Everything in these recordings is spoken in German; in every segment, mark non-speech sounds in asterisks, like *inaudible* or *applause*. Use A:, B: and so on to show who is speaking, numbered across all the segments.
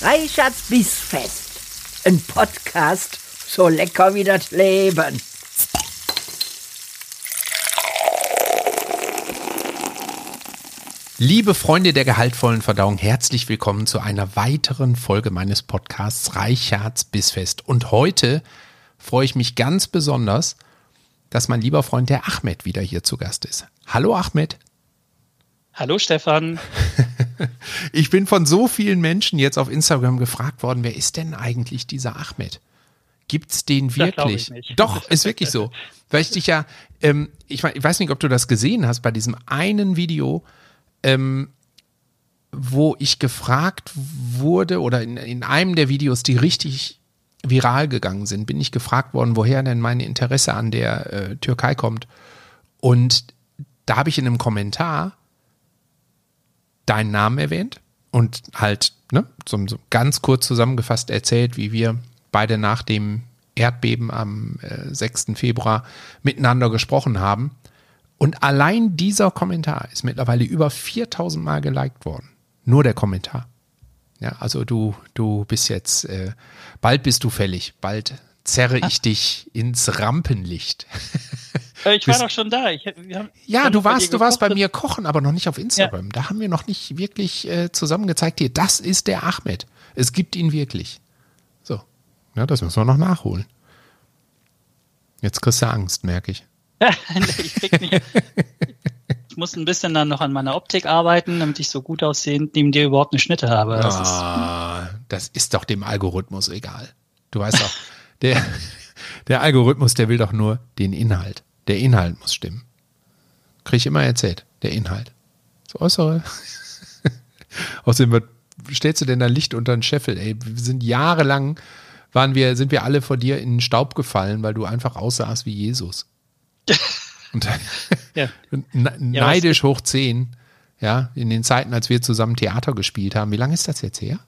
A: Reichards Bissfest. Ein Podcast, so lecker wie das Leben.
B: Liebe Freunde der gehaltvollen Verdauung, herzlich willkommen zu einer weiteren Folge meines Podcasts Reichards Bissfest. Und heute freue ich mich ganz besonders, dass mein lieber Freund der Ahmed wieder hier zu Gast ist. Hallo Ahmed.
C: Hallo Stefan. *laughs* *laughs*
B: ich bin von so vielen Menschen jetzt auf Instagram gefragt worden, wer ist denn eigentlich dieser Ahmed? Gibt's den wirklich? Doch, ist wirklich so. *laughs* Weil ich dich ja, ähm, ich, ich, weiß nicht, ob du das gesehen hast bei diesem einen Video, ähm, wo ich gefragt wurde oder in, in einem der Videos, die richtig viral gegangen sind, bin ich gefragt worden, woher denn mein Interesse an der äh, Türkei kommt. Und da habe ich in einem Kommentar deinen Namen erwähnt und halt ne, so, so ganz kurz zusammengefasst erzählt, wie wir beide nach dem Erdbeben am äh, 6. Februar miteinander gesprochen haben. Und allein dieser Kommentar ist mittlerweile über 4000 Mal geliked worden. Nur der Kommentar. Ja, also du, du bist jetzt, äh, bald bist du fällig, bald zerre ich dich ins Rampenlicht. *laughs*
C: Äh, ich war doch schon da. Ich,
B: ja, du warst, du warst bei mir kochen, aber noch nicht auf Instagram. Ja. Da haben wir noch nicht wirklich äh, zusammen gezeigt, hier, das ist der Ahmed. Es gibt ihn wirklich. So. Ja, das müssen wir noch nachholen. Jetzt kriegst du Angst, merke ich. *laughs*
C: ich krieg nicht. *laughs* Ich muss ein bisschen dann noch an meiner Optik arbeiten, damit ich so gut aussehend neben dir überhaupt eine Schnitte habe.
B: Das, ah, ist, das ist doch dem Algorithmus egal. Du weißt doch, der, der Algorithmus, der will doch nur den Inhalt. Der Inhalt muss stimmen. Kriege ich immer erzählt. Der Inhalt. Das Äußere. *laughs* Außerdem, was stellst du denn da Licht unter den Scheffel? Ey, wir sind jahrelang, waren wir, sind wir alle vor dir in den Staub gefallen, weil du einfach aussahst wie Jesus. *laughs* Und ja. neidisch hoch 10, ja, in den Zeiten, als wir zusammen Theater gespielt haben. Wie lange ist das jetzt her?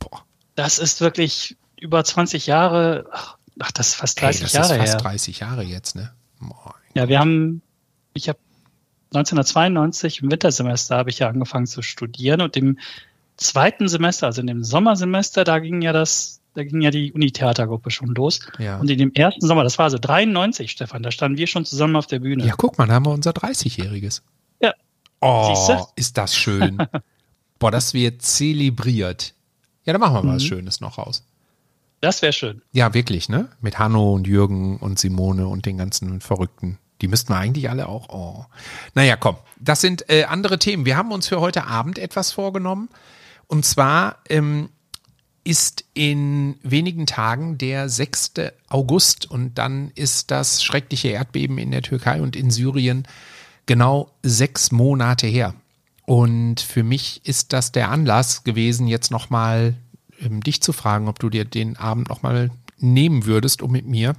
C: Boah. Das ist wirklich über 20 Jahre, ach, das ist fast 30 Ey, das Jahre. Das ist
B: fast her. 30 Jahre jetzt, ne?
C: Boah. Ja, wir haben, ich habe 1992 im Wintersemester habe ich ja angefangen zu studieren und im zweiten Semester, also in dem Sommersemester, da ging ja das, da ging ja die Unitheatergruppe schon los. Ja. Und in dem ersten Sommer, das war also 93, Stefan, da standen wir schon zusammen auf der Bühne.
B: Ja, guck mal, da haben wir unser 30-jähriges.
C: Ja.
B: Oh, ist das schön. *laughs* Boah, das wird zelebriert. Ja, da machen wir mal mhm. was Schönes noch raus.
C: Das wäre schön.
B: Ja, wirklich, ne? Mit Hanno und Jürgen und Simone und den ganzen Verrückten. Die müssten wir eigentlich alle auch. Oh. Naja, komm. Das sind äh, andere Themen. Wir haben uns für heute Abend etwas vorgenommen. Und zwar ähm, ist in wenigen Tagen der 6. August und dann ist das schreckliche Erdbeben in der Türkei und in Syrien genau sechs Monate her. Und für mich ist das der Anlass gewesen, jetzt nochmal ähm, dich zu fragen, ob du dir den Abend nochmal nehmen würdest, um mit mir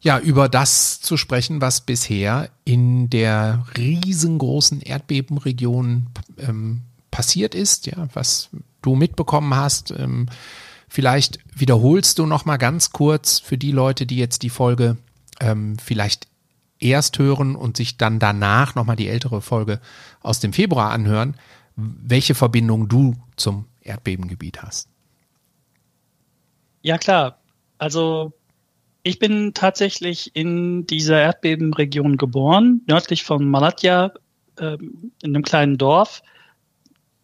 B: ja über das zu sprechen, was bisher in der riesengroßen Erdbebenregion ähm, passiert ist, ja, was du mitbekommen hast. Ähm, vielleicht wiederholst du noch mal ganz kurz für die Leute, die jetzt die Folge ähm, vielleicht erst hören und sich dann danach noch mal die ältere Folge aus dem Februar anhören, welche Verbindung du zum Erdbebengebiet hast.
C: Ja, klar. Also ich bin tatsächlich in dieser Erdbebenregion geboren, nördlich von Malatya, äh, in einem kleinen Dorf.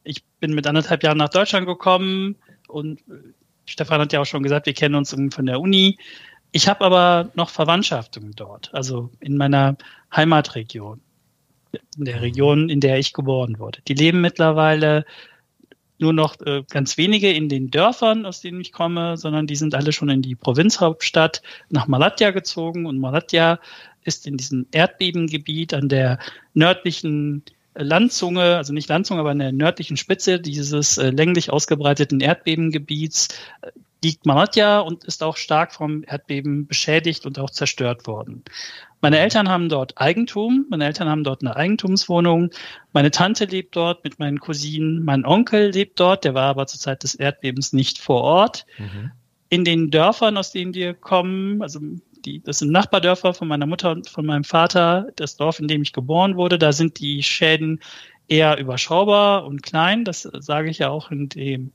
C: Ich bin mit anderthalb Jahren nach Deutschland gekommen und Stefan hat ja auch schon gesagt, wir kennen uns von der Uni. Ich habe aber noch Verwandtschaften dort, also in meiner Heimatregion, in der Region, in der ich geboren wurde. Die leben mittlerweile nur noch äh, ganz wenige in den Dörfern, aus denen ich komme, sondern die sind alle schon in die Provinzhauptstadt nach Malatya gezogen und Malatya ist in diesem Erdbebengebiet an der nördlichen Landzunge, also nicht Landzunge, aber an der nördlichen Spitze dieses äh, länglich ausgebreiteten Erdbebengebiets äh, liegt Malatya und ist auch stark vom Erdbeben beschädigt und auch zerstört worden. Meine Eltern haben dort Eigentum. Meine Eltern haben dort eine Eigentumswohnung. Meine Tante lebt dort mit meinen Cousinen. Mein Onkel lebt dort. Der war aber zur Zeit des Erdbebens nicht vor Ort. Mhm. In den Dörfern, aus denen wir kommen, also die, das sind Nachbardörfer von meiner Mutter und von meinem Vater, das Dorf, in dem ich geboren wurde, da sind die Schäden eher überschaubar und klein. Das sage ich ja auch in dem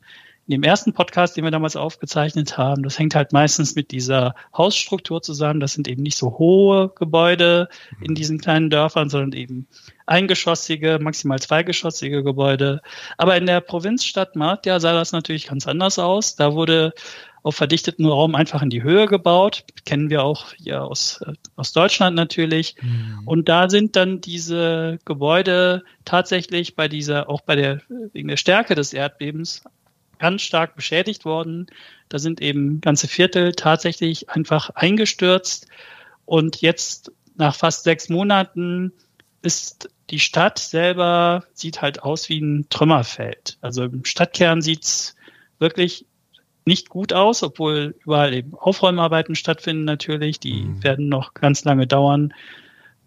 C: in dem ersten Podcast, den wir damals aufgezeichnet haben, das hängt halt meistens mit dieser Hausstruktur zusammen. Das sind eben nicht so hohe Gebäude in diesen kleinen Dörfern, sondern eben eingeschossige, maximal zweigeschossige Gebäude. Aber in der Provinzstadt Martja sah das natürlich ganz anders aus. Da wurde auf verdichteten Raum einfach in die Höhe gebaut. Kennen wir auch hier aus, äh, aus Deutschland natürlich. Mhm. Und da sind dann diese Gebäude tatsächlich bei dieser, auch bei der, wegen der Stärke des Erdbebens ganz stark beschädigt worden. Da sind eben ganze Viertel tatsächlich einfach eingestürzt. Und jetzt nach fast sechs Monaten ist die Stadt selber, sieht halt aus wie ein Trümmerfeld. Also im Stadtkern sieht's wirklich nicht gut aus, obwohl überall eben Aufräumarbeiten stattfinden natürlich. Die mhm. werden noch ganz lange dauern.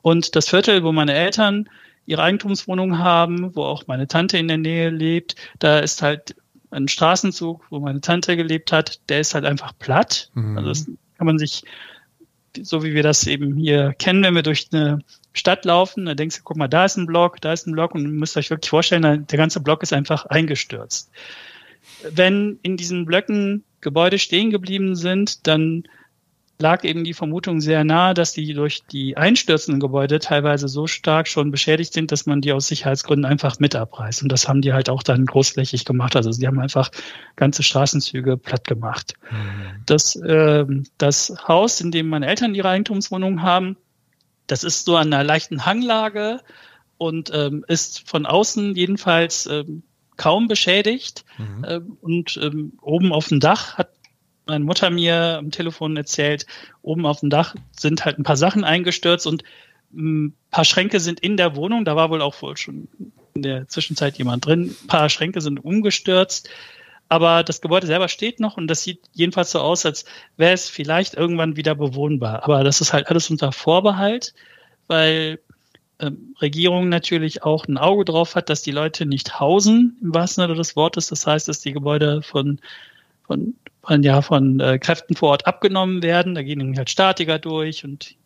C: Und das Viertel, wo meine Eltern ihre Eigentumswohnung haben, wo auch meine Tante in der Nähe lebt, da ist halt ein Straßenzug, wo meine Tante gelebt hat, der ist halt einfach platt. Mhm. Also das kann man sich, so wie wir das eben hier kennen, wenn wir durch eine Stadt laufen, da denkst du, guck mal, da ist ein Block, da ist ein Block und ihr müsst euch wirklich vorstellen, der ganze Block ist einfach eingestürzt wenn in diesen Blöcken Gebäude stehen geblieben sind, dann lag eben die Vermutung sehr nahe, dass die durch die einstürzenden Gebäude teilweise so stark schon beschädigt sind, dass man die aus Sicherheitsgründen einfach mit abreißt. Und das haben die halt auch dann großflächig gemacht. Also sie haben einfach ganze Straßenzüge platt gemacht. Mhm. Das, äh, das Haus, in dem meine Eltern ihre Eigentumswohnung haben, das ist so an einer leichten Hanglage und ähm, ist von außen jedenfalls ähm, kaum beschädigt. Mhm. Ähm, und ähm, oben auf dem Dach hat meine Mutter mir am Telefon erzählt, oben auf dem Dach sind halt ein paar Sachen eingestürzt und ein paar Schränke sind in der Wohnung. Da war wohl auch wohl schon in der Zwischenzeit jemand drin. Ein paar Schränke sind umgestürzt. Aber das Gebäude selber steht noch und das sieht jedenfalls so aus, als wäre es vielleicht irgendwann wieder bewohnbar. Aber das ist halt alles unter Vorbehalt, weil ähm, Regierung natürlich auch ein Auge drauf hat, dass die Leute nicht hausen, im wahrsten Sinne des Wortes. Das heißt, dass die Gebäude von, von, von, ja, von äh, Kräften vor Ort abgenommen werden. Da gehen halt Statiker durch und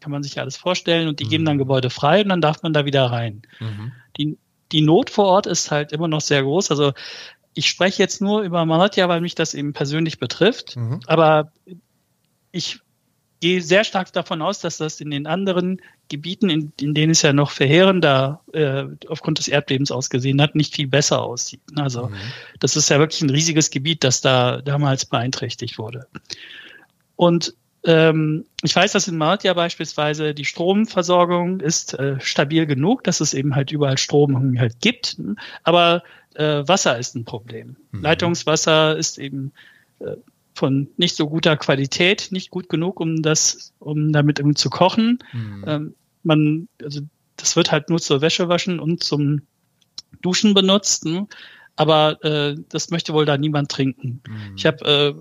C: kann man sich alles vorstellen und die mhm. geben dann Gebäude frei und dann darf man da wieder rein. Mhm. Die, die Not vor Ort ist halt immer noch sehr groß. Also ich spreche jetzt nur über Malatya, weil mich das eben persönlich betrifft. Mhm. Aber ich gehe sehr stark davon aus, dass das in den anderen Gebieten, in, in denen es ja noch verheerender äh, aufgrund des Erdbebens ausgesehen hat, nicht viel besser aussieht. Also mhm. das ist ja wirklich ein riesiges Gebiet, das da damals beeinträchtigt wurde. Und ähm, ich weiß, dass in Martia beispielsweise die Stromversorgung ist äh, stabil genug, dass es eben halt überall Strom halt gibt. Aber äh, Wasser ist ein Problem. Mhm. Leitungswasser ist eben äh, von nicht so guter Qualität, nicht gut genug, um das, um damit irgendwie zu kochen. Mhm. Ähm, man, also das wird halt nur zur Wäsche waschen und zum Duschen benutzt, ne? aber äh, das möchte wohl da niemand trinken. Mhm. Ich habe äh,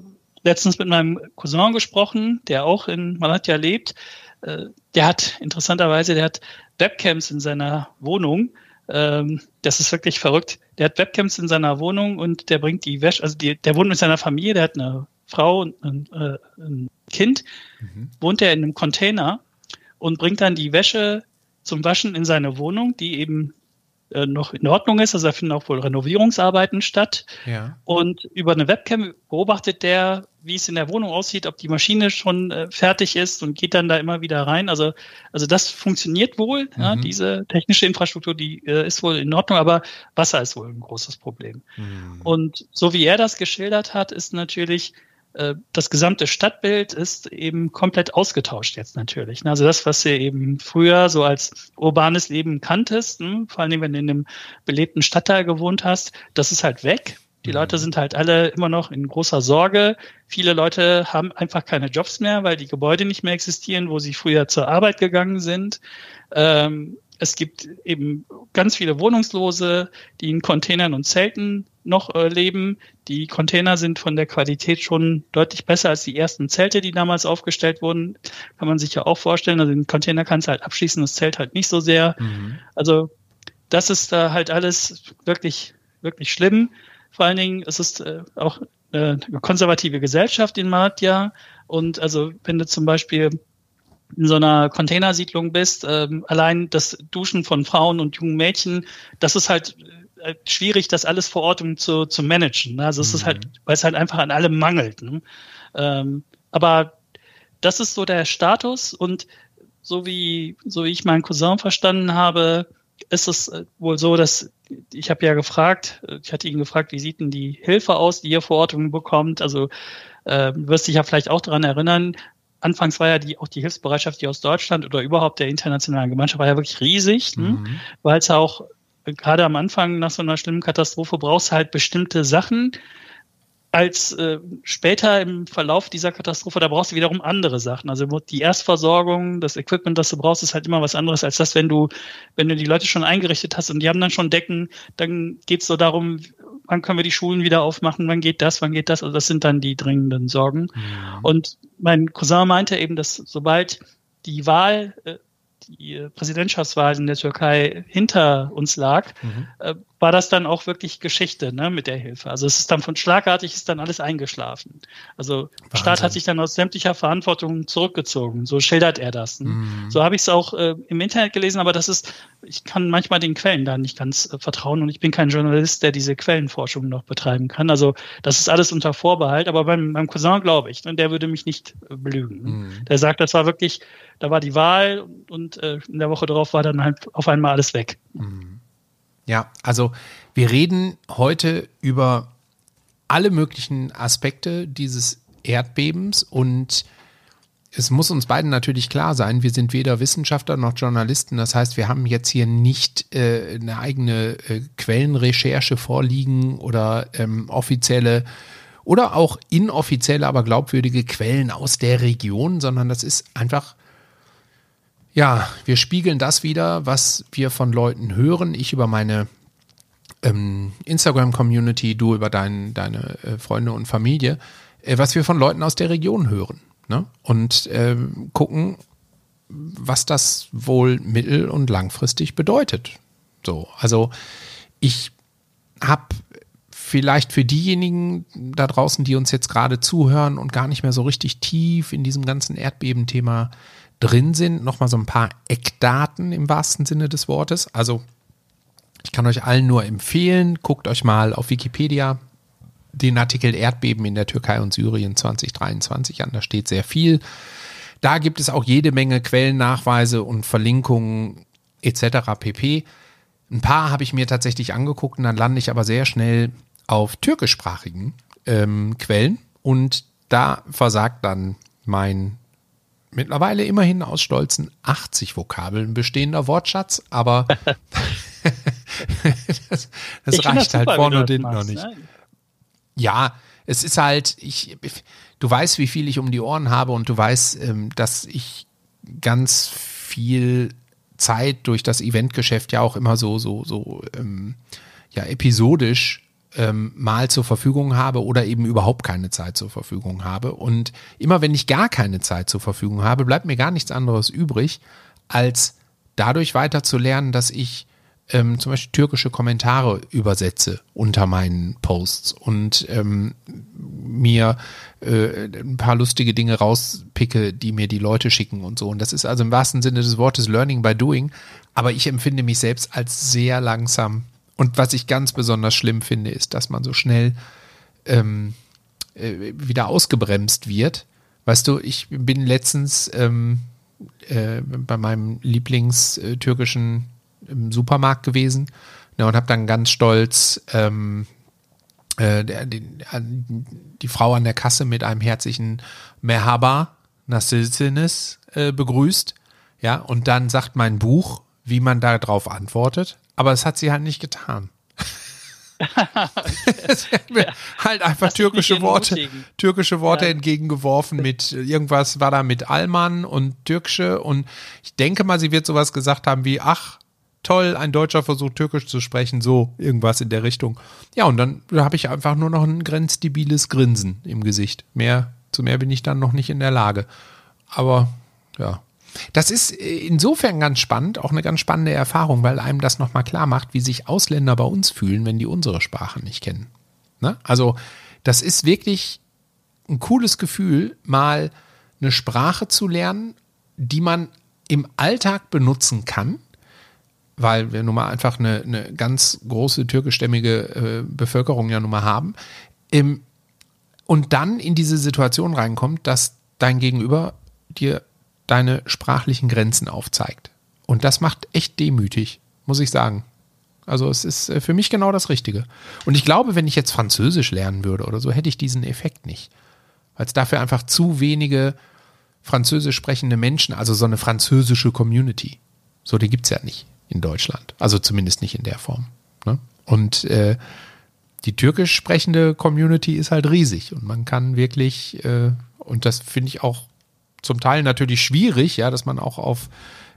C: letztens mit meinem Cousin gesprochen, der auch in Malatya lebt. Äh, der hat interessanterweise, der hat Webcams in seiner Wohnung. Ähm, das ist wirklich verrückt. Der hat Webcams in seiner Wohnung und der bringt die Wäsche, also die, der wohnt mit seiner Familie, der hat eine Frau und ein, äh, ein Kind, mhm. wohnt er in einem Container und bringt dann die Wäsche zum Waschen in seine Wohnung, die eben äh, noch in Ordnung ist. Also da finden auch wohl Renovierungsarbeiten statt. Ja. Und über eine Webcam beobachtet der, wie es in der Wohnung aussieht, ob die Maschine schon äh, fertig ist und geht dann da immer wieder rein. Also, also das funktioniert wohl. Mhm. Ja, diese technische Infrastruktur, die äh, ist wohl in Ordnung, aber Wasser ist wohl ein großes Problem. Mhm. Und so wie er das geschildert hat, ist natürlich das gesamte Stadtbild ist eben komplett ausgetauscht jetzt natürlich. Also das, was du eben früher so als urbanes Leben kanntest, hm, vor allem wenn du in einem belebten Stadtteil gewohnt hast, das ist halt weg. Die Leute mhm. sind halt alle immer noch in großer Sorge. Viele Leute haben einfach keine Jobs mehr, weil die Gebäude nicht mehr existieren, wo sie früher zur Arbeit gegangen sind. Ähm, es gibt eben ganz viele Wohnungslose, die in Containern und Zelten noch äh, leben. Die Container sind von der Qualität schon deutlich besser als die ersten Zelte, die damals aufgestellt wurden. Kann man sich ja auch vorstellen. Also den Container kannst du halt abschließen, das Zelt halt nicht so sehr. Mhm. Also das ist da halt alles wirklich, wirklich schlimm. Vor allen Dingen ist es äh, auch äh, eine konservative Gesellschaft in Malatya. Und also wenn du zum Beispiel in so einer Containersiedlung bist, ähm, allein das Duschen von Frauen und jungen Mädchen, das ist halt äh, schwierig, das alles vor Ort um zu, zu managen. Ne? Also es mhm. ist halt, weil es halt einfach an allem mangelt. Ne? Ähm, aber das ist so der Status und so wie, so wie ich meinen Cousin verstanden habe, ist es äh, wohl so, dass ich habe ja gefragt, äh, ich hatte ihn gefragt, wie sieht denn die Hilfe aus, die ihr vor Ort bekommt? Also äh, wirst dich ja vielleicht auch daran erinnern, anfangs war ja die, auch die Hilfsbereitschaft, die aus Deutschland oder überhaupt der internationalen Gemeinschaft war ja wirklich riesig, ne? mhm. weil es ja auch gerade am Anfang nach so einer schlimmen Katastrophe brauchst du halt bestimmte Sachen, als äh, später im Verlauf dieser Katastrophe, da brauchst du wiederum andere Sachen. Also die Erstversorgung, das Equipment, das du brauchst, ist halt immer was anderes als das, wenn du, wenn du die Leute schon eingerichtet hast und die haben dann schon Decken, dann geht's so darum, wann können wir die Schulen wieder aufmachen, wann geht das, wann geht das. Also das sind dann die dringenden Sorgen. Mhm. Und mein Cousin meinte eben, dass sobald die Wahl äh, die Präsidentschaftswahl in der Türkei hinter uns lag, mhm. War das dann auch wirklich Geschichte ne, mit der Hilfe. Also es ist dann von schlagartig ist dann alles eingeschlafen. Also der Staat hat sich dann aus sämtlicher Verantwortung zurückgezogen. So schildert er das. Ne? Mhm. So habe ich es auch äh, im Internet gelesen, aber das ist, ich kann manchmal den Quellen da nicht ganz äh, vertrauen und ich bin kein Journalist, der diese Quellenforschung noch betreiben kann. Also das ist alles unter Vorbehalt, aber beim, beim Cousin glaube ich, ne, der würde mich nicht äh, belügen. Mhm. Der sagt, das war wirklich, da war die Wahl und, und äh, in der Woche darauf war dann halt auf einmal alles weg.
B: Mhm. Ja, also wir reden heute über alle möglichen Aspekte dieses Erdbebens und es muss uns beiden natürlich klar sein, wir sind weder Wissenschaftler noch Journalisten. Das heißt, wir haben jetzt hier nicht äh, eine eigene äh, Quellenrecherche vorliegen oder ähm, offizielle oder auch inoffizielle, aber glaubwürdige Quellen aus der Region, sondern das ist einfach ja, wir spiegeln das wieder, was wir von Leuten hören. Ich über meine ähm, Instagram-Community, du über dein, deine äh, Freunde und Familie, äh, was wir von Leuten aus der Region hören. Ne? Und äh, gucken, was das wohl mittel- und langfristig bedeutet. So, also ich habe vielleicht für diejenigen da draußen, die uns jetzt gerade zuhören und gar nicht mehr so richtig tief in diesem ganzen Erdbebenthema thema drin sind. Nochmal so ein paar Eckdaten im wahrsten Sinne des Wortes. Also ich kann euch allen nur empfehlen, guckt euch mal auf Wikipedia den Artikel Erdbeben in der Türkei und Syrien 2023 an. Da steht sehr viel. Da gibt es auch jede Menge Quellennachweise und Verlinkungen etc. pp. Ein paar habe ich mir tatsächlich angeguckt und dann lande ich aber sehr schnell auf türkischsprachigen ähm, Quellen und da versagt dann mein mittlerweile immerhin aus stolzen 80 Vokabeln bestehender Wortschatz, aber *laughs* das, das reicht halt vorne und hinten noch nicht. Ne? Ja, es ist halt, ich, du weißt, wie viel ich um die Ohren habe und du weißt, ähm, dass ich ganz viel Zeit durch das Eventgeschäft ja auch immer so, so, so, ähm, ja, episodisch ähm, mal zur Verfügung habe oder eben überhaupt keine Zeit zur Verfügung habe. Und immer wenn ich gar keine Zeit zur Verfügung habe, bleibt mir gar nichts anderes übrig, als dadurch weiter zu lernen, dass ich ähm, zum Beispiel türkische Kommentare übersetze unter meinen Posts und ähm, mir äh, ein paar lustige Dinge rauspicke, die mir die Leute schicken und so. Und das ist also im wahrsten Sinne des Wortes Learning by Doing. Aber ich empfinde mich selbst als sehr langsam und was ich ganz besonders schlimm finde, ist, dass man so schnell ähm, äh, wieder ausgebremst wird. Weißt du, ich bin letztens ähm, äh, bei meinem Lieblingstürkischen äh, Supermarkt gewesen ne, und habe dann ganz stolz ähm, äh, die, die, Frau an der Kasse mit einem herzlichen Merhaba Nassilsinis äh, begrüßt. Ja, und dann sagt mein Buch, wie man darauf antwortet aber es hat sie halt nicht getan. *laughs* es hat mir ja. halt einfach Lass türkische Worte, türkische Worte ja. entgegengeworfen mit irgendwas war da mit Alman und Türkische und ich denke mal, sie wird sowas gesagt haben wie, ach, toll, ein Deutscher versucht Türkisch zu sprechen, so irgendwas in der Richtung. Ja, und dann habe ich einfach nur noch ein grenzdebiles Grinsen im Gesicht. Mehr, zu mehr bin ich dann noch nicht in der Lage. Aber ja, das ist äh, insofern ganz spannend, auch eine ganz spannende Erfahrung, weil einem das nochmal klar macht, wie sich Ausländer bei uns fühlen, wenn die unsere Sprache nicht kennen. Ne? Also, das ist wirklich ein cooles Gefühl, mal eine Sprache zu lernen, die man im Alltag benutzen kann, weil wir nun mal einfach eine, eine ganz große türkischstämmige äh, Bevölkerung ja nun mal haben. Im, und dann in diese Situation reinkommt, dass dein Gegenüber dir deine sprachlichen Grenzen aufzeigt. Und das macht echt demütig, muss ich sagen. Also es ist äh, für mich genau das Richtige. Und ich glaube, wenn ich jetzt Französisch lernen würde oder so, hätte ich diesen Effekt nicht. Weil es dafür einfach zu wenige französisch sprechende Menschen, also so eine französische Community. So, die gibt es ja nicht in Deutschland. Also zumindest nicht in der Form. Ne? Und äh, die türkisch sprechende Community ist halt riesig und man kann wirklich, äh, und das finde ich auch zum Teil natürlich schwierig, ja, dass man auch auf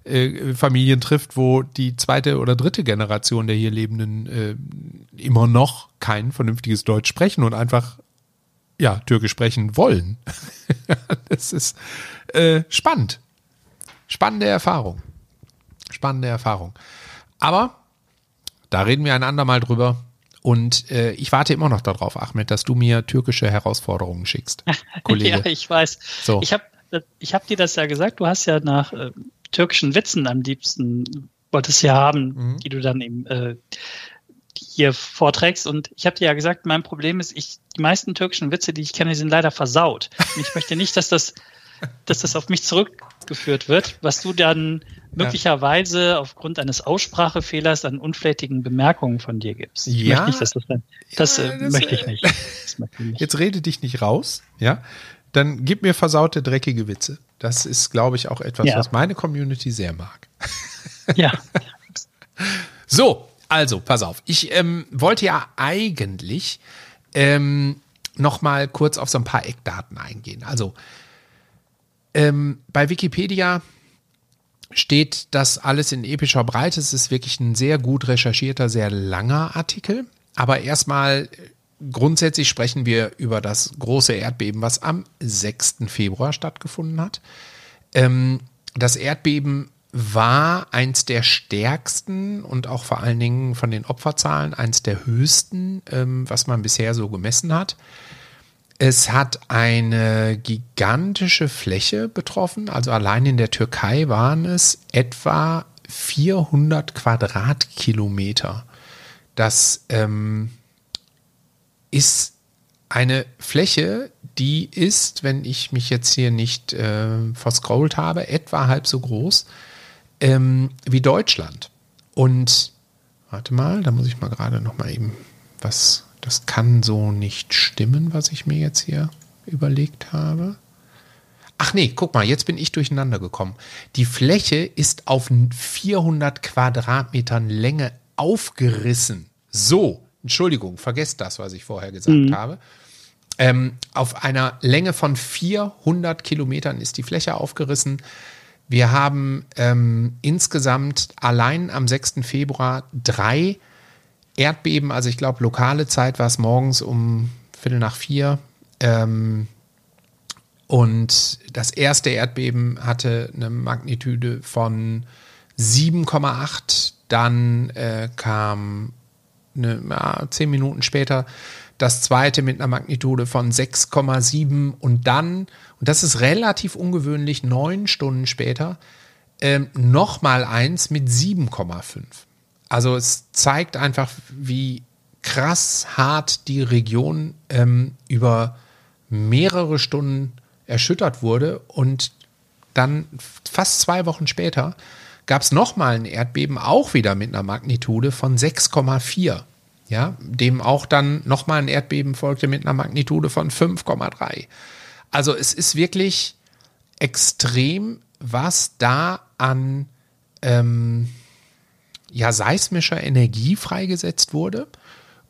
B: äh, Familien trifft, wo die zweite oder dritte Generation der hier Lebenden äh, immer noch kein vernünftiges Deutsch sprechen und einfach ja Türkisch sprechen wollen. *laughs* das ist äh, spannend, spannende Erfahrung, spannende Erfahrung. Aber da reden wir ein andermal drüber. Und äh, ich warte immer noch darauf, Ahmed, dass du mir türkische Herausforderungen schickst, *laughs* Kollege.
C: ja, ich weiß. So. Ich habe ich hab dir das ja gesagt, du hast ja nach äh, türkischen Witzen am liebsten wolltest ja haben, mhm. die du dann eben äh, hier vorträgst. Und ich habe dir ja gesagt, mein Problem ist, ich, die meisten türkischen Witze, die ich kenne, sind leider versaut. Und ich möchte nicht, dass das, dass das auf mich zurückgeführt wird, was du dann möglicherweise ja. aufgrund eines Aussprachefehlers an unflätigen Bemerkungen von dir gibst. Ich
B: ja,
C: nicht, dass das, dann, das, ja, äh, das möchte ich nicht.
B: möchte ich nicht. Jetzt rede dich nicht raus, ja? Dann gib mir versaute, dreckige Witze. Das ist, glaube ich, auch etwas, ja. was meine Community sehr mag. *laughs*
C: Ja. *laughs*
B: so, also, pass auf. Ich ähm, wollte ja eigentlich ähm, noch mal kurz auf so ein paar Eckdaten eingehen. Also, ähm, bei Wikipedia steht das alles in epischer Breite. Es ist wirklich ein sehr gut recherchierter, sehr langer Artikel. Aber erstmal grundsätzlich sprechen wir über das große Erdbeben, was am 6. Februar stattgefunden hat. Ähm, das Erdbeben war eins der stärksten und auch vor allen Dingen von den Opferzahlen eins der höchsten, ähm, was man bisher so gemessen hat. Es hat eine gigantische Fläche betroffen. Also allein in der Türkei waren es etwa 400 Quadratkilometer. Das ähm, ist eine Fläche, die ist, wenn ich mich jetzt hier nicht äh, verscrollt habe, etwa halb so groß ähm, wie Deutschland. Und warte mal, da muss ich mal gerade noch mal eben was das kann so nicht stimmen, was ich mir jetzt hier überlegt habe. Ach nee, guck mal, jetzt bin ich durcheinander gekommen. Die Fläche ist auf 400 Quadratmetern Länge aufgerissen. So, Entschuldigung, vergesst das, was ich vorher gesagt mhm. habe. Ähm, auf einer Länge von 400 Kilometern ist die Fläche aufgerissen. Wir haben ähm, insgesamt allein am 6. Februar drei Erdbeben, also ich glaube, lokale Zeit war es morgens um Viertel nach vier. Ähm, und das erste Erdbeben hatte eine Magnitude von 7,8. Dann äh, kam eine, ja, zehn Minuten später das zweite mit einer Magnitude von 6,7 und dann, und das ist relativ ungewöhnlich, neun Stunden später, ähm, nochmal eins mit 7,5. Also es zeigt einfach, wie krass hart die Region ähm, über mehrere Stunden erschüttert wurde und dann fast zwei Wochen später gab es nochmal ein Erdbeben, auch wieder mit einer Magnitude von 6,4. Ja, dem auch dann nochmal ein Erdbeben folgte mit einer Magnitude von 5,3. Also es ist wirklich extrem, was da an ähm, ja, seismischer Energie freigesetzt wurde.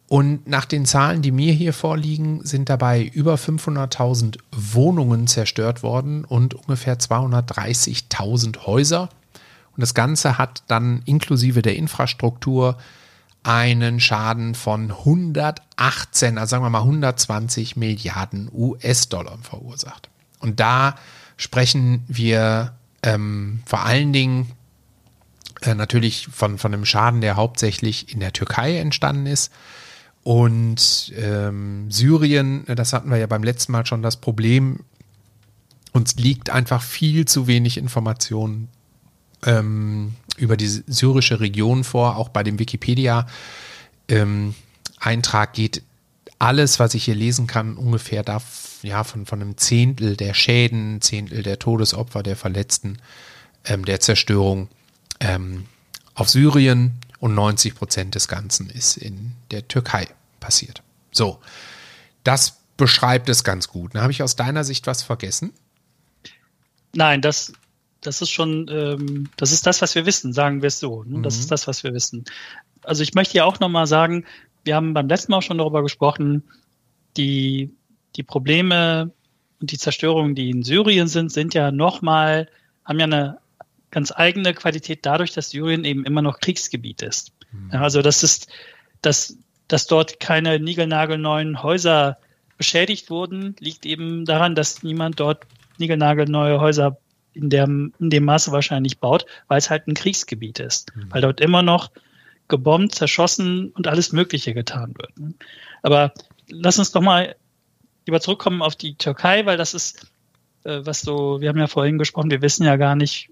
B: Und nach den Zahlen, die mir hier vorliegen, sind dabei über 500.000 Wohnungen zerstört worden und ungefähr 230.000 Häuser. Und das Ganze hat dann inklusive der Infrastruktur einen Schaden von 118, also sagen wir mal 120 Milliarden US-Dollar verursacht. Und da sprechen wir ähm, vor allen Dingen äh, natürlich von, von einem Schaden, der hauptsächlich in der Türkei entstanden ist. Und ähm, Syrien, das hatten wir ja beim letzten Mal schon das Problem, uns liegt einfach viel zu wenig Information ähm, über die syrische Region vor. Auch bei dem Wikipedia-Eintrag ähm, geht alles, was ich hier lesen kann, ungefähr da, ja, von, von einem Zehntel der Schäden, Zehntel der Todesopfer, der Verletzten, ähm, der Zerstörung ähm, auf Syrien und 90 Prozent des Ganzen ist in der Türkei passiert. So, das beschreibt es ganz gut. Habe ich aus deiner Sicht was vergessen?
C: Nein, das, das ist schon, ähm, das ist das, was wir wissen, sagen wir es so. Ne? Das mhm. ist das, was wir wissen. Also ich möchte ja auch nochmal sagen, wir haben beim letzten Mal auch schon darüber gesprochen, die, die Probleme und die Zerstörungen, die in Syrien sind, sind ja nochmal, haben ja eine ganz eigene Qualität dadurch, dass Syrien eben immer noch Kriegsgebiet ist. Mhm. Also das ist, dass, dass dort keine niegelnagelneuen Häuser beschädigt wurden, liegt eben daran, dass niemand dort niegelnagelneue Häuser in, der, in dem Maße wahrscheinlich baut, weil es halt ein Kriegsgebiet ist. Mhm. Weil dort immer noch gebombt, zerschossen und alles Mögliche getan wird. Aber lass uns doch mal lieber zurückkommen auf die Türkei, weil das ist, äh, was so, wir haben ja vorhin gesprochen, wir wissen ja gar nicht,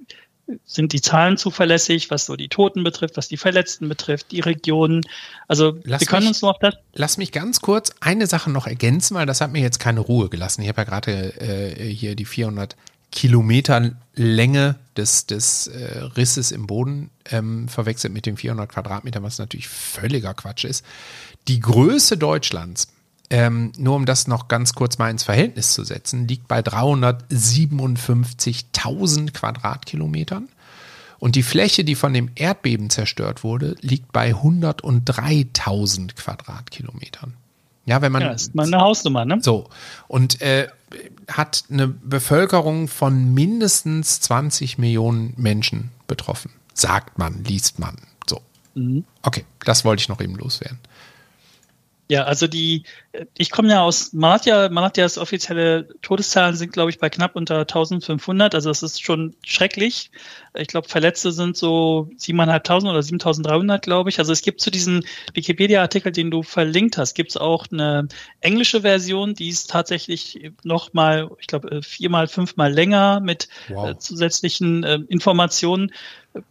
C: sind die Zahlen zuverlässig, was so die Toten betrifft, was die Verletzten betrifft, die Regionen. Also
B: lass wir können mich, uns nur auf das. Lass mich ganz kurz eine Sache noch ergänzen, weil das hat mir jetzt keine Ruhe gelassen. Ich habe ja gerade äh, hier die 400 Kilometer Länge des, des äh, Risses im Boden ähm, verwechselt mit den 400 Quadratmetern, was natürlich völliger Quatsch ist. Die Größe Deutschlands ähm, nur um das noch ganz kurz mal ins Verhältnis zu setzen, liegt bei 357.000 Quadratkilometern. Und die Fläche, die von dem Erdbeben zerstört wurde, liegt bei 103.000 Quadratkilometern. Ja, wenn man. Ja,
C: ist mal eine Hausnummer, ne?
B: So. Und äh, hat eine Bevölkerung von mindestens 20 Millionen Menschen betroffen. Sagt man, liest man. So. Mhm. Okay, das wollte ich noch eben loswerden.
C: Ja, also die, ich komme ja aus Malatya. Malatyas offizielle Todeszahlen sind, glaube ich, bei knapp unter 1500. Also das ist schon schrecklich. Ich glaube, Verletzte sind so 7.500 oder 7.300, glaube ich. Also es gibt zu diesem Wikipedia-Artikel, den du verlinkt hast, gibt es auch eine englische Version, die ist tatsächlich noch mal, ich glaube, viermal, fünfmal länger mit wow. äh, zusätzlichen äh, Informationen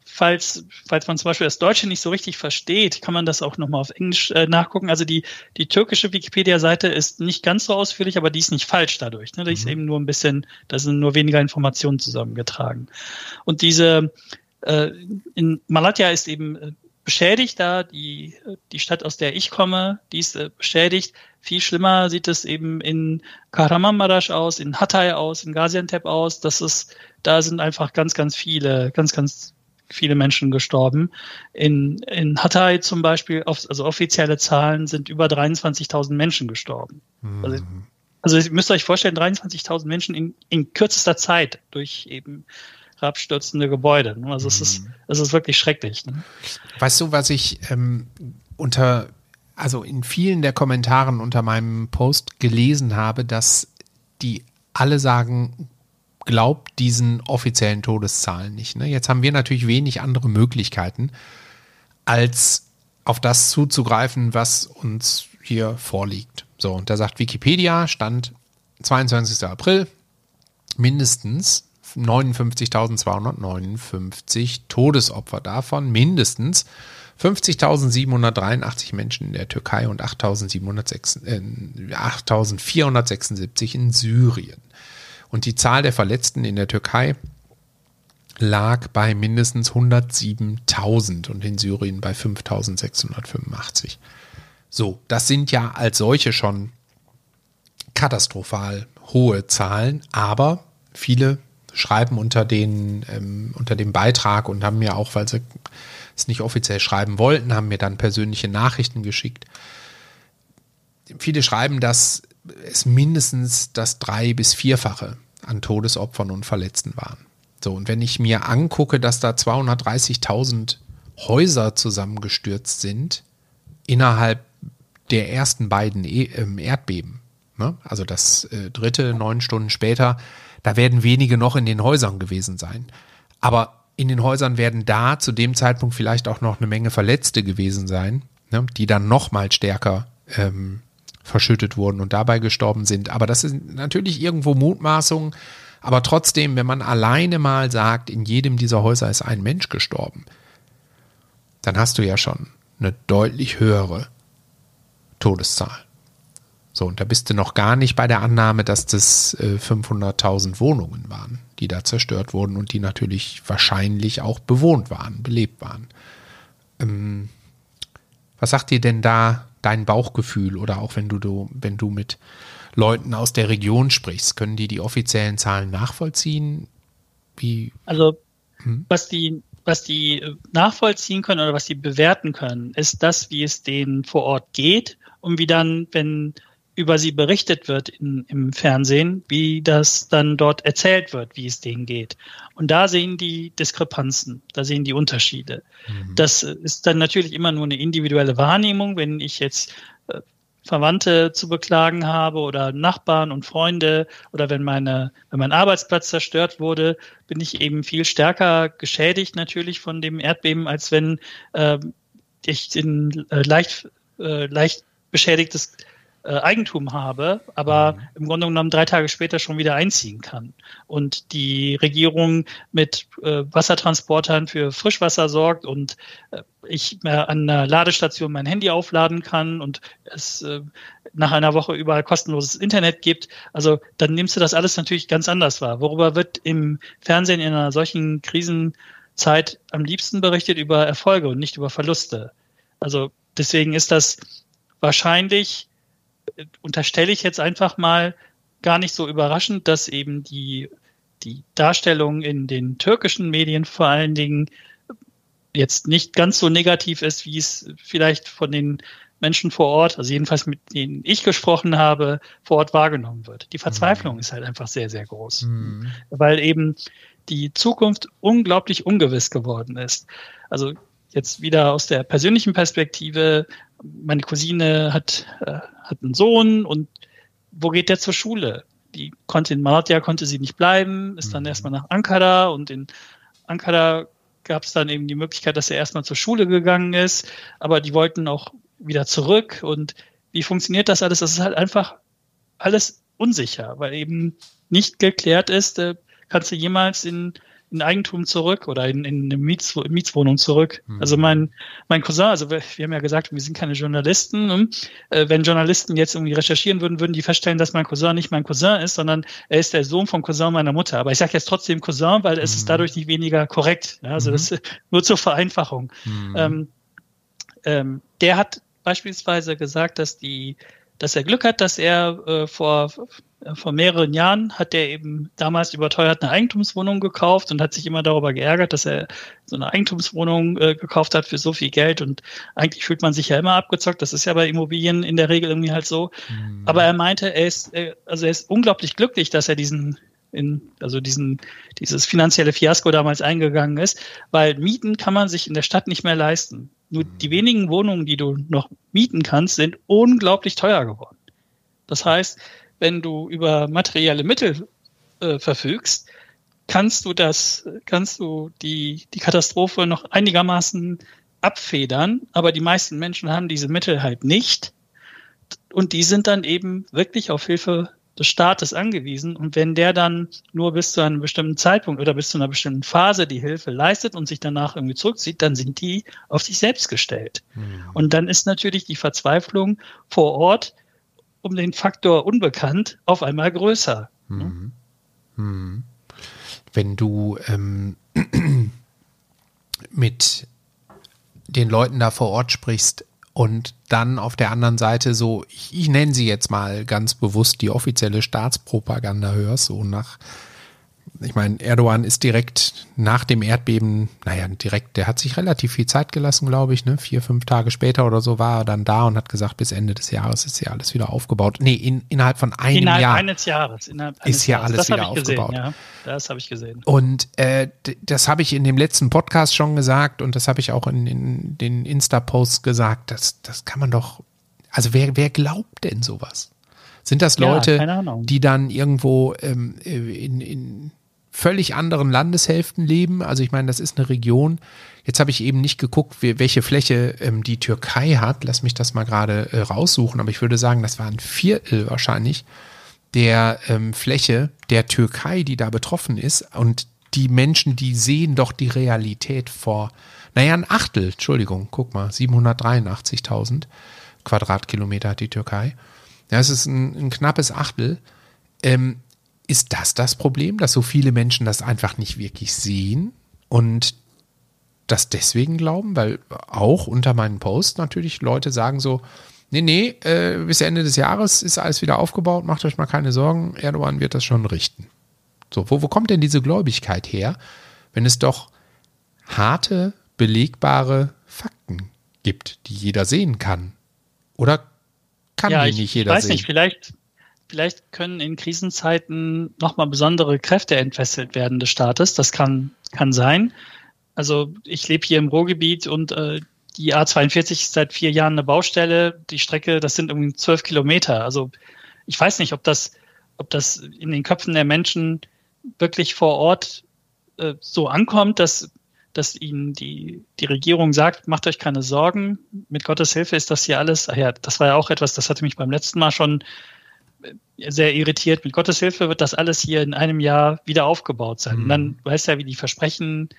C: falls, falls man zum Beispiel das Deutsche nicht so richtig versteht, kann man das auch nochmal auf Englisch äh, nachgucken. Also die, die türkische Wikipedia-Seite ist nicht ganz so ausführlich, aber die ist nicht falsch dadurch. Ne? Die mhm. ist eben nur ein bisschen, da sind nur weniger Informationen zusammengetragen. Und diese, äh, in Malatya ist eben äh, beschädigt da, die, die Stadt, aus der ich komme, die ist äh, beschädigt. Viel schlimmer sieht es eben in Kahramanmaraş aus, in Hatay aus, in Gaziantep aus. Das ist, da sind einfach ganz, ganz viele, ganz, ganz viele Menschen gestorben. In, in Hatay zum Beispiel, also offizielle Zahlen sind über 23.000 Menschen gestorben. Mhm. Also, also ihr müsst euch vorstellen, 23.000 Menschen in, in kürzester Zeit durch eben herabstürzende Gebäude. Also es ist, mhm. es ist wirklich schrecklich. Ne?
B: Weißt du, was ich ähm, unter, also in vielen der Kommentaren unter meinem Post gelesen habe, dass die alle sagen, glaubt diesen offiziellen Todeszahlen nicht. Ne? Jetzt haben wir natürlich wenig andere Möglichkeiten, als auf das zuzugreifen, was uns hier vorliegt. So, und da sagt Wikipedia, Stand 22. April, mindestens 59.259 Todesopfer davon, mindestens 50.783 Menschen in der Türkei und 8.476 äh, in Syrien. Und die Zahl der Verletzten in der Türkei lag bei mindestens 107.000 und in Syrien bei 5.685. So, das sind ja als solche schon katastrophal hohe Zahlen, aber viele schreiben unter, den, ähm, unter dem Beitrag und haben mir auch, weil sie es nicht offiziell schreiben wollten, haben mir dann persönliche Nachrichten geschickt. Viele schreiben, dass es mindestens das drei- bis vierfache an Todesopfern und Verletzten waren. So, und wenn ich mir angucke, dass da 230.000 Häuser zusammengestürzt sind, innerhalb der ersten beiden e ähm, Erdbeben, ne? also das äh, dritte, neun Stunden später, da werden wenige noch in den Häusern gewesen sein. Aber in den Häusern werden da zu dem Zeitpunkt vielleicht auch noch eine Menge Verletzte gewesen sein, ne? die dann noch mal stärker ähm, verschüttet wurden und dabei gestorben sind. Aber das sind natürlich irgendwo Mutmaßungen. Aber trotzdem, wenn man alleine mal sagt, in jedem dieser Häuser ist ein Mensch gestorben, dann hast du ja schon eine deutlich höhere Todeszahl. So, und da bist du noch gar nicht bei der Annahme, dass das äh, 500.000 Wohnungen waren, die da zerstört wurden und die natürlich wahrscheinlich auch bewohnt waren, belebt waren. Ähm, was sagt dir denn da dein Bauchgefühl oder auch wenn du, wenn du mit Leuten aus der Region sprichst, können die die offiziellen Zahlen nachvollziehen? Wie?
C: Also, hm? was die was die nachvollziehen können oder was die bewerten können, ist das, wie es denen vor Ort geht und wie dann, wenn über sie berichtet wird in, im Fernsehen, wie das dann dort erzählt wird, wie es denen geht. Und da sehen die Diskrepanzen, da sehen die Unterschiede. Mhm. Das ist dann natürlich immer nur eine individuelle Wahrnehmung. Wenn ich jetzt äh, Verwandte zu beklagen habe oder Nachbarn und Freunde oder wenn meine, wenn mein Arbeitsplatz zerstört wurde, bin ich eben viel stärker geschädigt natürlich von dem Erdbeben, als wenn äh, ich in äh, leicht, äh, leicht beschädigtes äh, Eigentum habe, aber mhm. im Grunde genommen drei Tage später schon wieder einziehen kann. Und die Regierung mit äh, Wassertransportern für Frischwasser sorgt und äh, ich äh, an einer Ladestation mein Handy aufladen kann und es äh, nach einer Woche überall kostenloses Internet gibt. Also dann nimmst du das alles natürlich ganz anders wahr. Worüber wird im Fernsehen in einer solchen Krisenzeit am liebsten berichtet? Über Erfolge und nicht über Verluste. Also deswegen ist das wahrscheinlich unterstelle ich jetzt einfach mal gar nicht so überraschend, dass eben die, die Darstellung in den türkischen Medien vor allen Dingen jetzt nicht ganz so negativ ist, wie es vielleicht von den Menschen vor Ort, also jedenfalls mit denen ich gesprochen habe, vor Ort wahrgenommen wird. Die Verzweiflung mhm. ist halt einfach sehr, sehr groß, mhm. weil eben die Zukunft unglaublich ungewiss geworden ist. Also jetzt wieder aus der persönlichen Perspektive, meine Cousine hat, äh, hat einen Sohn und wo geht der zur Schule? Die konnte in Malatya konnte sie nicht bleiben, ist dann mhm. erstmal nach Ankara und in Ankara gab es dann eben die Möglichkeit, dass er erstmal zur Schule gegangen ist, aber die wollten auch wieder zurück und wie funktioniert das alles? Das ist halt einfach alles unsicher, weil eben nicht geklärt ist, äh, kannst du jemals in in Eigentum zurück oder in, in eine Miets, Mietswohnung zurück. Mhm. Also mein, mein Cousin, also wir, wir, haben ja gesagt, wir sind keine Journalisten. Ne? Äh, wenn Journalisten jetzt irgendwie recherchieren würden, würden die feststellen, dass mein Cousin nicht mein Cousin ist, sondern er ist der Sohn vom Cousin meiner Mutter. Aber ich sage jetzt trotzdem Cousin, weil es mhm. ist dadurch nicht weniger korrekt. Ja? Also mhm. das nur zur Vereinfachung. Mhm. Ähm, ähm, der hat beispielsweise gesagt, dass die dass er Glück hat, dass er äh, vor, vor mehreren Jahren hat er eben damals überteuert eine Eigentumswohnung gekauft und hat sich immer darüber geärgert, dass er so eine Eigentumswohnung äh, gekauft hat für so viel Geld und eigentlich fühlt man sich ja immer abgezockt. Das ist ja bei Immobilien in der Regel irgendwie halt so. Mhm. Aber er meinte, er ist, also er ist unglaublich glücklich, dass er diesen in, also diesen, dieses finanzielle Fiasko damals eingegangen ist, weil Mieten kann man sich in der Stadt nicht mehr leisten. Nur die wenigen Wohnungen, die du noch mieten kannst, sind unglaublich teuer geworden. Das heißt, wenn du über materielle Mittel äh, verfügst, kannst du das, kannst du die, die Katastrophe noch einigermaßen abfedern, aber die meisten Menschen haben diese Mittel halt nicht. Und die sind dann eben wirklich auf Hilfe des Staates angewiesen. Und wenn der dann nur bis zu einem bestimmten Zeitpunkt oder bis zu einer bestimmten Phase die Hilfe leistet und sich danach irgendwie zurückzieht, dann sind die auf sich selbst gestellt. Mhm. Und dann ist natürlich die Verzweiflung vor Ort um den Faktor unbekannt auf einmal größer. Mhm.
B: Mhm. Wenn du ähm, *clears throat* mit den Leuten da vor Ort sprichst, und dann auf der anderen Seite so, ich, ich nenne sie jetzt mal ganz bewusst die offizielle Staatspropaganda hörst, so nach ich meine, Erdogan ist direkt nach dem Erdbeben, naja, direkt, der hat sich relativ viel Zeit gelassen, glaube ich, ne? Vier, fünf Tage später oder so war er dann da und hat gesagt, bis Ende des Jahres ist ja alles wieder aufgebaut. Nee, in, innerhalb von einem
C: innerhalb
B: Jahr.
C: Eines Jahres, innerhalb eines
B: ist ja alles das wieder aufgebaut.
C: Gesehen, ja. Das habe ich gesehen.
B: Und äh, das habe ich in dem letzten Podcast schon gesagt und das habe ich auch in, in den Insta-Posts gesagt. Das, das kann man doch, also wer, wer glaubt denn sowas? Sind das Leute, ja, die dann irgendwo ähm, in, in völlig anderen Landeshälften leben. Also ich meine, das ist eine Region. Jetzt habe ich eben nicht geguckt, welche Fläche ähm, die Türkei hat. Lass mich das mal gerade äh, raussuchen. Aber ich würde sagen, das war ein Viertel wahrscheinlich der ähm, Fläche der Türkei, die da betroffen ist. Und die Menschen, die sehen doch die Realität vor Naja, ein Achtel, Entschuldigung, guck mal, 783.000 Quadratkilometer hat die Türkei. Ja, es ist ein, ein knappes Achtel. Ähm, ist das das Problem, dass so viele Menschen das einfach nicht wirklich sehen und das deswegen glauben? Weil auch unter meinen Posts natürlich Leute sagen so, nee, nee, äh, bis Ende des Jahres ist alles wieder aufgebaut, macht euch mal keine Sorgen, Erdogan wird das schon richten. So, wo, wo kommt denn diese Gläubigkeit her, wenn es doch harte, belegbare Fakten gibt, die jeder sehen kann? Oder kann
C: ja,
B: die
C: ich,
B: nicht jeder
C: ich weiß
B: sehen?
C: nicht, vielleicht, vielleicht können in Krisenzeiten nochmal besondere Kräfte entfesselt werden des Staates. Das kann, kann sein. Also ich lebe hier im Ruhrgebiet und äh, die A42 ist seit vier Jahren eine Baustelle. Die Strecke, das sind irgendwie zwölf Kilometer. Also ich weiß nicht, ob das, ob das in den Köpfen der Menschen wirklich vor Ort äh, so ankommt, dass, dass ihnen die, die Regierung sagt, macht euch keine Sorgen, mit Gottes Hilfe ist das hier alles, ach ja, das war ja auch etwas, das hatte mich beim letzten Mal schon sehr irritiert. Mit Gottes Hilfe wird das alles hier in einem Jahr wieder aufgebaut sein.
B: Mhm.
C: Und dann weißt du ja, wie die Versprechen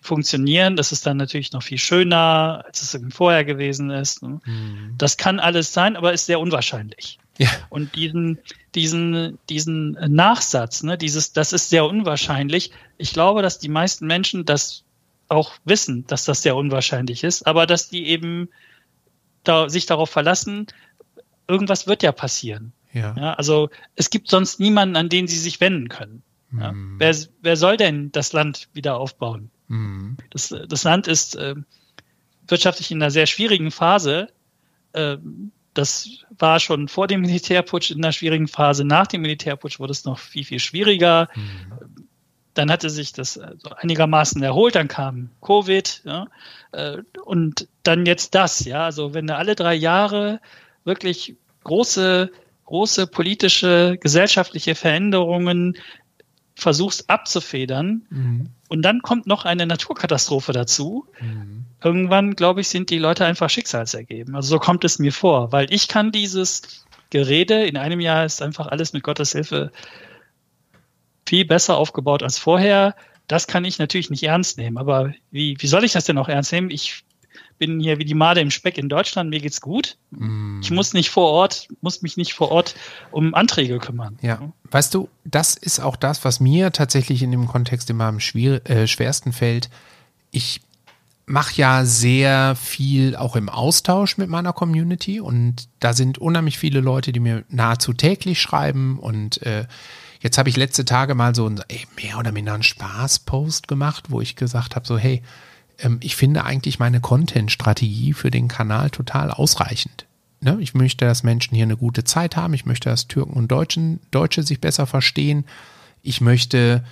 C: funktionieren. Das ist dann natürlich noch viel schöner, als es vorher gewesen ist. ne?
B: Mhm.
C: Das kann alles sein, aber ist sehr unwahrscheinlich.
B: Ja.
C: Und diesen, diesen, diesen Nachsatz, ne, dieses, das ist sehr unwahrscheinlich. Ich glaube, dass die meisten Menschen das auch wissen, dass das sehr unwahrscheinlich ist, aber dass die eben da, sich darauf verlassen, irgendwas wird ja passieren.
B: Ja.
C: Ja, also es gibt sonst niemanden, an den sie sich wenden können. Ja.
B: Mhm.
C: Wer, wer soll denn das Land wieder aufbauen?
B: Mhm.
C: Das, das Land ist äh, wirtschaftlich in einer sehr schwierigen Phase. Äh, das war schon vor dem Militärputsch in einer schwierigen Phase. Nach dem Militärputsch wurde es noch viel, viel schwieriger.
B: Mhm.
C: Dann hatte sich das äh, einigermaßen erholt. Dann kam Covid. Ja, äh, und dann jetzt das. Ja, also wenn alle drei Jahre wirklich große, große politische, gesellschaftliche Veränderungen versuchst abzufedern,
B: Mhm.
C: und dann kommt noch eine Naturkatastrophe dazu.
B: Mhm.
C: Irgendwann, glaube ich, sind die Leute einfach schicksalsergeben. Also so kommt es mir vor, weil ich kann dieses Gerede, in einem Jahr ist einfach alles mit Gottes Hilfe viel besser aufgebaut als vorher. Das kann ich natürlich nicht ernst nehmen. Aber wie, wie soll ich das denn auch ernst nehmen? Ich bin hier wie die Made im Speck in Deutschland, mir geht's gut.
B: Mhm.
C: Ich muss nicht vor Ort, muss mich nicht vor Ort um Anträge kümmern.
B: Ja, weißt du, das ist auch das, was mir tatsächlich in dem Kontext immer am schwier äh, schwersten fällt. Ich mache ja sehr viel auch im Austausch mit meiner Community und da sind unheimlich viele Leute, die mir nahezu täglich schreiben und äh, jetzt habe ich letzte Tage mal so ein ey, mehr oder minder einen Spaß-Post gemacht, wo ich gesagt habe, so hey, ich finde eigentlich meine Content-Strategie für den Kanal total ausreichend. Ne? Ich möchte, dass Menschen hier eine gute Zeit haben. Ich möchte, dass Türken und Deutschen, Deutsche sich besser verstehen. Ich möchte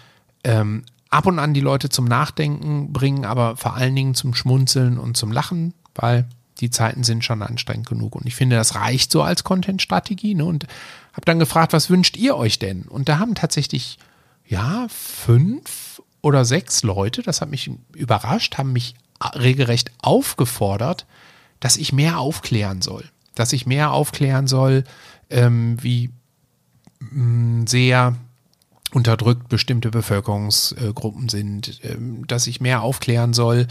B: ähm, ab und an die Leute zum Nachdenken bringen, aber vor allen Dingen zum Schmunzeln und zum Lachen, weil die Zeiten sind schon anstrengend genug. Und ich finde, das reicht so als Content-Strategie. Ne? Und habe dann gefragt, was wünscht ihr euch denn? Und da haben tatsächlich, ja, fünf oder sechs Leute, das hat mich überrascht, haben mich regelrecht aufgefordert, dass ich mehr aufklären soll. Dass ich mehr aufklären soll, ähm, wie mh, sehr unterdrückt bestimmte Bevölkerungsgruppen sind, ähm, dass ich mehr aufklären soll,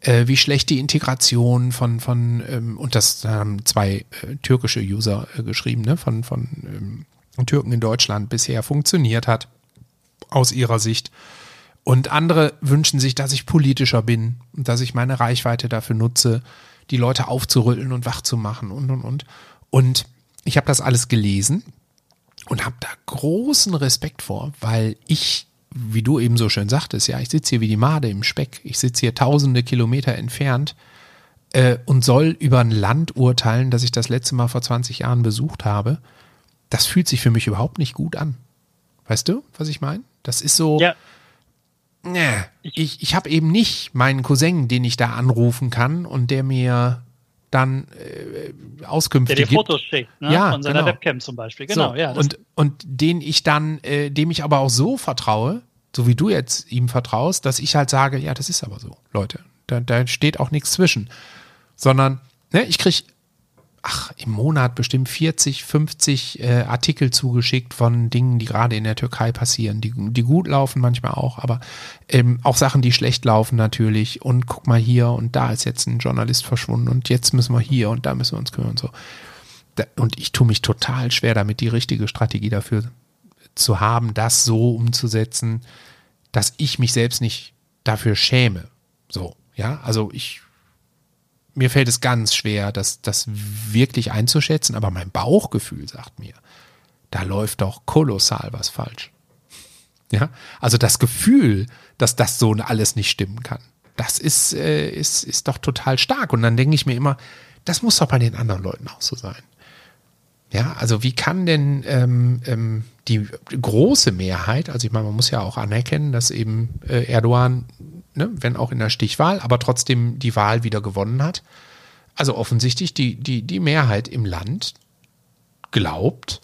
B: äh, wie schlecht die Integration von, von ähm, und das haben zwei äh, türkische User äh, geschrieben, ne, von, von ähm, Türken in Deutschland bisher funktioniert hat, aus ihrer Sicht. Und andere wünschen sich, dass ich politischer bin und dass ich meine Reichweite dafür nutze, die Leute aufzurütteln und wach zu machen und und und. Und ich habe das alles gelesen und habe da großen Respekt vor, weil ich, wie du eben so schön sagtest, ja, ich sitze hier wie die Made im Speck. Ich sitze hier tausende Kilometer entfernt äh, und soll über ein Land urteilen, das ich das letzte Mal vor 20 Jahren besucht habe. Das fühlt sich für mich überhaupt nicht gut an. Weißt du, was ich meine? Das ist so.
C: Ja,
B: ich, ich habe eben nicht meinen Cousin, den ich da anrufen kann und der mir dann äh, Auskünfte
C: der dir
B: gibt.
C: Fotos schickt, ne?
B: Ja,
C: von seiner
B: genau.
C: Webcam zum Beispiel. Genau,
B: so,
C: ja.
B: Und, und den ich dann, äh, dem ich aber auch so vertraue, so wie du jetzt ihm vertraust, dass ich halt sage, ja, das ist aber so, Leute. Da, da steht auch nichts zwischen. Sondern, ne, ich krieg ach, im Monat bestimmt 40, 50 äh, Artikel zugeschickt von Dingen, die gerade in der Türkei passieren, die, die gut laufen manchmal auch, aber ähm, auch Sachen, die schlecht laufen natürlich. Und guck mal hier und da ist jetzt ein Journalist verschwunden und jetzt müssen wir hier und da müssen wir uns kümmern und so. Da, und ich tue mich total schwer damit, die richtige Strategie dafür zu haben, das so umzusetzen, dass ich mich selbst nicht dafür schäme. So, ja, also ich mir fällt es ganz schwer, das, das wirklich einzuschätzen, aber mein Bauchgefühl sagt mir, da läuft doch kolossal was falsch. Ja, also das Gefühl, dass das so alles nicht stimmen kann, das ist, äh, ist, ist doch total stark. Und dann denke ich mir immer, das muss doch bei den anderen Leuten auch so sein. Ja, also wie kann denn ähm, ähm, die große Mehrheit, also ich meine, man muss ja auch anerkennen, dass eben äh, Erdogan ne, wenn auch in der Stichwahl, aber trotzdem die Wahl wieder gewonnen hat. Also offensichtlich die, die, die Mehrheit im Land glaubt,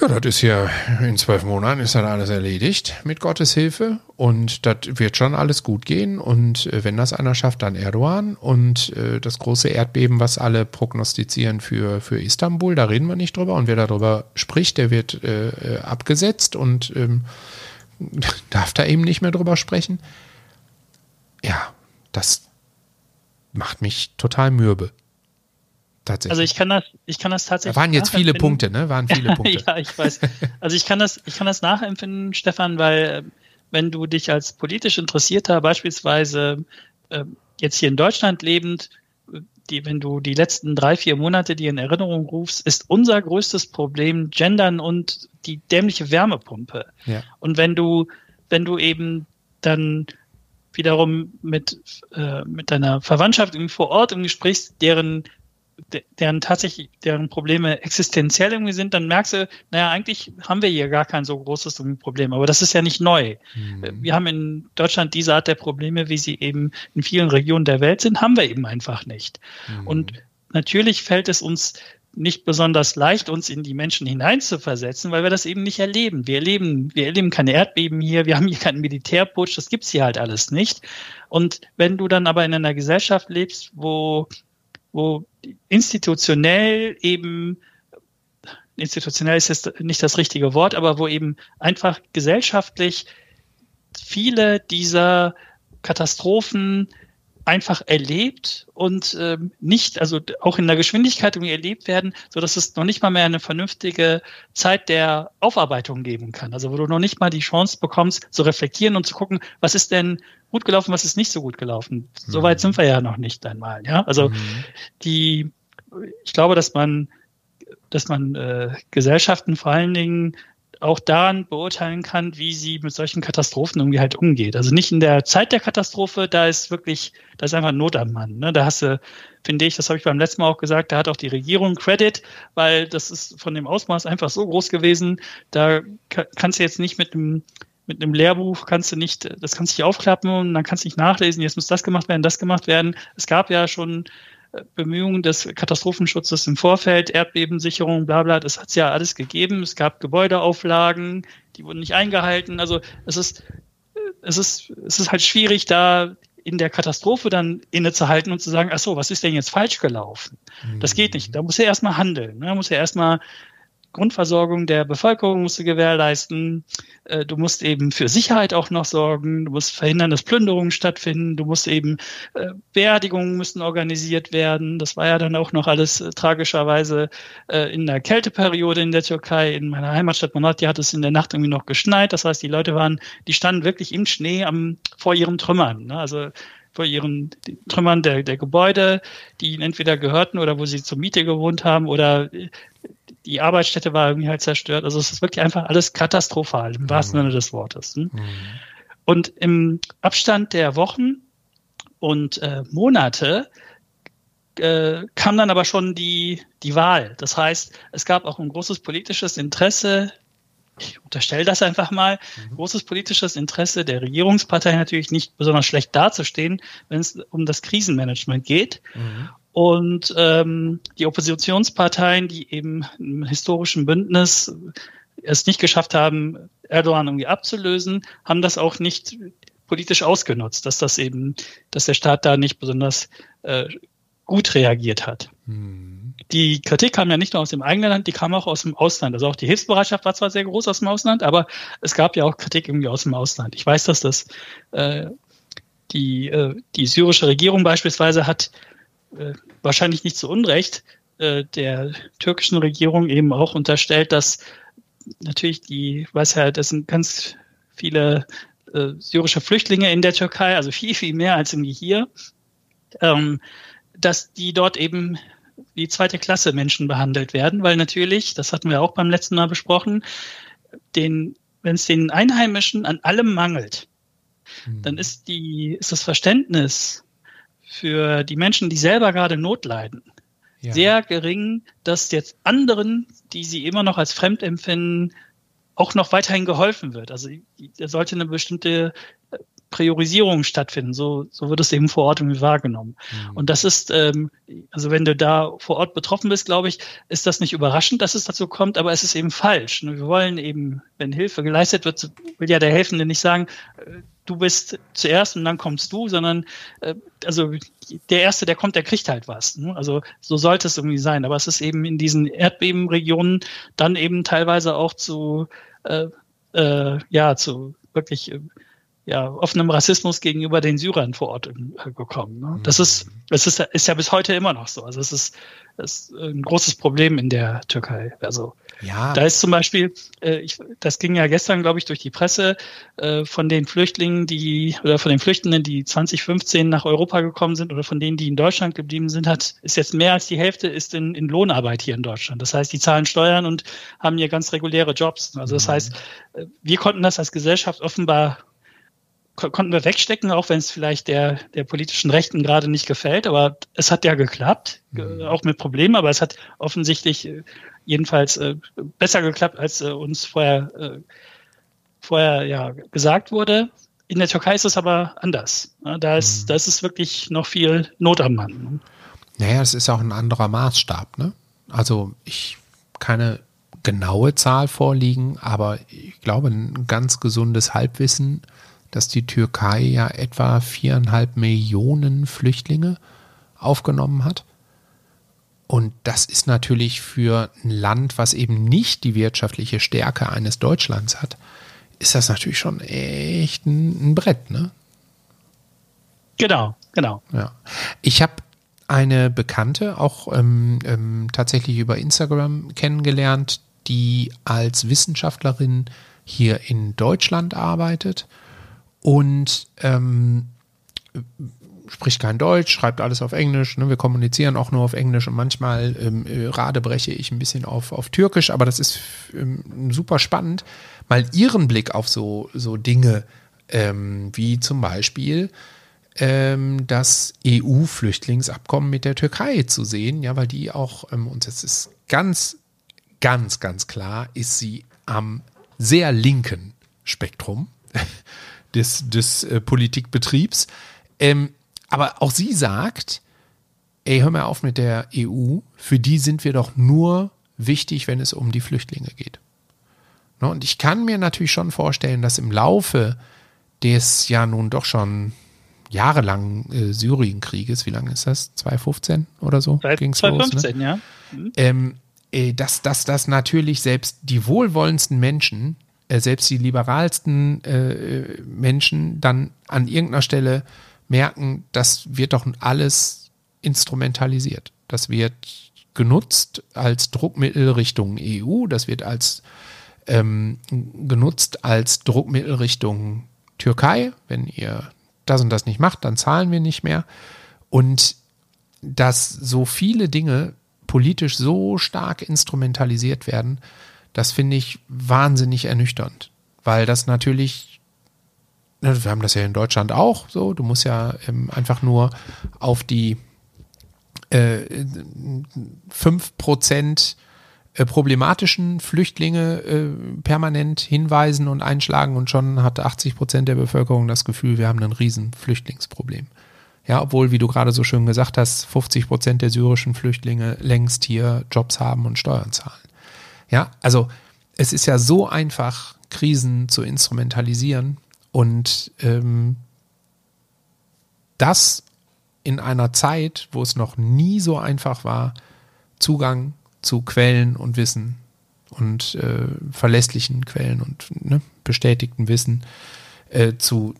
B: ja, das ist ja in zwölf Monaten ist dann alles erledigt mit Gottes Hilfe und das wird schon alles gut gehen und äh, wenn das einer schafft, dann Erdogan und äh, das große Erdbeben, was alle prognostizieren für, für Istanbul, da reden wir nicht drüber und wer darüber spricht, der wird äh, äh abgesetzt und ähm, *laughs* darf da eben nicht mehr drüber sprechen ja, das macht mich total mürbe.
C: Tatsächlich. Also ich kann das, ich kann das tatsächlich.
B: Da waren jetzt viele Punkte, ne? Waren viele *laughs* Punkte.
C: ja, ich weiß. Also ich kann das, ich kann das nachempfinden, Stefan, weil wenn du dich als politisch Interessierter beispielsweise äh, jetzt hier in Deutschland lebend, die, wenn du die letzten drei, vier Monate dir in Erinnerung rufst, ist unser größtes Problem Gendern und die dämliche Wärmepumpe. Ja. Und wenn du, wenn du eben dann wiederum mit, äh, mit deiner Verwandtschaft irgendwie vor Ort irgendwie sprichst, deren, deren tatsächlich, deren Probleme existenziell irgendwie sind, dann merkst du, naja, eigentlich haben wir hier gar kein so großes Problem. Aber das ist ja nicht neu. Mhm. Wir haben in Deutschland diese Art der Probleme, wie sie eben in vielen Regionen der Welt sind, haben wir eben einfach nicht. Mhm. Und natürlich fällt es uns nicht besonders leicht, uns in die Menschen hineinzuversetzen, weil wir das eben nicht erleben. Wir erleben, wir erleben keine Erdbeben hier, wir haben hier keinen Militärputsch, das gibt's hier halt alles nicht. Und wenn du dann aber in einer Gesellschaft lebst, wo, wo institutionell eben, institutionell ist jetzt nicht das richtige Wort, aber wo eben einfach gesellschaftlich viele dieser Katastrophen einfach erlebt und ähm, nicht, also auch in der Geschwindigkeit irgendwie erlebt werden, so dass es noch nicht mal mehr eine vernünftige Zeit der Aufarbeitung geben kann. Also wo du noch nicht mal die Chance bekommst, zu reflektieren und zu gucken, was ist denn gut gelaufen, was ist nicht so gut gelaufen. Mhm. Soweit sind wir ja noch nicht einmal. Ja, also mhm. die, ich glaube, dass man, dass man äh, Gesellschaften vor allen Dingen auch daran beurteilen kann, wie sie mit solchen Katastrophen irgendwie halt umgeht. Also nicht in der Zeit der Katastrophe, da ist wirklich, da ist einfach Not am Mann. Ne? Da hast du, finde ich, das habe ich beim letzten Mal auch gesagt, da hat auch die Regierung Credit, weil das ist von dem Ausmaß einfach so groß gewesen, da kannst du jetzt nicht mit einem mit einem Lehrbuch kannst du nicht, das kannst du nicht aufklappen und dann kannst du nicht nachlesen, jetzt muss das gemacht werden, das gemacht werden. Es gab ja schon Bemühungen des Katastrophenschutzes im Vorfeld, Erdbebensicherung, bla bla, das hat es ja alles gegeben. Es gab Gebäudeauflagen, die wurden nicht eingehalten. Also es ist, es ist, es ist halt schwierig, da in der Katastrophe dann innezuhalten und zu sagen, ach so, was ist denn jetzt falsch gelaufen? Das geht nicht. Da muss er erstmal handeln. Ne? Da muss er erstmal Grundversorgung der Bevölkerung musst du gewährleisten. Äh, du musst eben für Sicherheit auch noch sorgen. Du musst verhindern, dass Plünderungen stattfinden. Du musst eben äh, Beerdigungen müssen organisiert werden. Das war ja dann auch noch alles äh, tragischerweise in der Kälteperiode in der Türkei. In meiner Heimatstadt Malatya hat es in der Nacht irgendwie noch geschneit. Das heißt, die Leute waren, die standen wirklich im Schnee am, vor ihren Trümmern. Ne? Also vor ihren Trümmern der, der Gebäude, die ihnen entweder gehörten oder wo sie zur Miete gewohnt haben oder die Arbeitsstätte war irgendwie halt zerstört. Also es ist wirklich einfach alles katastrophal, im wahrsten mhm. Sinne des Wortes. Ne? Mhm. Und im Abstand der Wochen und äh, Monate äh, kam dann aber schon die, die Wahl. Das heißt, es gab auch ein großes politisches Interesse, ich unterstelle das einfach mal, mhm. großes politisches Interesse der Regierungspartei natürlich nicht besonders schlecht dazustehen, wenn es um das Krisenmanagement geht. Mhm. Und ähm, die Oppositionsparteien, die eben im historischen Bündnis es nicht geschafft haben, Erdogan irgendwie abzulösen, haben das auch nicht politisch ausgenutzt, dass das eben, dass der Staat da nicht besonders äh, gut reagiert hat. Die Kritik kam ja nicht nur aus dem eigenen Land, die kam auch aus dem Ausland. Also auch die Hilfsbereitschaft war zwar sehr groß aus dem Ausland, aber es gab ja auch Kritik irgendwie aus dem Ausland. Ich weiß, dass das äh, die, äh, die syrische Regierung beispielsweise hat äh, wahrscheinlich nicht zu Unrecht äh, der türkischen Regierung eben auch unterstellt, dass natürlich die, weiß ja, das sind ganz viele äh, syrische Flüchtlinge in der Türkei, also viel, viel mehr als irgendwie hier, ähm, dass die dort eben wie zweite Klasse Menschen behandelt werden, weil natürlich, das hatten wir auch beim letzten Mal besprochen, den, wenn es den Einheimischen an allem mangelt, mhm. dann ist die, ist das Verständnis für die Menschen, die selber gerade Not leiden, ja. sehr gering, dass jetzt anderen, die sie immer noch als fremd empfinden, auch noch weiterhin geholfen wird. Also da sollte eine bestimmte Priorisierung stattfinden. So, so wird es eben vor Ort irgendwie wahrgenommen. Mhm. Und das ist, ähm, also wenn du da vor Ort betroffen bist, glaube ich, ist das nicht überraschend, dass es dazu kommt, aber es ist eben falsch. Wir wollen eben, wenn Hilfe geleistet wird, will ja der Helfende nicht sagen, äh, du bist zuerst und dann kommst du, sondern äh, also der Erste, der kommt, der kriegt halt was. Ne? Also so sollte es irgendwie sein. Aber es ist eben in diesen Erdbebenregionen dann eben teilweise auch zu äh, äh, ja zu wirklich äh, ja, offenem Rassismus gegenüber den Syrern vor Ort äh, gekommen. Ne? Das ist, das ist, ist ja bis heute immer noch so. Also es ist, das ist ein großes Problem in der Türkei. Also ja. da ist zum Beispiel, äh, ich, das ging ja gestern, glaube ich, durch die Presse äh, von den Flüchtlingen, die oder von den Flüchtenden, die 2015 nach Europa gekommen sind oder von denen, die in Deutschland geblieben sind, hat ist jetzt mehr als die Hälfte ist in, in Lohnarbeit hier in Deutschland. Das heißt, die zahlen Steuern und haben hier ganz reguläre Jobs. Also das mhm. heißt, äh, wir konnten das als Gesellschaft offenbar konnten wir wegstecken, auch wenn es vielleicht der, der politischen Rechten gerade nicht gefällt. Aber es hat ja geklappt, mhm. auch mit Problemen, aber es hat offensichtlich äh, jedenfalls äh, besser geklappt, als äh, uns vorher, äh, vorher ja, gesagt wurde. In der Türkei ist es aber anders. Da ist, mhm. da ist es wirklich noch viel Not am Mann.
B: Naja, es ist auch ein anderer Maßstab. Ne? Also ich keine genaue Zahl vorliegen, aber ich glaube, ein ganz gesundes Halbwissen dass die Türkei ja etwa viereinhalb Millionen Flüchtlinge aufgenommen hat. Und das ist natürlich für ein Land, was eben nicht die wirtschaftliche Stärke eines Deutschlands hat, ist das natürlich schon echt ein, ein Brett, ne?
C: Genau, genau.
B: Ja. Ich habe eine Bekannte auch ähm, ähm, tatsächlich über Instagram kennengelernt, die als Wissenschaftlerin hier in Deutschland arbeitet und ähm, spricht kein Deutsch, schreibt alles auf Englisch. Ne? Wir kommunizieren auch nur auf Englisch und manchmal ähm, äh, radebreche ich ein bisschen auf, auf Türkisch, aber das ist ähm, super spannend, mal ihren Blick auf so, so Dinge ähm, wie zum Beispiel ähm, das EU-Flüchtlingsabkommen mit der Türkei zu sehen, ja, weil die auch, ähm, und das ist ganz, ganz, ganz klar, ist sie am sehr linken Spektrum des, des äh, Politikbetriebs. Ähm, aber auch sie sagt, ey, hör mal auf mit der EU, für die sind wir doch nur wichtig, wenn es um die Flüchtlinge geht. Ne? Und ich kann mir natürlich schon vorstellen, dass im Laufe des ja nun doch schon jahrelangen äh, Syrienkrieges, wie lange ist das? 2015 oder so?
C: Seit 2015, los, ne? ja.
B: Mhm. Ähm, äh, dass, dass das natürlich selbst die wohlwollendsten Menschen selbst die liberalsten äh, Menschen dann an irgendeiner Stelle merken, das wird doch alles instrumentalisiert. Das wird genutzt als Druckmittel Richtung EU, das wird als ähm, genutzt als Druckmittel Richtung Türkei. Wenn ihr das und das nicht macht, dann zahlen wir nicht mehr. Und dass so viele Dinge politisch so stark instrumentalisiert werden, das finde ich wahnsinnig ernüchternd, weil das natürlich, wir haben das ja in Deutschland auch so, du musst ja ähm, einfach nur auf die äh, 5% äh, problematischen Flüchtlinge äh, permanent hinweisen und einschlagen und schon hat 80 Prozent der Bevölkerung das Gefühl, wir haben ein riesen Flüchtlingsproblem. Ja, obwohl, wie du gerade so schön gesagt hast, 50 Prozent der syrischen Flüchtlinge längst hier Jobs haben und Steuern zahlen. Ja, also es ist ja so einfach, Krisen zu instrumentalisieren und ähm, das in einer Zeit, wo es noch nie so einfach war, Zugang zu Quellen und Wissen und äh, verlässlichen Quellen und ne, bestätigten Wissen äh, zu,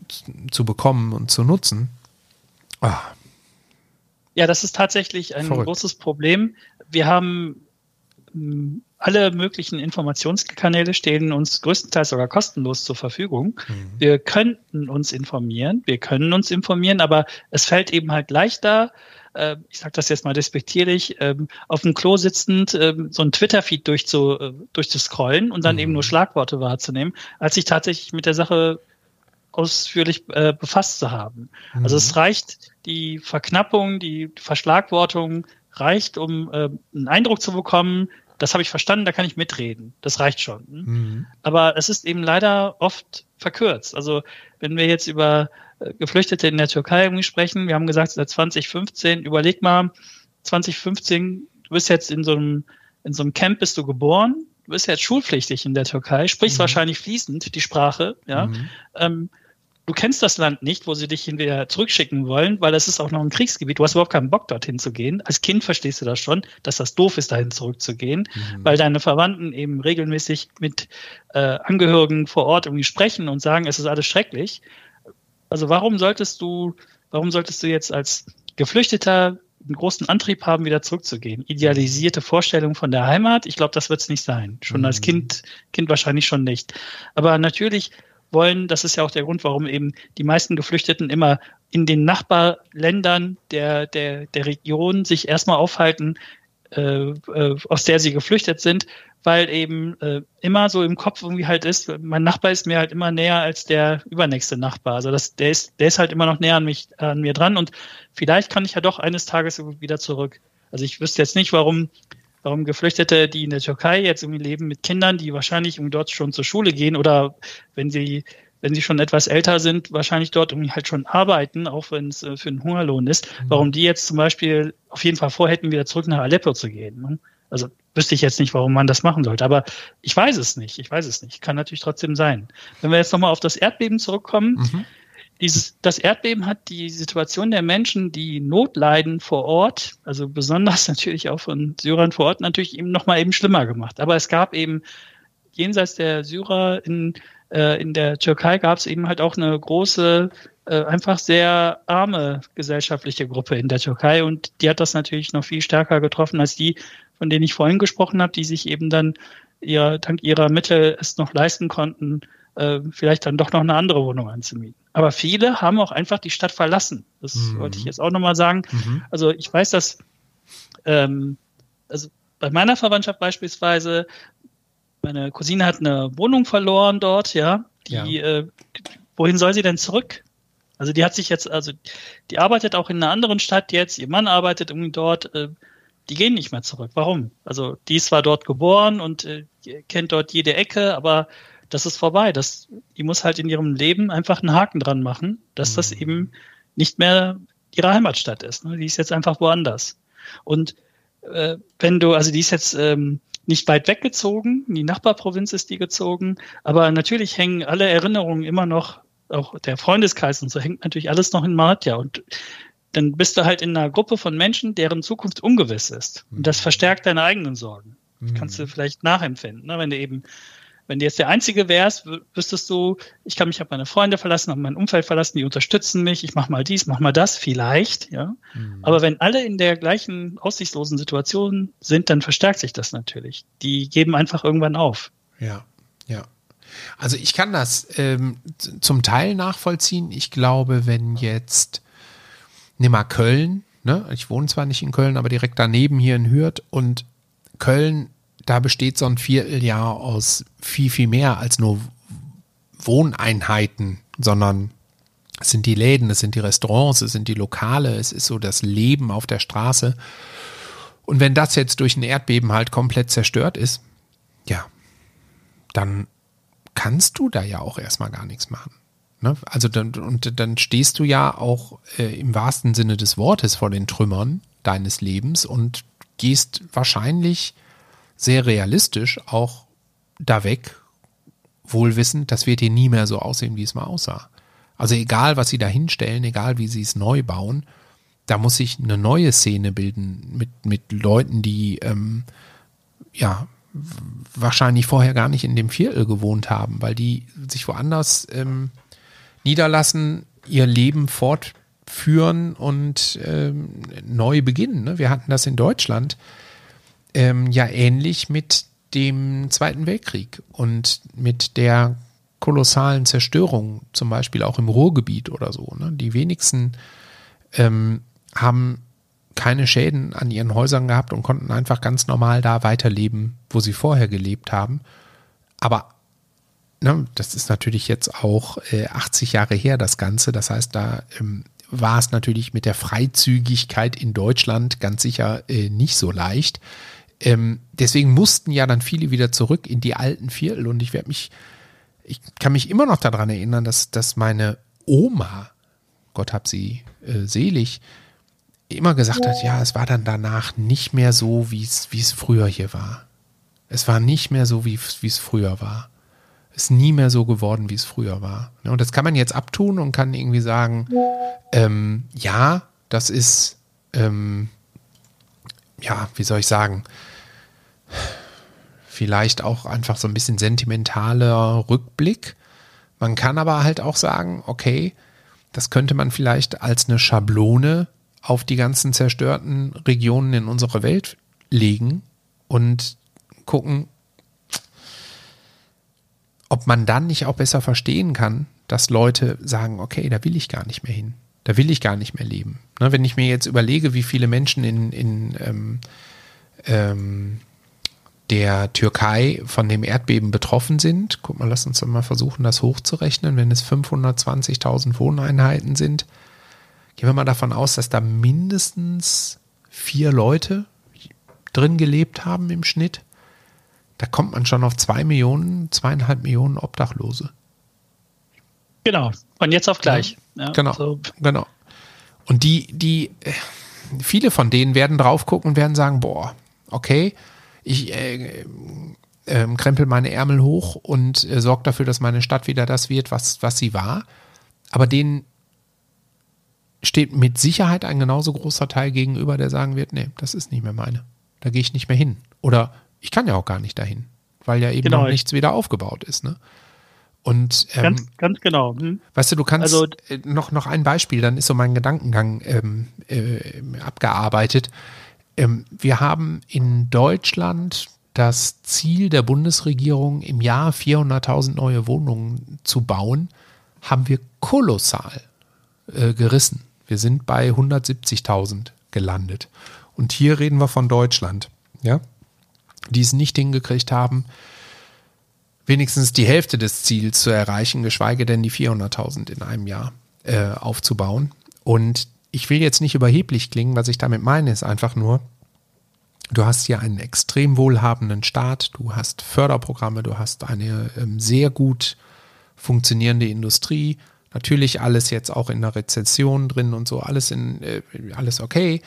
B: zu bekommen und zu nutzen. Ah.
C: Ja, das ist tatsächlich ein Verrückt. großes Problem. Wir haben alle möglichen Informationskanäle stehen uns größtenteils sogar kostenlos zur Verfügung. Mhm. Wir könnten uns informieren, wir können uns informieren, aber es fällt eben halt leichter, äh, ich sage das jetzt mal despektierlich, äh, auf dem Klo sitzend äh, so ein Twitter-Feed durchzu, äh, durchzuscrollen und dann mhm. eben nur Schlagworte wahrzunehmen, als sich tatsächlich mit der Sache ausführlich äh, befasst zu haben. Mhm. Also es reicht die Verknappung, die Verschlagwortung reicht, um äh, einen Eindruck zu bekommen, das habe ich verstanden, da kann ich mitreden. Das reicht schon. Mhm. Aber es ist eben leider oft verkürzt. Also wenn wir jetzt über äh, Geflüchtete in der Türkei irgendwie sprechen, wir haben gesagt, seit 2015, überleg mal, 2015, du bist jetzt in so einem, in so einem Camp bist du geboren, du bist jetzt schulpflichtig in der Türkei, sprichst mhm. wahrscheinlich fließend die Sprache, ja. Mhm. Ähm, du kennst das Land nicht, wo sie dich hinterher zurückschicken wollen, weil das ist auch noch ein Kriegsgebiet. Du hast überhaupt keinen Bock, dorthin zu gehen. Als Kind verstehst du das schon, dass das doof ist, dahin zurückzugehen, mhm. weil deine Verwandten eben regelmäßig mit äh, Angehörigen vor Ort irgendwie sprechen und sagen, es ist alles schrecklich. Also warum solltest du, warum solltest du jetzt als Geflüchteter einen großen Antrieb haben, wieder zurückzugehen. Idealisierte Vorstellung von der Heimat, ich glaube, das wird es nicht sein. Schon mhm. als Kind, Kind wahrscheinlich schon nicht. Aber natürlich wollen. Das ist ja auch der Grund, warum eben die meisten Geflüchteten immer in den Nachbarländern der, der, der Region sich erstmal aufhalten, äh, äh, aus der sie geflüchtet sind, weil eben äh, immer so im Kopf irgendwie halt ist, mein Nachbar ist mir halt immer näher als der übernächste Nachbar. Also das, der ist, der ist halt immer noch näher an mich, an mir dran und vielleicht kann ich ja doch eines Tages wieder zurück. Also ich wüsste jetzt nicht, warum warum Geflüchtete, die in der Türkei jetzt irgendwie leben mit Kindern, die wahrscheinlich irgendwie dort schon zur Schule gehen oder wenn sie wenn sie schon etwas älter sind, wahrscheinlich dort irgendwie halt schon arbeiten, auch wenn es äh, für einen Hungerlohn ist, mhm. warum die jetzt zum Beispiel auf jeden Fall vorhätten, wieder zurück nach Aleppo zu gehen. Ne? Also wüsste ich jetzt nicht, warum man das machen sollte, aber ich weiß es nicht. Ich weiß es nicht. Kann natürlich trotzdem sein. Wenn wir jetzt nochmal auf das Erdbeben zurückkommen, mhm dieses, das Erdbeben hat die Situation der Menschen, die Not leiden vor Ort, also besonders *laughs* natürlich auch von Syrern vor Ort, natürlich eben nochmal eben schlimmer gemacht. Aber es gab eben jenseits der Syrer in, äh, in der Türkei gab es eben halt auch eine große, äh, einfach sehr arme gesellschaftliche Gruppe in der Türkei und die hat das natürlich noch viel stärker getroffen als die, von denen ich vorhin gesprochen habe, die sich eben dann ihr, dank ihrer Mittel es noch leisten konnten, äh, vielleicht dann doch noch eine andere Wohnung anzumieten. Aber viele haben auch einfach die Stadt verlassen. Das mhm. wollte ich jetzt auch nochmal sagen. Mhm. Also ich weiß, dass ähm, also bei meiner Verwandtschaft beispielsweise, meine Cousine hat eine Wohnung verloren dort, ja. Die, ja. Äh, wohin soll sie denn zurück? Also die hat sich jetzt, also die arbeitet auch in einer anderen Stadt jetzt, ihr Mann arbeitet irgendwie dort, äh, die gehen nicht mehr zurück. Warum? Also die ist zwar dort geboren und äh, kennt dort jede Ecke, aber das ist vorbei. Das, die muss halt in ihrem Leben einfach einen Haken dran machen, dass mhm. das eben nicht mehr ihre Heimatstadt ist. Ne? Die ist jetzt einfach woanders. Und äh, wenn du, also die ist jetzt ähm, nicht weit weggezogen, in die Nachbarprovinz ist die gezogen, aber natürlich hängen alle Erinnerungen immer noch, auch der Freundeskreis und so hängt natürlich alles noch in Malatya. Und dann bist du halt in einer Gruppe von Menschen, deren Zukunft ungewiss ist. Und das mhm. verstärkt deine eigenen Sorgen. Das kannst du mhm. vielleicht nachempfinden, ne? wenn du eben wenn du jetzt der Einzige wärst, wüsstest du, ich kann mich auf meine Freunde verlassen, auf mein Umfeld verlassen, die unterstützen mich, ich mache mal dies, mach mal das, vielleicht, ja. Mhm. Aber wenn alle in der gleichen aussichtslosen Situation sind, dann verstärkt sich das natürlich. Die geben einfach irgendwann auf.
B: Ja, ja. Also ich kann das ähm, zum Teil nachvollziehen. Ich glaube, wenn jetzt, nimm mal Köln, ne? ich wohne zwar nicht in Köln, aber direkt daneben hier in Hürth und Köln da besteht so ein Vierteljahr aus viel, viel mehr als nur Wohneinheiten, sondern es sind die Läden, es sind die Restaurants, es sind die Lokale, es ist so das Leben auf der Straße. Und wenn das jetzt durch ein Erdbeben halt komplett zerstört ist, ja, dann kannst du da ja auch erstmal gar nichts machen. Ne? Also dann, und dann stehst du ja auch äh, im wahrsten Sinne des Wortes vor den Trümmern deines Lebens und gehst wahrscheinlich sehr realistisch auch da weg, wohlwissend, das wird hier nie mehr so aussehen, wie es mal aussah. Also egal, was sie da hinstellen, egal wie sie es neu bauen, da muss sich eine neue Szene bilden mit, mit Leuten, die ähm, ja wahrscheinlich vorher gar nicht in dem Viertel gewohnt haben, weil die sich woanders ähm, niederlassen, ihr Leben fortführen und ähm, neu beginnen. Ne? Wir hatten das in Deutschland ähm, ja ähnlich mit dem Zweiten Weltkrieg und mit der kolossalen Zerstörung, zum Beispiel auch im Ruhrgebiet oder so. Ne? Die wenigsten ähm, haben keine Schäden an ihren Häusern gehabt und konnten einfach ganz normal da weiterleben, wo sie vorher gelebt haben. Aber ne, das ist natürlich jetzt auch äh, 80 Jahre her, das Ganze. Das heißt, da ähm, war es natürlich mit der Freizügigkeit in Deutschland ganz sicher äh, nicht so leicht. Ähm, deswegen mussten ja dann viele wieder zurück in die alten Viertel und ich werde mich, ich kann mich immer noch daran erinnern, dass, dass meine Oma, Gott hab sie äh, selig, immer gesagt hat, ja, es war dann danach nicht mehr so, wie es, früher hier war. Es war nicht mehr so, wie, es früher war. Es ist nie mehr so geworden, wie es früher war. Und das kann man jetzt abtun und kann irgendwie sagen, ähm, ja, das ist, ähm, ja, wie soll ich sagen, vielleicht auch einfach so ein bisschen sentimentaler Rückblick. Man kann aber halt auch sagen, okay, das könnte man vielleicht als eine Schablone auf die ganzen zerstörten Regionen in unserer Welt legen und gucken, ob man dann nicht auch besser verstehen kann, dass Leute sagen, okay, da will ich gar nicht mehr hin, da will ich gar nicht mehr leben. Ne, wenn ich mir jetzt überlege, wie viele Menschen in, in ähm, ähm, der Türkei von dem Erdbeben betroffen sind. Guck mal, lass uns mal versuchen, das hochzurechnen. Wenn es 520.000 Wohneinheiten sind, gehen wir mal davon aus, dass da mindestens vier Leute drin gelebt haben im Schnitt. Da kommt man schon auf zwei Millionen, zweieinhalb Millionen Obdachlose.
C: Genau, von jetzt auf gleich.
B: Ja, genau, so. genau. Und die, die, äh, viele von denen werden drauf gucken und werden sagen, boah, okay, ich äh, äh, krempel meine Ärmel hoch und äh, sorge dafür, dass meine Stadt wieder das wird, was, was sie war. Aber denen steht mit Sicherheit ein genauso großer Teil gegenüber, der sagen wird, nee, das ist nicht mehr meine. Da gehe ich nicht mehr hin. Oder ich kann ja auch gar nicht dahin, weil ja eben genau. noch nichts wieder aufgebaut ist. Ne? Und
C: ähm, ganz, ganz genau. Hm.
B: Weißt du, du kannst also, äh, noch, noch ein Beispiel, dann ist so mein Gedankengang ähm, äh, abgearbeitet. Ähm, wir haben in Deutschland das Ziel der Bundesregierung, im Jahr 400.000 neue Wohnungen zu bauen, haben wir kolossal äh, gerissen. Wir sind bei 170.000 gelandet. Und hier reden wir von Deutschland, ja, die es nicht hingekriegt haben, wenigstens die Hälfte des Ziels zu erreichen, geschweige denn die 400.000 in einem Jahr äh, aufzubauen. Und ich will jetzt nicht überheblich klingen, was ich damit meine, ist einfach nur, du hast hier einen extrem wohlhabenden Staat, du hast Förderprogramme, du hast eine ähm, sehr gut funktionierende Industrie, natürlich alles jetzt auch in der Rezession drin und so, alles in äh, alles okay,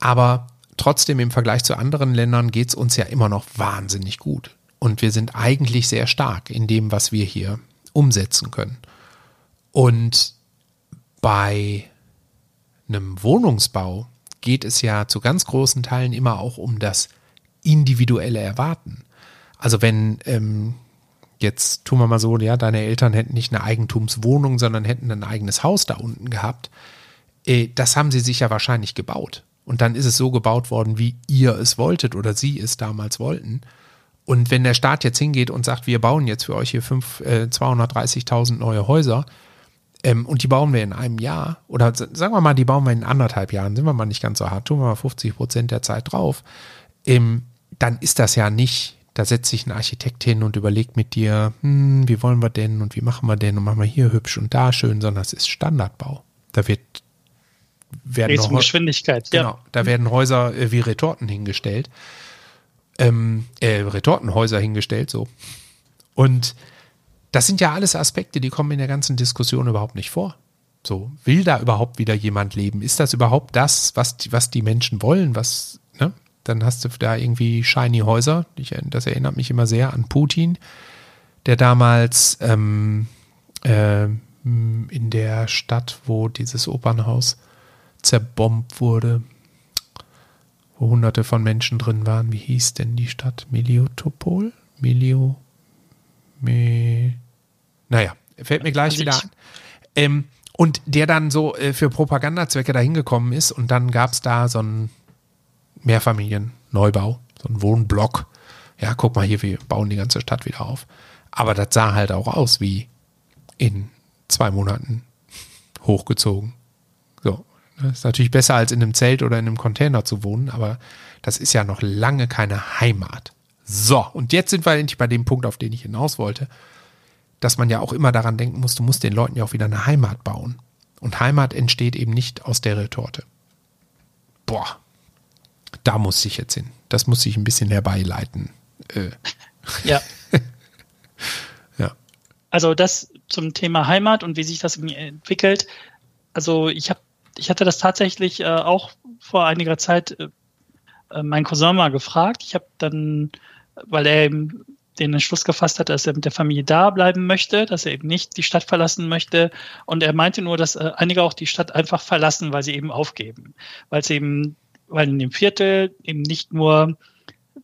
B: aber trotzdem im Vergleich zu anderen Ländern geht es uns ja immer noch wahnsinnig gut. Und wir sind eigentlich sehr stark in dem, was wir hier umsetzen können. Und bei einem Wohnungsbau geht es ja zu ganz großen Teilen immer auch um das individuelle Erwarten. Also wenn ähm, jetzt tun wir mal so, ja, deine Eltern hätten nicht eine Eigentumswohnung, sondern hätten ein eigenes Haus da unten gehabt, äh, das haben sie sich ja wahrscheinlich gebaut. Und dann ist es so gebaut worden, wie ihr es wolltet oder sie es damals wollten. Und wenn der Staat jetzt hingeht und sagt, wir bauen jetzt für euch hier fünf, äh, 230.000 neue Häuser, ähm, und die bauen wir in einem Jahr oder sagen wir mal, die bauen wir in anderthalb Jahren, sind wir mal nicht ganz so hart, tun wir mal 50 Prozent der Zeit drauf, ähm, dann ist das ja nicht, da setzt sich ein Architekt hin und überlegt mit dir, hm, wie wollen wir denn und wie machen wir denn und machen wir hier hübsch und da schön, sondern es ist Standardbau. Da wird werden
C: um Geschwindigkeit,
B: genau, ja. da werden Häuser äh, wie Retorten hingestellt, ähm, äh, Retortenhäuser hingestellt, so. Und das sind ja alles Aspekte, die kommen in der ganzen Diskussion überhaupt nicht vor. So, will da überhaupt wieder jemand leben? Ist das überhaupt das, was die, was die Menschen wollen? Was, ne? Dann hast du da irgendwie shiny Häuser. Ich, das erinnert mich immer sehr an Putin, der damals ähm, äh, in der Stadt, wo dieses Opernhaus zerbombt wurde, wo hunderte von Menschen drin waren. Wie hieß denn die Stadt? Meliotopol? Melio? Me naja, fällt mir gleich also wieder an. Ähm, und der dann so äh, für Propagandazwecke dahin gekommen ist und dann gab es da so einen Mehrfamilien-Neubau, so einen Wohnblock. Ja, guck mal hier, wir bauen die ganze Stadt wieder auf. Aber das sah halt auch aus wie in zwei Monaten hochgezogen. So. Das ne, ist natürlich besser als in einem Zelt oder in einem Container zu wohnen, aber das ist ja noch lange keine Heimat. So, und jetzt sind wir endlich bei dem Punkt, auf den ich hinaus wollte dass man ja auch immer daran denken muss, du musst den Leuten ja auch wieder eine Heimat bauen. Und Heimat entsteht eben nicht aus der Retorte. Boah, da muss ich jetzt hin. Das muss ich ein bisschen herbeileiten. Äh.
C: Ja. *laughs* ja. Also das zum Thema Heimat und wie sich das entwickelt. Also ich habe, ich hatte das tatsächlich äh, auch vor einiger Zeit äh, äh mein Cousin mal gefragt. Ich habe dann, weil er eben den Entschluss gefasst hat, dass er mit der Familie da bleiben möchte, dass er eben nicht die Stadt verlassen möchte. Und er meinte nur, dass äh, einige auch die Stadt einfach verlassen, weil sie eben aufgeben. Weil es eben, weil in dem Viertel eben nicht nur,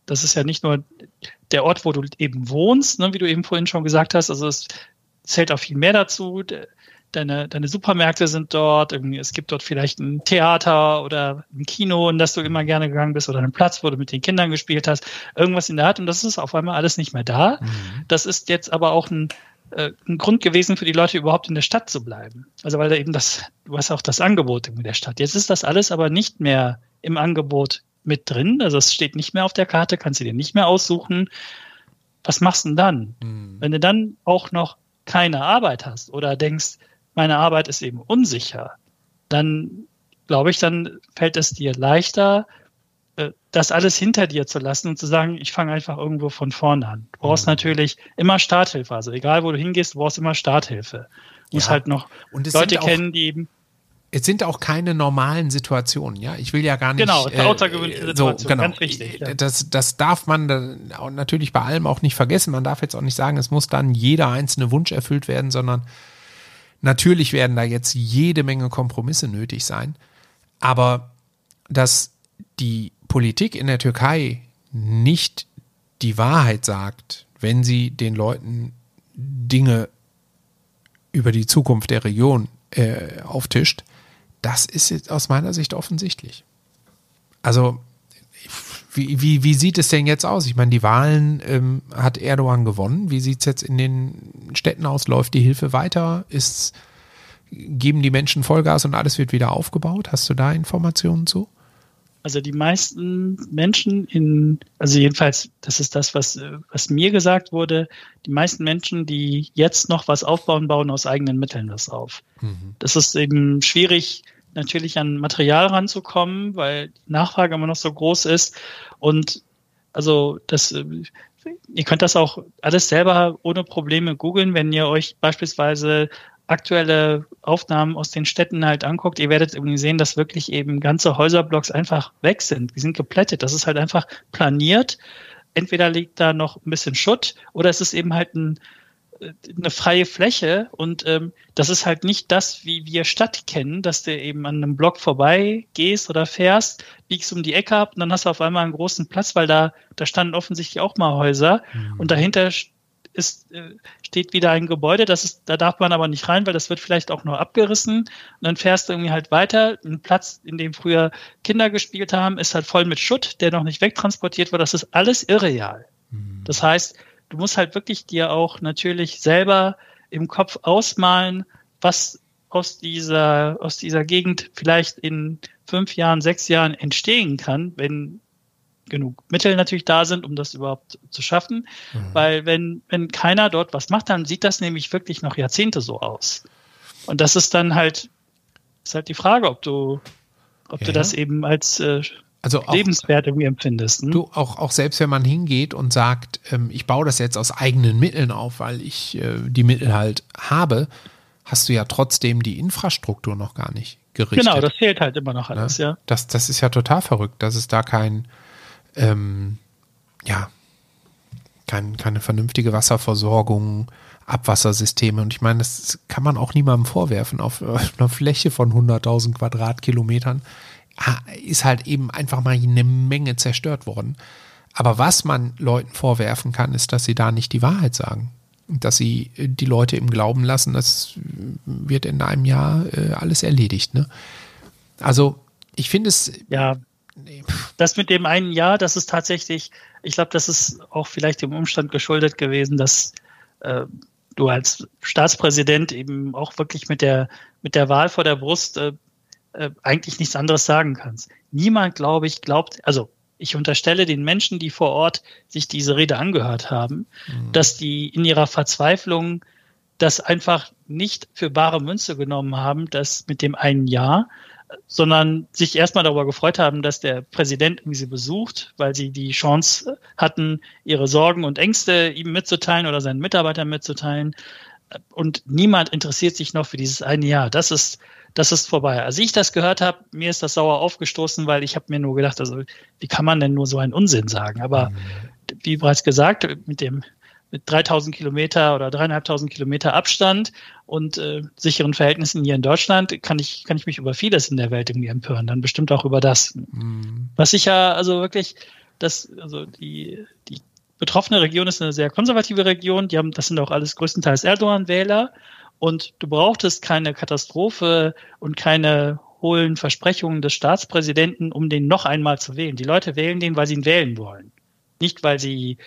C: das ist ja nicht nur der Ort, wo du eben wohnst, ne, wie du eben vorhin schon gesagt hast, also es zählt auch viel mehr dazu deine, deine Supermärkte sind dort, irgendwie, es gibt dort vielleicht ein Theater oder ein Kino, in das du immer gerne gegangen bist oder einen Platz, wo du mit den Kindern gespielt hast, irgendwas in der Art und das ist auf einmal alles nicht mehr da. Mhm. Das ist jetzt aber auch ein, äh, ein Grund gewesen für die Leute überhaupt in der Stadt zu bleiben. Also weil da eben das, du hast auch das Angebot in der Stadt. Jetzt ist das alles aber nicht mehr im Angebot mit drin, also es steht nicht mehr auf der Karte, kannst du dir nicht mehr aussuchen. Was machst du denn dann? Mhm. Wenn du dann auch noch keine Arbeit hast oder denkst, meine Arbeit ist eben unsicher, dann glaube ich, dann fällt es dir leichter, äh, das alles hinter dir zu lassen und zu sagen, ich fange einfach irgendwo von vorne an. Du brauchst mhm. natürlich immer Starthilfe. Also egal, wo du hingehst, du brauchst immer Starthilfe. Du musst halt noch Leute kennen, die eben
B: es sind auch keine normalen Situationen, ja. Ich will ja gar nicht.
C: Genau, äh, außergewöhnliche Situation, so, genau. ganz
B: richtig. Ja. Das, das darf man natürlich bei allem auch nicht vergessen. Man darf jetzt auch nicht sagen, es muss dann jeder einzelne Wunsch erfüllt werden, sondern Natürlich werden da jetzt jede Menge Kompromisse nötig sein, aber dass die Politik in der Türkei nicht die Wahrheit sagt, wenn sie den Leuten Dinge über die Zukunft der Region äh, auftischt, das ist jetzt aus meiner Sicht offensichtlich. Also wie, wie, wie sieht es denn jetzt aus? Ich meine, die Wahlen ähm, hat Erdogan gewonnen. Wie sieht es jetzt in den Städten aus? Läuft die Hilfe weiter? Ist, geben die Menschen Vollgas und alles wird wieder aufgebaut? Hast du da Informationen zu?
C: Also die meisten Menschen in, also jedenfalls, das ist das, was, was mir gesagt wurde, die meisten Menschen, die jetzt noch was aufbauen, bauen aus eigenen Mitteln was auf. Mhm. Das ist eben schwierig, natürlich an Material ranzukommen, weil die Nachfrage immer noch so groß ist. Und also das, äh, ihr könnt das auch alles selber ohne Probleme googeln, wenn ihr euch beispielsweise aktuelle Aufnahmen aus den Städten halt anguckt, ihr werdet irgendwie sehen, dass wirklich eben ganze Häuserblocks einfach weg sind. Die sind geplättet. Das ist halt einfach planiert. Entweder liegt da noch ein bisschen Schutt oder es ist eben halt ein eine freie Fläche und ähm, das ist halt nicht das, wie wir Stadt kennen, dass du eben an einem Block vorbei gehst oder fährst, biegst um die Ecke ab und dann hast du auf einmal einen großen Platz, weil da, da standen offensichtlich auch mal Häuser mhm. und dahinter ist, äh, steht wieder ein Gebäude, das ist, da darf man aber nicht rein, weil das wird vielleicht auch nur abgerissen. Und dann fährst du irgendwie halt weiter. Ein Platz, in dem früher Kinder gespielt haben, ist halt voll mit Schutt, der noch nicht wegtransportiert wird. Das ist alles irreal. Mhm. Das heißt, du musst halt wirklich dir auch natürlich selber im Kopf ausmalen, was aus dieser, aus dieser Gegend vielleicht in fünf Jahren, sechs Jahren entstehen kann, wenn genug Mittel natürlich da sind, um das überhaupt zu schaffen. Mhm. Weil wenn, wenn keiner dort was macht, dann sieht das nämlich wirklich noch Jahrzehnte so aus. Und das ist dann halt, ist halt die Frage, ob du, ob ja. du das eben als äh, also auch, lebenswert irgendwie empfindest.
B: Ne? Du, auch, auch selbst wenn man hingeht und sagt, ähm, ich baue das jetzt aus eigenen Mitteln auf, weil ich äh, die Mittel halt habe, hast du ja trotzdem die Infrastruktur noch gar nicht gerichtet.
C: Genau, das fehlt halt immer noch alles, ja. ja.
B: Das, das ist ja total verrückt, dass es da kein, ähm, ja, kein, keine vernünftige Wasserversorgung, Abwassersysteme. Und ich meine, das kann man auch niemandem vorwerfen. Auf *laughs* einer Fläche von 100.000 Quadratkilometern ist halt eben einfach mal eine Menge zerstört worden. Aber was man Leuten vorwerfen kann, ist, dass sie da nicht die Wahrheit sagen. Dass sie äh, die Leute im Glauben lassen, das wird in einem Jahr äh, alles erledigt. Ne? Also ich finde es.
C: Ja, das mit dem einen Jahr, das ist tatsächlich, ich glaube, das ist auch vielleicht dem Umstand geschuldet gewesen, dass äh, du als Staatspräsident eben auch wirklich mit der, mit der Wahl vor der Brust äh, äh, eigentlich nichts anderes sagen kannst. Niemand, glaube ich, glaubt, also ich unterstelle den Menschen, die vor Ort sich diese Rede angehört haben, mhm. dass die in ihrer Verzweiflung das einfach nicht für bare Münze genommen haben, das mit dem einen Jahr, sondern sich erstmal darüber gefreut haben, dass der Präsident sie besucht, weil sie die Chance hatten, ihre Sorgen und Ängste ihm mitzuteilen oder seinen Mitarbeitern mitzuteilen. Und niemand interessiert sich noch für dieses eine Jahr. Das ist, das ist vorbei. Als ich das gehört habe, mir ist das sauer aufgestoßen, weil ich habe mir nur gedacht, also wie kann man denn nur so einen Unsinn sagen? Aber mhm. wie bereits gesagt, mit dem mit 3000 Kilometer oder dreieinhalbtausend Kilometer Abstand und äh, sicheren Verhältnissen hier in Deutschland kann ich, kann ich mich über vieles in der Welt irgendwie empören, dann bestimmt auch über das. Mhm. Was ich ja also wirklich, das, also die, die betroffene Region ist eine sehr konservative Region, die haben, das sind auch alles größtenteils Erdogan-Wähler und du brauchtest keine Katastrophe und keine hohlen Versprechungen des Staatspräsidenten, um den noch einmal zu wählen. Die Leute wählen den, weil sie ihn wählen wollen. Nicht, weil sie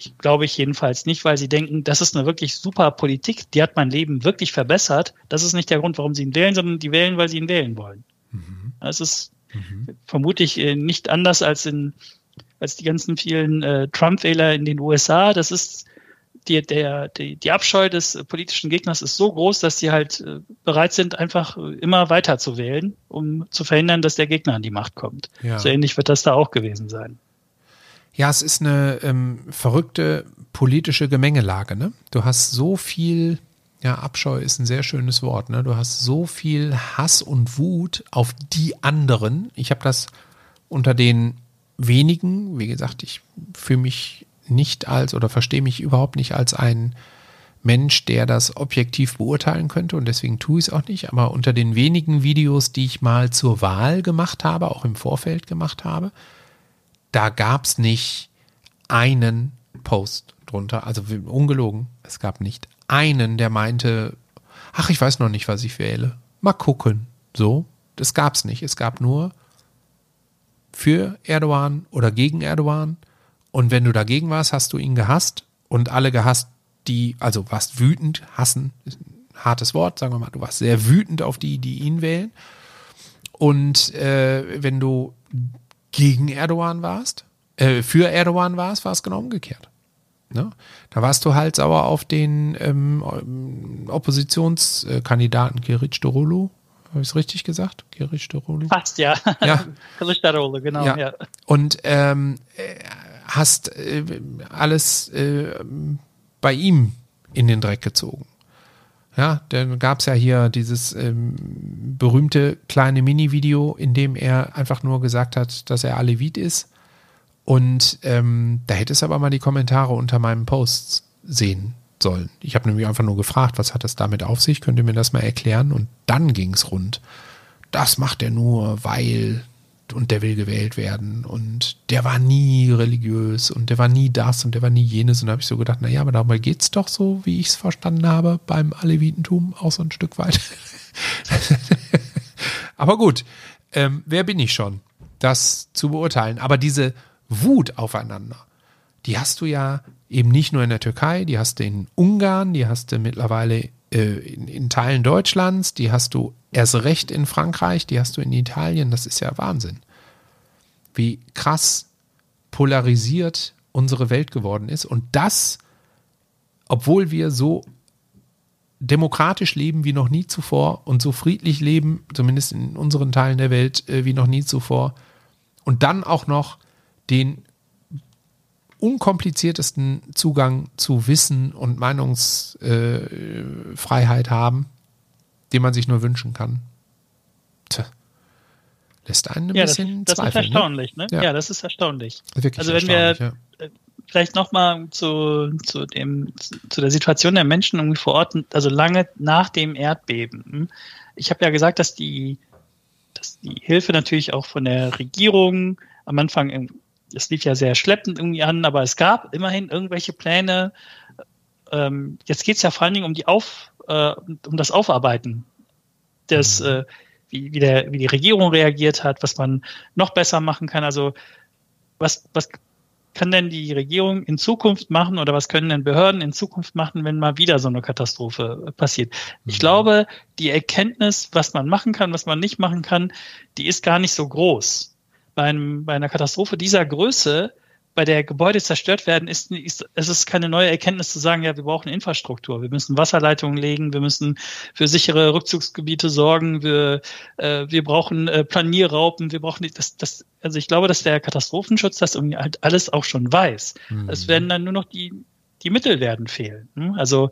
C: ich glaube ich jedenfalls nicht, weil sie denken, das ist eine wirklich super Politik, die hat mein Leben wirklich verbessert. Das ist nicht der Grund, warum sie ihn wählen, sondern die wählen, weil sie ihn wählen wollen. Mhm. Das ist mhm. vermutlich äh, nicht anders als in als die ganzen vielen äh, Trump-Wähler in den USA. Das ist die, der, die, die Abscheu des politischen Gegners ist so groß, dass sie halt äh, bereit sind, einfach immer weiter zu wählen, um zu verhindern, dass der Gegner an die Macht kommt. Ja. So ähnlich wird das da auch gewesen sein.
B: Ja, es ist eine ähm, verrückte politische Gemengelage. Ne? Du hast so viel, ja, Abscheu ist ein sehr schönes Wort. Ne? Du hast so viel Hass und Wut auf die anderen. Ich habe das unter den wenigen, wie gesagt, ich fühle mich nicht als oder verstehe mich überhaupt nicht als ein Mensch, der das objektiv beurteilen könnte und deswegen tue ich es auch nicht. Aber unter den wenigen Videos, die ich mal zur Wahl gemacht habe, auch im Vorfeld gemacht habe, da gab es nicht einen Post drunter, also ungelogen, es gab nicht einen, der meinte, ach, ich weiß noch nicht, was ich wähle. Mal gucken. So, das gab es nicht. Es gab nur für Erdogan oder gegen Erdogan. Und wenn du dagegen warst, hast du ihn gehasst und alle gehasst, die, also warst wütend, hassen, ist ein hartes Wort, sagen wir mal, du warst sehr wütend auf die, die ihn wählen. Und äh, wenn du gegen Erdogan warst, äh, für Erdogan warst, war es genau umgekehrt. Ne? Da warst du halt sauer auf den ähm, Oppositionskandidaten Kiric Dorolo. Habe ich es richtig gesagt? Kiric Dorolo?
C: Fast, ja.
B: ja. *laughs*
C: Kiric Dorolo, genau. Ja. ja.
B: Und ähm, hast äh, alles äh, bei ihm in den Dreck gezogen. Ja, dann gab es ja hier dieses ähm, berühmte kleine Mini-Video, in dem er einfach nur gesagt hat, dass er Alevit ist. Und ähm, da hätte es aber mal die Kommentare unter meinem Post sehen sollen. Ich habe nämlich einfach nur gefragt, was hat das damit auf sich? Könnt ihr mir das mal erklären? Und dann ging es rund. Das macht er nur, weil und der will gewählt werden und der war nie religiös und der war nie das und der war nie jenes und da habe ich so gedacht, naja, aber dabei geht es doch so, wie ich es verstanden habe, beim Alevitentum auch so ein Stück weit. *laughs* aber gut, ähm, wer bin ich schon, das zu beurteilen? Aber diese Wut aufeinander, die hast du ja eben nicht nur in der Türkei, die hast du in Ungarn, die hast du mittlerweile äh, in, in Teilen Deutschlands, die hast du erst recht in Frankreich, die hast du in Italien, das ist ja Wahnsinn. Wie krass polarisiert unsere Welt geworden ist und das, obwohl wir so demokratisch leben wie noch nie zuvor und so friedlich leben, zumindest in unseren Teilen der Welt, äh, wie noch nie zuvor. Und dann auch noch den unkompliziertesten Zugang zu Wissen und Meinungsfreiheit äh, haben, den man sich nur wünschen kann. Tja. Lässt einen ein
C: ja,
B: bisschen
C: das, das
B: zweifeln.
C: ist erstaunlich, ne? ne? Ja. ja. das ist erstaunlich.
B: Wirklich
C: also wenn wir,
B: ja.
C: Äh, vielleicht nochmal zu, zu dem, zu der Situation der Menschen irgendwie vor Ort, also lange nach dem Erdbeben. Ich habe ja gesagt, dass die, dass die Hilfe natürlich auch von der Regierung am Anfang, es lief ja sehr schleppend irgendwie an, aber es gab immerhin irgendwelche Pläne. Ähm, jetzt geht es ja vor allen Dingen um die Auf, äh, um das Aufarbeiten des, mhm. äh, wie, wie, der, wie die Regierung reagiert hat, was man noch besser machen kann. Also was, was kann denn die Regierung in Zukunft machen oder was können denn Behörden in Zukunft machen, wenn mal wieder so eine Katastrophe passiert? Ich mhm. glaube, die Erkenntnis, was man machen kann, was man nicht machen kann, die ist gar nicht so groß. Bei, einem, bei einer Katastrophe dieser Größe bei der Gebäude zerstört werden, ist, ist es ist keine neue Erkenntnis zu sagen, ja, wir brauchen Infrastruktur, wir müssen Wasserleitungen legen, wir müssen für sichere Rückzugsgebiete sorgen, wir, äh, wir brauchen äh, Planierraupen, wir brauchen das, das, also ich glaube, dass der Katastrophenschutz das halt alles auch schon weiß. Mhm. Es werden dann nur noch die, die Mittel werden fehlen. Hm? Also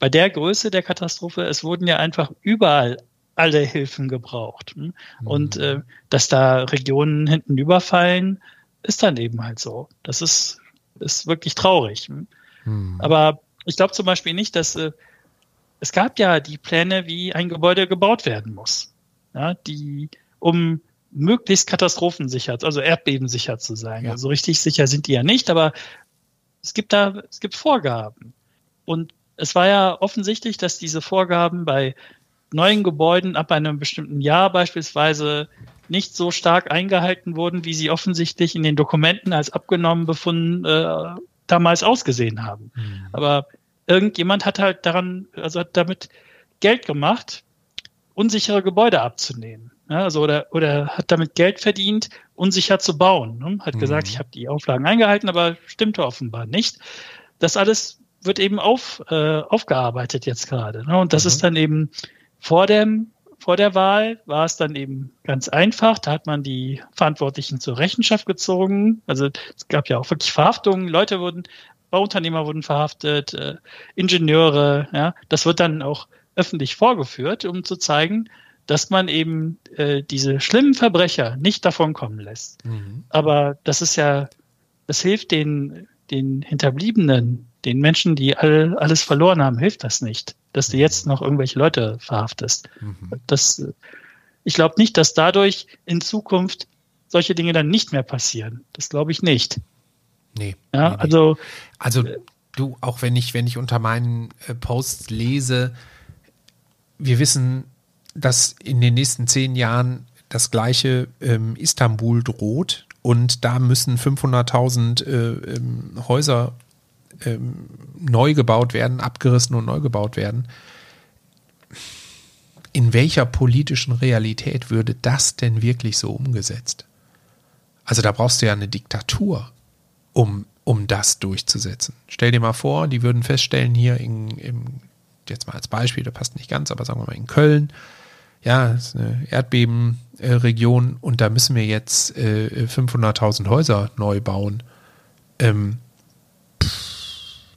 C: bei der Größe der Katastrophe, es wurden ja einfach überall alle Hilfen gebraucht. Hm? Mhm. Und äh, dass da Regionen hinten überfallen, ist dann eben halt so. Das ist, ist wirklich traurig. Hm. Aber ich glaube zum Beispiel nicht, dass äh, es gab ja die Pläne, wie ein Gebäude gebaut werden muss. Ja, die, um möglichst katastrophensicher, also erdbebensicher zu sein. Ja. Also richtig sicher sind die ja nicht, aber es gibt da, es gibt Vorgaben. Und es war ja offensichtlich, dass diese Vorgaben bei neuen Gebäuden ab einem bestimmten Jahr beispielsweise nicht so stark eingehalten wurden, wie sie offensichtlich in den Dokumenten als abgenommen befunden äh, damals ausgesehen haben. Mhm. Aber irgendjemand hat halt daran, also hat damit Geld gemacht, unsichere Gebäude abzunehmen. Ja, also oder, oder hat damit Geld verdient, unsicher zu bauen. Ne? Hat mhm. gesagt, ich habe die Auflagen eingehalten, aber stimmte offenbar nicht. Das alles wird eben auf, äh, aufgearbeitet jetzt gerade. Ne? Und das mhm. ist dann eben vor dem vor der Wahl war es dann eben ganz einfach. Da hat man die Verantwortlichen zur Rechenschaft gezogen. Also es gab ja auch wirklich Verhaftungen. Leute wurden, Bauunternehmer wurden verhaftet, äh, Ingenieure. Ja, das wird dann auch öffentlich vorgeführt, um zu zeigen, dass man eben äh, diese schlimmen Verbrecher nicht davon kommen lässt. Mhm. Aber das ist ja, das hilft den, den Hinterbliebenen, den Menschen, die all, alles verloren haben, hilft das nicht dass du jetzt noch irgendwelche Leute verhaftest. Mhm. Das, ich glaube nicht, dass dadurch in Zukunft solche Dinge dann nicht mehr passieren. Das glaube ich nicht.
B: Nee.
C: Ja,
B: nee,
C: also.
B: Also du, auch wenn ich, wenn ich unter meinen äh, Posts lese, wir wissen, dass in den nächsten zehn Jahren das gleiche ähm, Istanbul droht und da müssen 500.000 äh, ähm, Häuser ähm, neu gebaut werden, abgerissen und neu gebaut werden. In welcher politischen Realität würde das denn wirklich so umgesetzt? Also da brauchst du ja eine Diktatur, um, um das durchzusetzen. Stell dir mal vor, die würden feststellen, hier in, in jetzt mal als Beispiel, der passt nicht ganz, aber sagen wir mal in Köln, ja, das ist eine Erdbebenregion und da müssen wir jetzt äh, 500.000 Häuser neu bauen. Ähm,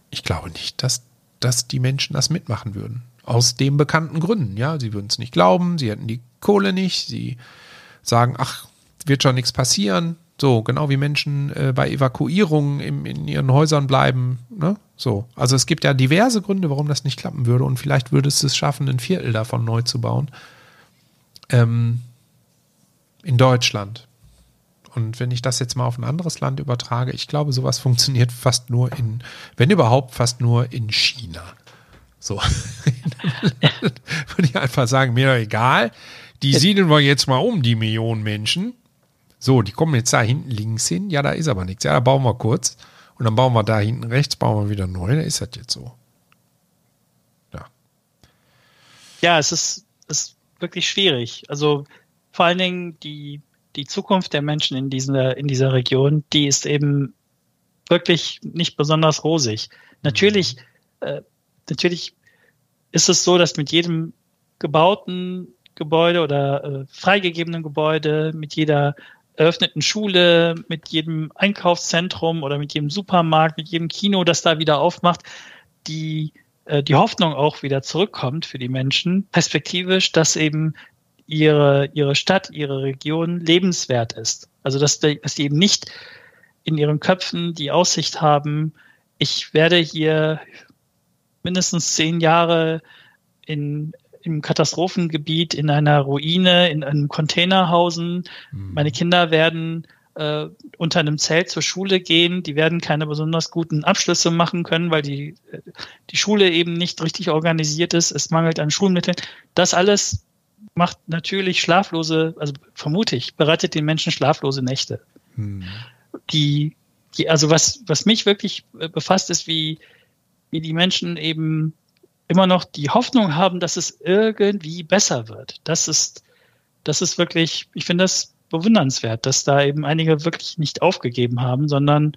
B: ich glaube nicht, dass, dass die Menschen das mitmachen würden. Aus den bekannten Gründen, ja. Sie würden es nicht glauben, sie hätten die Kohle nicht, sie sagen, ach, wird schon nichts passieren. So, genau wie Menschen äh, bei Evakuierungen im, in ihren Häusern bleiben. Ne? So. Also es gibt ja diverse Gründe, warum das nicht klappen würde. Und vielleicht würde es es schaffen, ein Viertel davon neu zu bauen. Ähm, in Deutschland. Und wenn ich das jetzt mal auf ein anderes Land übertrage, ich glaube, sowas funktioniert fast nur in, wenn überhaupt, fast nur in China. So. *laughs* Würde ich einfach sagen, mir doch egal. Die siedeln wir jetzt mal um, die Millionen Menschen. So, die kommen jetzt da hinten links hin. Ja, da ist aber nichts. Ja, da bauen wir kurz. Und dann bauen wir da hinten rechts, bauen wir wieder neu. Da ist das jetzt so.
C: Ja. Ja, es ist, ist wirklich schwierig. Also vor allen Dingen die die Zukunft der Menschen in dieser, in dieser Region, die ist eben wirklich nicht besonders rosig. Natürlich, äh, natürlich ist es so, dass mit jedem gebauten Gebäude oder äh, freigegebenen Gebäude, mit jeder eröffneten Schule, mit jedem Einkaufszentrum oder mit jedem Supermarkt, mit jedem Kino, das da wieder aufmacht, die, die Hoffnung auch wieder zurückkommt für die Menschen, perspektivisch, dass eben ihre, ihre Stadt, ihre Region lebenswert ist. Also dass, die, dass die eben nicht in ihren Köpfen die Aussicht haben, ich werde hier mindestens zehn Jahre in, im Katastrophengebiet, in einer Ruine, in einem Containerhausen. Mhm. Meine Kinder werden äh, unter einem Zelt zur Schule gehen. Die werden keine besonders guten Abschlüsse machen können, weil die, die Schule eben nicht richtig organisiert ist. Es mangelt an Schulmitteln. Das alles macht natürlich schlaflose, also vermute ich, bereitet den Menschen schlaflose Nächte. Hm. Die, die, also was, was mich wirklich äh, befasst, ist, wie, wie die Menschen eben immer noch die Hoffnung haben, dass es irgendwie besser wird. Das ist, das ist wirklich, ich finde das bewundernswert, dass da eben einige wirklich nicht aufgegeben haben, sondern,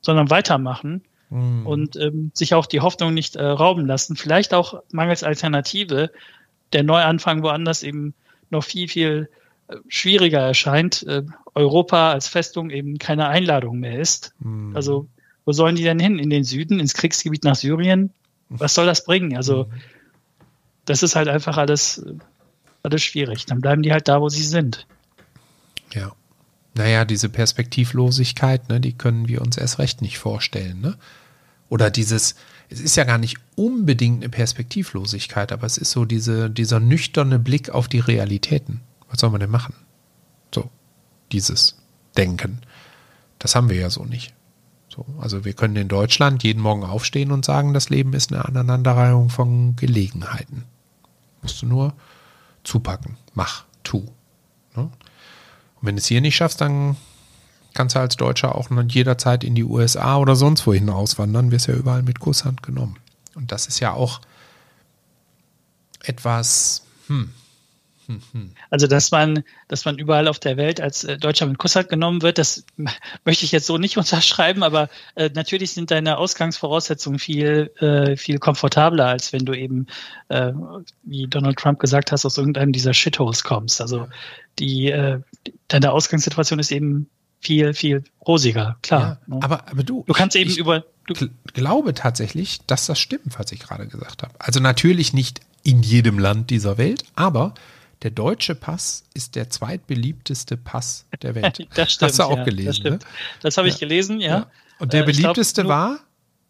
C: sondern weitermachen mhm. und ähm, sich auch die Hoffnung nicht äh, rauben lassen. Vielleicht auch mangels Alternative, der Neuanfang woanders eben noch viel, viel äh, schwieriger erscheint, äh, Europa als Festung eben keine Einladung mehr ist. Mhm. Also wo sollen die denn hin? In den Süden, ins Kriegsgebiet nach Syrien? Was soll das bringen? Also mhm. das ist halt einfach alles, alles schwierig. Dann bleiben die halt da, wo sie sind.
B: Ja. Naja, diese Perspektivlosigkeit, ne, die können wir uns erst recht nicht vorstellen. Ne? Oder dieses, es ist ja gar nicht unbedingt eine Perspektivlosigkeit, aber es ist so diese, dieser nüchterne Blick auf die Realitäten. Was soll man denn machen? So, dieses Denken. Das haben wir ja so nicht. So, also wir können in Deutschland jeden Morgen aufstehen und sagen, das Leben ist eine Aneinanderreihung von Gelegenheiten. Musst du nur zupacken. Mach, tu. Ne? Und wenn du es hier nicht schaffst, dann kannst du als Deutscher auch jederzeit in die USA oder sonst wohin auswandern, wirst ja überall mit Kusshand genommen. Und das ist ja auch etwas, hm,
C: also, dass man, dass man überall auf der Welt als äh, Deutscher mit Kusshand genommen wird, das *laughs* möchte ich jetzt so nicht *laughs* unterschreiben, aber äh, natürlich sind deine Ausgangsvoraussetzungen viel, äh, viel komfortabler, als wenn du eben, äh, wie Donald Trump gesagt hast, aus irgendeinem dieser Shitholes kommst. Also, die, äh, deine Ausgangssituation ist eben viel, viel rosiger, klar.
B: Ja, ne? aber, aber du.
C: Du kannst eben über.
B: Du glaube tatsächlich, dass das stimmt, was ich gerade gesagt habe. Also natürlich nicht in jedem Land dieser Welt, aber der deutsche Pass ist der zweitbeliebteste Pass der Welt. *laughs*
C: das stimmt.
B: Hast du auch
C: ja,
B: gelesen?
C: Das, stimmt. Ne? das habe ich ja. gelesen, ja.
B: Und der äh, beliebteste glaub, war?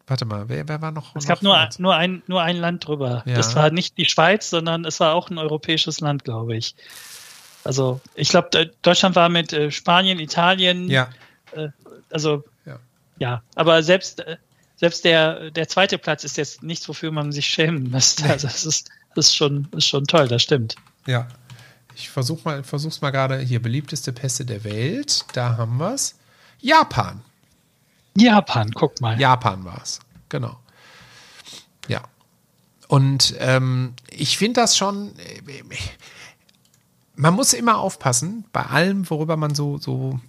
B: Warte mal, wer, wer war noch?
C: Es gab nur, nur, ein, nur ein Land drüber. Das war nicht die Schweiz, sondern es war auch ein europäisches Land, glaube ich. Also ich glaube, Deutschland war mit äh, Spanien, Italien.
B: Ja.
C: Äh, also ja. ja, aber selbst äh, selbst der der zweite Platz ist jetzt nichts, wofür man sich schämen müsste. Also das ist das ist schon ist schon toll, das stimmt.
B: Ja, ich versuche mal, versuch's mal gerade hier. Beliebteste Pässe der Welt. Da haben wir es. Japan.
C: Japan, guck mal.
B: Japan war es. Genau. Ja. Und ähm, ich finde das schon. Man muss immer aufpassen, bei allem, worüber man so, so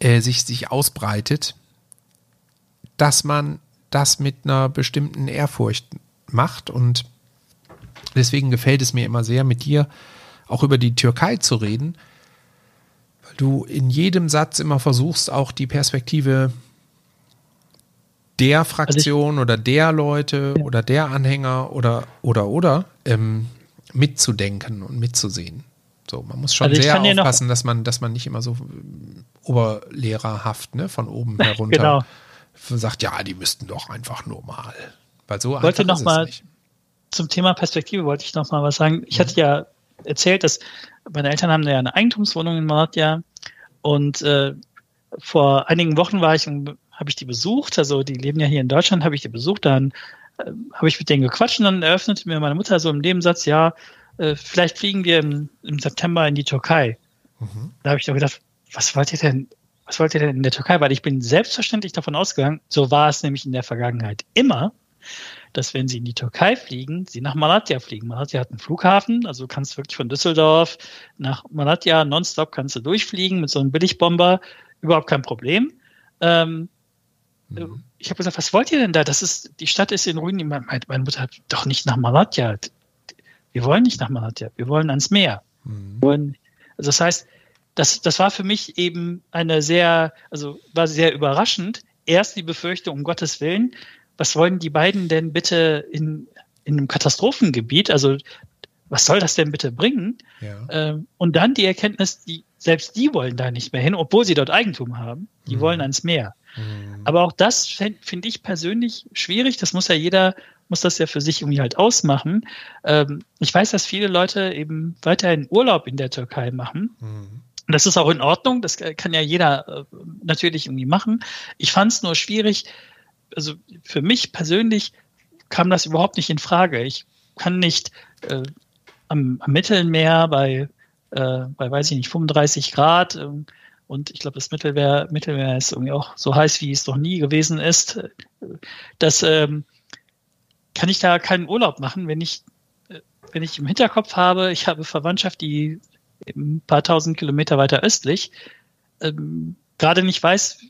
B: äh, sich, sich ausbreitet, dass man das mit einer bestimmten Ehrfurcht macht. Und deswegen gefällt es mir immer sehr, mit dir auch über die Türkei zu reden, weil du in jedem Satz immer versuchst, auch die Perspektive der Fraktion also oder der Leute ja. oder der Anhänger oder oder oder ähm, mitzudenken und mitzusehen. So, man muss schon also sehr aufpassen, dass man, dass man nicht immer so äh, oberlehrerhaft, ne, von oben *laughs* herunter genau. sagt, ja, die müssten doch einfach nur mal. Weil so
C: wollte noch mal zum Thema Perspektive wollte ich noch mal was sagen. Ich mhm. hatte ja erzählt, dass meine Eltern haben ja eine Eigentumswohnung in Malatya und äh, vor einigen Wochen war ich und habe ich die besucht, also die leben ja hier in Deutschland, habe ich die besucht, dann äh, habe ich mit denen gequatscht und dann eröffnete mir meine Mutter so im Nebensatz, ja, äh, vielleicht fliegen wir im, im, September in die Türkei. Mhm. Da habe ich doch gedacht, was wollt ihr denn, was wollt ihr denn in der Türkei? Weil ich bin selbstverständlich davon ausgegangen, so war es nämlich in der Vergangenheit immer, dass wenn sie in die Türkei fliegen, sie nach Malatya fliegen. Malatya hat einen Flughafen, also du kannst wirklich von Düsseldorf nach Malatya nonstop kannst du durchfliegen mit so einem Billigbomber, überhaupt kein Problem. Ähm, mhm. Ich habe gesagt, was wollt ihr denn da? Das ist, die Stadt ist in Ruinen. Meine, meine Mutter hat doch nicht nach Malatya. Wir wollen nicht nach Malatya, wir wollen ans Meer. Mhm. Wollen, also das heißt, das, das war für mich eben eine sehr, also war sehr überraschend. Erst die Befürchtung, um Gottes Willen, was wollen die beiden denn bitte in, in einem Katastrophengebiet? Also was soll das denn bitte bringen? Ja. Ähm, und dann die Erkenntnis, die, selbst die wollen da nicht mehr hin, obwohl sie dort Eigentum haben. Die mhm. wollen ans Meer. Mhm. Aber auch das finde ich persönlich schwierig. Das muss ja jeder, muss das ja für sich irgendwie halt ausmachen. Ähm, ich weiß, dass viele Leute eben weiterhin Urlaub in der Türkei machen. Mhm. Und das ist auch in Ordnung. Das kann ja jeder äh, natürlich irgendwie machen. Ich fand es nur schwierig. Also für mich persönlich kam das überhaupt nicht in Frage. Ich kann nicht äh, am, am Mittelmeer bei, äh, bei, weiß ich nicht, 35 Grad äh, und ich glaube, das Mittelmeer, Mittelmeer ist irgendwie auch so heiß, wie es noch nie gewesen ist. Das ähm, kann ich da keinen Urlaub machen, wenn ich, äh, wenn ich im Hinterkopf habe, ich habe Verwandtschaft, die ein paar tausend Kilometer weiter östlich, ähm, gerade nicht weiß,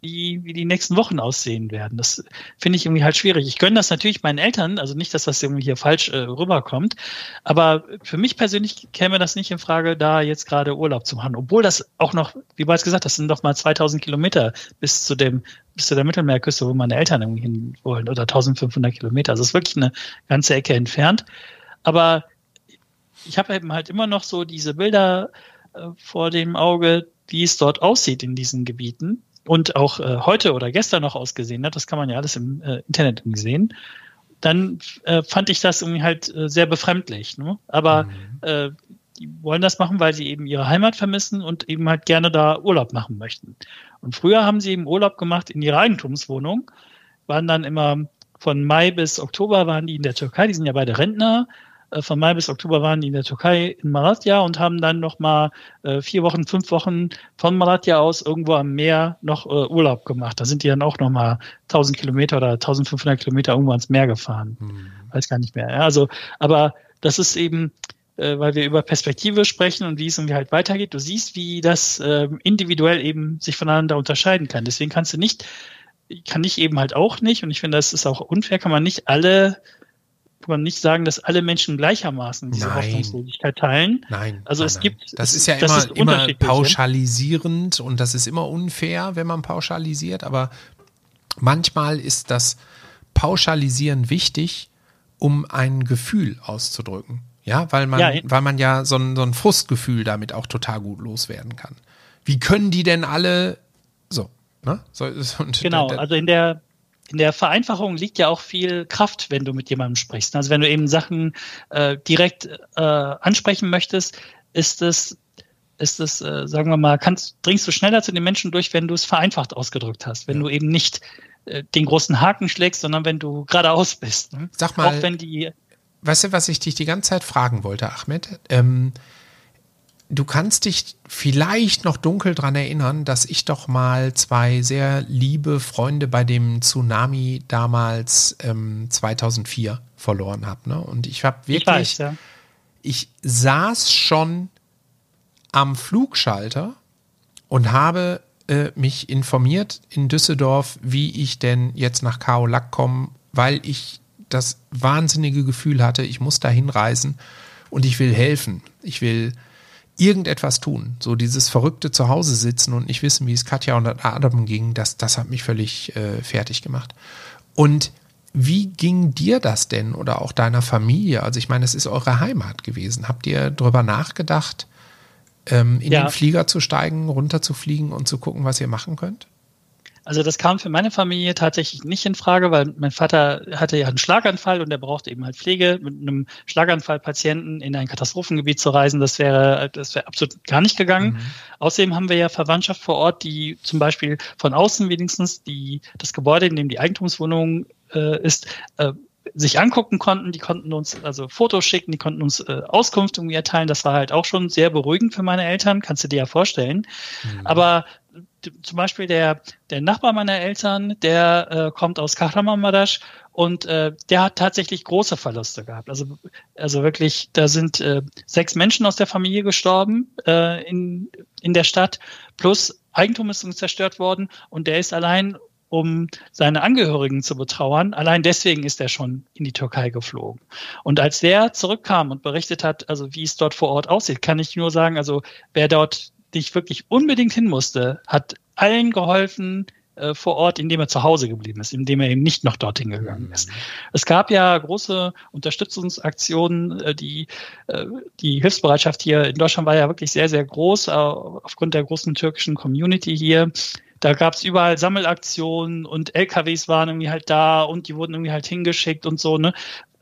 C: wie, wie die nächsten Wochen aussehen werden. Das finde ich irgendwie halt schwierig. Ich gönne das natürlich meinen Eltern, also nicht, dass das irgendwie hier falsch äh, rüberkommt, aber für mich persönlich käme das nicht in Frage, da jetzt gerade Urlaub zu machen, obwohl das auch noch, wie bereits gesagt, das sind doch mal 2000 Kilometer bis zu dem, bis zu der Mittelmeerküste, wo meine Eltern irgendwie hin wollen, oder 1500 Kilometer. Also es ist wirklich eine ganze Ecke entfernt. Aber ich habe eben halt immer noch so diese Bilder äh, vor dem Auge, wie es dort aussieht in diesen Gebieten und auch äh, heute oder gestern noch ausgesehen hat, das kann man ja alles im äh, Internet sehen, dann äh, fand ich das irgendwie halt äh, sehr befremdlich. Ne? Aber mhm. äh, die wollen das machen, weil sie eben ihre Heimat vermissen und eben halt gerne da Urlaub machen möchten. Und früher haben sie eben Urlaub gemacht in ihrer Eigentumswohnung, waren dann immer von Mai bis Oktober waren die in der Türkei, die sind ja beide Rentner, von Mai bis Oktober waren die in der Türkei in Malatya und haben dann noch mal äh, vier Wochen, fünf Wochen von Malatya aus irgendwo am Meer noch äh, Urlaub gemacht. Da sind die dann auch noch mal 1000 Kilometer oder 1500 Kilometer irgendwo ans Meer gefahren. Hm. Weiß gar nicht mehr. Ja, also, aber das ist eben, äh, weil wir über Perspektive sprechen und wie es irgendwie halt weitergeht. Du siehst, wie das äh, individuell eben sich voneinander unterscheiden kann. Deswegen kannst du nicht, kann ich eben halt auch nicht, und ich finde, das ist auch unfair, kann man nicht alle kann man nicht sagen, dass alle Menschen gleichermaßen diese nein. Hoffnungslosigkeit teilen.
B: Nein.
C: Also
B: nein,
C: es
B: nein.
C: gibt.
B: Das ist ja das immer, immer pauschalisierend und das ist immer unfair, wenn man pauschalisiert, aber manchmal ist das Pauschalisieren wichtig, um ein Gefühl auszudrücken. Ja, weil man, ja, weil man ja so ein, so ein Frustgefühl damit auch total gut loswerden kann. Wie können die denn alle so, ne? So, *laughs*
C: und genau, also in der, in der Vereinfachung liegt ja auch viel Kraft, wenn du mit jemandem sprichst. Also wenn du eben Sachen äh, direkt äh, ansprechen möchtest, ist es ist es, äh, sagen wir mal, kannst, dringst du schneller zu den Menschen durch, wenn du es vereinfacht ausgedrückt hast, wenn ja. du eben nicht äh, den großen Haken schlägst, sondern wenn du geradeaus bist.
B: Ne? Sag mal, auch wenn die. Weißt du, was ich dich die ganze Zeit fragen wollte, Ahmed? Ähm, du kannst dich vielleicht noch dunkel dran erinnern, dass ich doch mal zwei sehr liebe Freunde bei dem Tsunami damals ähm, 2004 verloren habe. Ne? Und ich habe wirklich, ich, weiß, ja. ich saß schon am Flugschalter und habe äh, mich informiert in Düsseldorf, wie ich denn jetzt nach Kaolack komme, weil ich das wahnsinnige Gefühl hatte, ich muss dahin reisen und ich will helfen. Ich will irgendetwas tun. So dieses verrückte Zuhause sitzen und nicht wissen, wie es Katja und Adam ging, das, das hat mich völlig äh, fertig gemacht. Und wie ging dir das denn oder auch deiner Familie? Also ich meine, es ist eure Heimat gewesen. Habt ihr darüber nachgedacht, ähm, in ja. den Flieger zu steigen, runterzufliegen und zu gucken, was ihr machen könnt?
C: Also das kam für meine Familie tatsächlich nicht in Frage, weil mein Vater hatte ja einen Schlaganfall und er brauchte eben halt Pflege. Mit einem Schlaganfallpatienten in ein Katastrophengebiet zu reisen, das wäre, das wäre absolut gar nicht gegangen. Mhm. Außerdem haben wir ja Verwandtschaft vor Ort, die zum Beispiel von außen wenigstens die, das Gebäude, in dem die Eigentumswohnung äh, ist, äh, sich angucken konnten, die konnten uns also Fotos schicken, die konnten uns äh, Auskunft irgendwie erteilen. Das war halt auch schon sehr beruhigend für meine Eltern, kannst du dir ja vorstellen. Mhm. Aber zum Beispiel der, der Nachbar meiner Eltern, der äh, kommt aus Kahramanmaraş und äh, der hat tatsächlich große Verluste gehabt. Also, also wirklich, da sind äh, sechs Menschen aus der Familie gestorben äh, in, in der Stadt, plus Eigentum ist zerstört worden und der ist allein, um seine Angehörigen zu betrauern. Allein deswegen ist er schon in die Türkei geflogen. Und als der zurückkam und berichtet hat, also wie es dort vor Ort aussieht, kann ich nur sagen, also wer dort die ich wirklich unbedingt hin musste, hat allen geholfen, äh, vor Ort, indem er zu Hause geblieben ist, indem er eben nicht noch dorthin gegangen ist. Es gab ja große Unterstützungsaktionen, äh, die, äh, die Hilfsbereitschaft hier in Deutschland war ja wirklich sehr, sehr groß, äh, aufgrund der großen türkischen Community hier. Da gab es überall Sammelaktionen und LKWs waren irgendwie halt da und die wurden irgendwie halt hingeschickt und so, ne?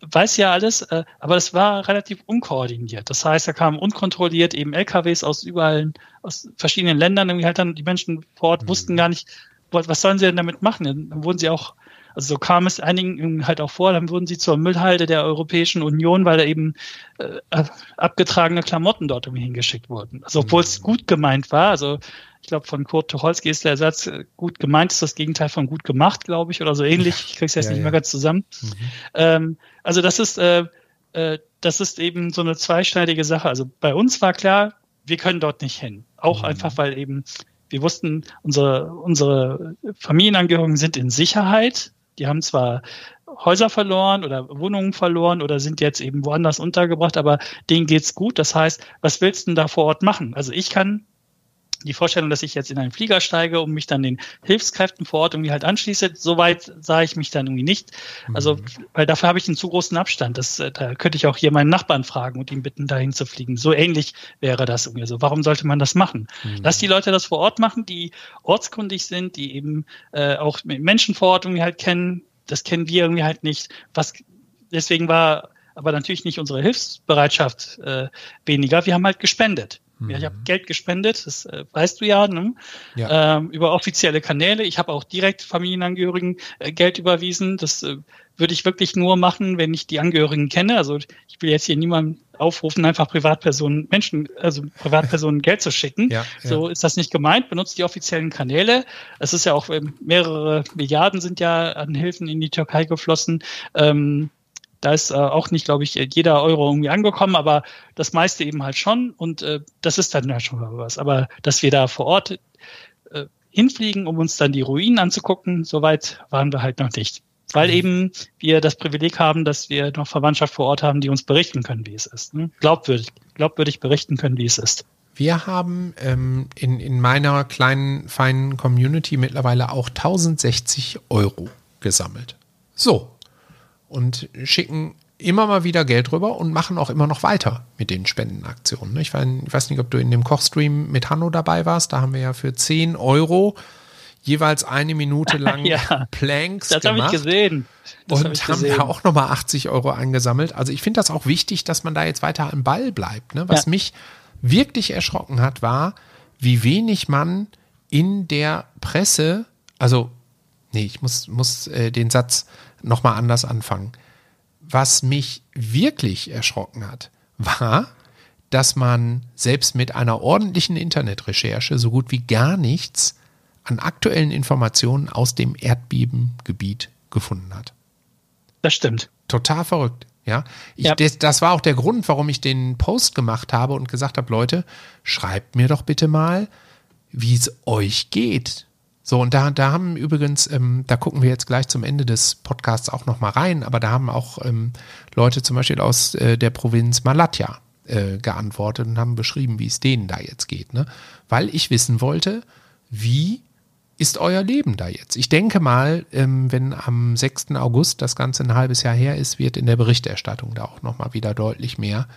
C: Weiß ja alles, äh, aber es war relativ unkoordiniert. Das heißt, da kamen unkontrolliert eben LKWs aus überall, aus verschiedenen Ländern, irgendwie halt dann die Menschen vor Ort mhm. wussten gar nicht, was sollen sie denn damit machen? Dann wurden sie auch, also so kam es einigen halt auch vor, dann wurden sie zur Müllhalde der Europäischen Union, weil da eben äh, abgetragene Klamotten dort irgendwie hingeschickt wurden. Also obwohl es mhm. gut gemeint war, also ich glaube, von Kurt Tucholsky ist der Satz, äh, gut gemeint ist das Gegenteil von gut gemacht, glaube ich, oder so ähnlich. Ich kriege es jetzt ja, nicht ja. mehr ganz zusammen. Mhm. Ähm, also das ist, äh, äh, das ist eben so eine zweischneidige Sache. Also bei uns war klar, wir können dort nicht hin. Auch mhm. einfach, weil eben wir wussten, unsere, unsere Familienangehörigen sind in Sicherheit. Die haben zwar Häuser verloren oder Wohnungen verloren oder sind jetzt eben woanders untergebracht, aber denen geht's gut. Das heißt, was willst du denn da vor Ort machen? Also ich kann die Vorstellung, dass ich jetzt in einen Flieger steige und mich dann den Hilfskräften vor Ort irgendwie halt anschließe, soweit sah ich mich dann irgendwie nicht. Also, mhm. weil dafür habe ich einen zu großen Abstand. Das, äh, da könnte ich auch hier meinen Nachbarn fragen und ihn bitten, dahin zu fliegen. So ähnlich wäre das irgendwie so. Warum sollte man das machen? Mhm. Lass die Leute das vor Ort machen, die ortskundig sind, die eben äh, auch Menschen vor Ort irgendwie halt kennen. Das kennen wir irgendwie halt nicht. Was, deswegen war aber natürlich nicht unsere Hilfsbereitschaft äh, weniger. Wir haben halt gespendet. Mhm. Ja, ich habe Geld gespendet, das äh, weißt du ja, ne? ja. Ähm, über offizielle Kanäle. Ich habe auch direkt Familienangehörigen äh, Geld überwiesen. Das äh, würde ich wirklich nur machen, wenn ich die Angehörigen kenne. Also ich will jetzt hier niemanden aufrufen, einfach Privatpersonen, Menschen, also Privatpersonen *laughs* Geld zu schicken. Ja, ja. So ist das nicht gemeint. Benutzt die offiziellen Kanäle. Es ist ja auch ähm, mehrere Milliarden sind ja an Hilfen in die Türkei geflossen. Ähm, da ist äh, auch nicht, glaube ich, jeder Euro irgendwie angekommen, aber das meiste eben halt schon. Und äh, das ist dann ja schon was. Aber dass wir da vor Ort äh, hinfliegen, um uns dann die Ruinen anzugucken, soweit waren wir halt noch nicht. Weil mhm. eben wir das Privileg haben, dass wir noch Verwandtschaft vor Ort haben, die uns berichten können, wie es ist. Ne? Glaubwürdig, glaubwürdig berichten können, wie es ist.
B: Wir haben ähm, in, in meiner kleinen, feinen Community mittlerweile auch 1060 Euro gesammelt. So, und schicken immer mal wieder Geld rüber und machen auch immer noch weiter mit den Spendenaktionen. Ich weiß nicht, ob du in dem Kochstream mit Hanno dabei warst. Da haben wir ja für 10 Euro jeweils eine Minute *laughs* lang
C: ja,
B: Planks
C: das gemacht. Das habe ich gesehen. Das
B: und hab ich haben gesehen. da auch nochmal 80 Euro eingesammelt. Also ich finde das auch wichtig, dass man da jetzt weiter am Ball bleibt. Ne? Was ja. mich wirklich erschrocken hat, war, wie wenig man in der Presse, also nee, ich muss, muss äh, den Satz nochmal anders anfangen. Was mich wirklich erschrocken hat, war, dass man selbst mit einer ordentlichen Internetrecherche so gut wie gar nichts an aktuellen Informationen aus dem Erdbebengebiet gefunden hat.
C: Das stimmt.
B: Total verrückt. Ja, ich, ja. Das, das, war auch der Grund, warum ich den Post gemacht habe und gesagt habe, Leute, schreibt mir doch bitte mal, wie es euch geht. So, und da, da haben übrigens, ähm, da gucken wir jetzt gleich zum Ende des Podcasts auch nochmal rein, aber da haben auch ähm, Leute zum Beispiel aus äh, der Provinz Malatya äh, geantwortet und haben beschrieben, wie es denen da jetzt geht. Ne? Weil ich wissen wollte, wie ist euer Leben da jetzt? Ich denke mal, ähm, wenn am 6. August das Ganze ein halbes Jahr her ist, wird in der Berichterstattung da auch nochmal wieder deutlich mehr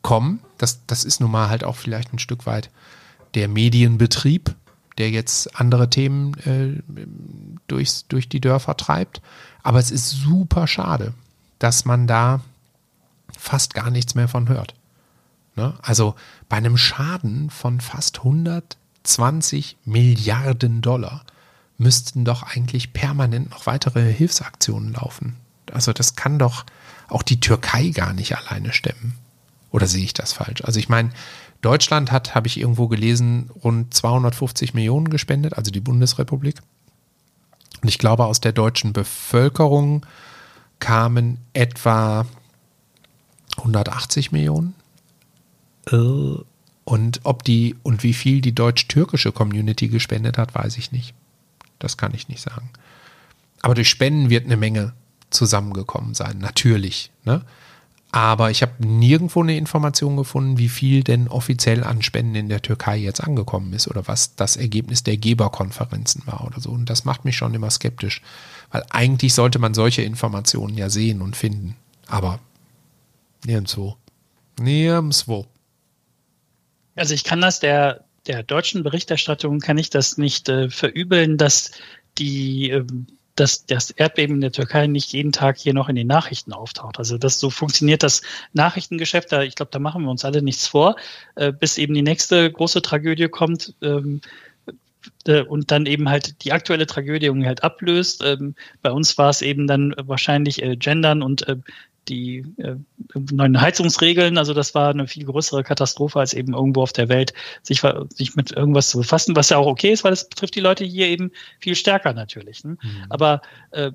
B: kommen. Das, das ist nun mal halt auch vielleicht ein Stück weit der Medienbetrieb, der jetzt andere Themen äh, durchs, durch die Dörfer treibt. Aber es ist super schade, dass man da fast gar nichts mehr von hört. Ne? Also bei einem Schaden von fast 120 Milliarden Dollar müssten doch eigentlich permanent noch weitere Hilfsaktionen laufen. Also das kann doch auch die Türkei gar nicht alleine stemmen. Oder sehe ich das falsch? Also ich meine, Deutschland hat, habe ich irgendwo gelesen, rund 250 Millionen gespendet, also die Bundesrepublik. Und ich glaube, aus der deutschen Bevölkerung kamen etwa 180 Millionen. Äh. Und ob die und wie viel die deutsch-türkische Community gespendet hat, weiß ich nicht. Das kann ich nicht sagen. Aber durch Spenden wird eine Menge zusammengekommen sein, natürlich. Ne? Aber ich habe nirgendwo eine Information gefunden, wie viel denn offiziell an Spenden in der Türkei jetzt angekommen ist oder was das Ergebnis der Geberkonferenzen war oder so. Und das macht mich schon immer skeptisch, weil eigentlich sollte man solche Informationen ja sehen und finden. Aber nirgendwo. Nirgendwo.
C: Also ich kann das der, der deutschen Berichterstattung, kann ich das nicht äh, verübeln, dass die ähm, dass das Erdbeben in der Türkei nicht jeden Tag hier noch in den Nachrichten auftaucht. Also das so funktioniert das Nachrichtengeschäft. Da, ich glaube, da machen wir uns alle nichts vor, äh, bis eben die nächste große Tragödie kommt. Ähm, äh, und dann eben halt die aktuelle Tragödie irgendwie halt ablöst. Ähm, bei uns war es eben dann wahrscheinlich äh, Gendern und äh, die äh, neuen Heizungsregeln. Also das war eine viel größere Katastrophe, als eben irgendwo auf der Welt sich, sich mit irgendwas zu befassen, was ja auch okay ist, weil es betrifft die Leute hier eben viel stärker natürlich. Ne? Mhm. Aber äh,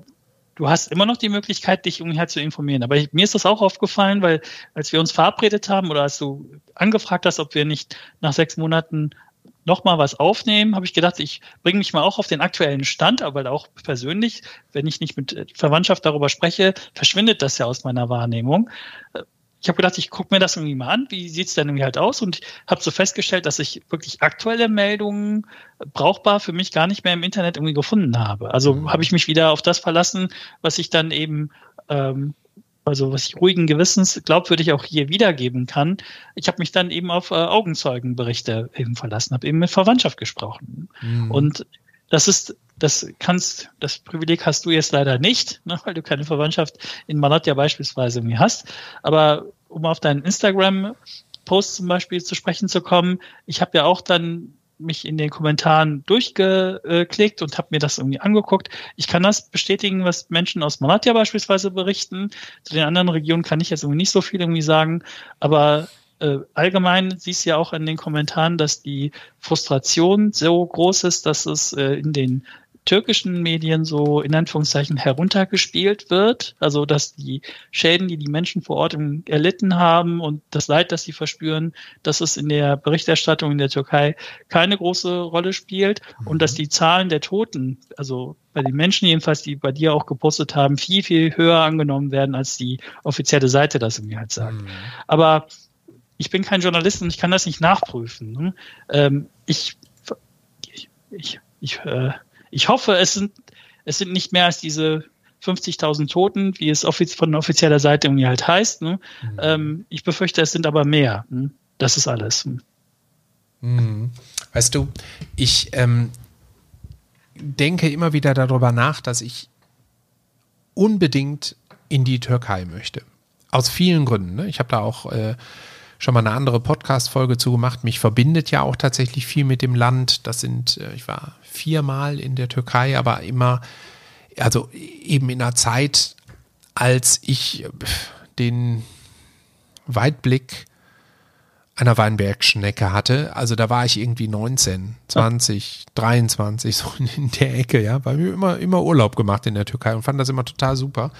C: du hast immer noch die Möglichkeit, dich irgendwie halt zu informieren. Aber ich, mir ist das auch aufgefallen, weil als wir uns verabredet haben oder als du angefragt hast, ob wir nicht nach sechs Monaten nochmal was aufnehmen, habe ich gedacht, ich bringe mich mal auch auf den aktuellen Stand, aber auch persönlich, wenn ich nicht mit äh, Verwandtschaft darüber spreche, verschwindet das ja aus meiner Wahrnehmung. Äh, ich habe gedacht, ich gucke mir das irgendwie mal an, wie sieht's denn irgendwie halt aus und habe so festgestellt, dass ich wirklich aktuelle Meldungen brauchbar für mich gar nicht mehr im Internet irgendwie gefunden habe. Also mhm. habe ich mich wieder auf das verlassen, was ich dann eben ähm, also was ich ruhigen Gewissens glaubwürdig auch hier wiedergeben kann. Ich habe mich dann eben auf äh, Augenzeugenberichte eben verlassen, habe eben mit Verwandtschaft gesprochen. Mhm. Und das ist, das kannst, das Privileg hast du jetzt leider nicht, ne, weil du keine Verwandtschaft in Malatya beispielsweise irgendwie hast. Aber um auf deinen Instagram-Post zum Beispiel zu sprechen zu kommen, ich habe ja auch dann mich in den Kommentaren durchgeklickt und habe mir das irgendwie angeguckt. Ich kann das bestätigen, was Menschen aus Malatya beispielsweise berichten. Zu den anderen Regionen kann ich jetzt irgendwie nicht so viel irgendwie sagen, aber äh, allgemein siehst du ja auch in den Kommentaren, dass die Frustration so groß ist, dass es äh, in den türkischen Medien so in Anführungszeichen heruntergespielt wird. Also dass die Schäden, die die Menschen vor Ort erlitten haben und das Leid, das sie verspüren, dass es in der Berichterstattung in der Türkei keine große Rolle spielt und dass mhm. die Zahlen der Toten, also bei den Menschen jedenfalls, die bei dir auch gepostet haben, viel, viel höher angenommen werden, als die offizielle Seite das irgendwie halt sagt. Mhm. Aber ich bin kein Journalist und ich kann das nicht nachprüfen. Ne? Ähm, ich, ich, ich, ich äh, ich hoffe, es sind, es sind nicht mehr als diese 50.000 Toten, wie es offiz von offizieller Seite irgendwie halt heißt. Ne? Mhm. Ähm, ich befürchte, es sind aber mehr. Ne? Das ist alles.
B: Mhm. Weißt du, ich ähm, denke immer wieder darüber nach, dass ich unbedingt in die Türkei möchte. Aus vielen Gründen. Ne? Ich habe da auch äh, schon mal eine andere Podcast-Folge zu gemacht. Mich verbindet ja auch tatsächlich viel mit dem Land. Das sind, äh, ich war viermal in der Türkei, aber immer, also eben in einer Zeit, als ich den Weitblick einer Weinbergschnecke hatte. Also da war ich irgendwie 19, 20, 23, so in der Ecke, ja. Weil wir immer, immer Urlaub gemacht in der Türkei und fand das immer total super.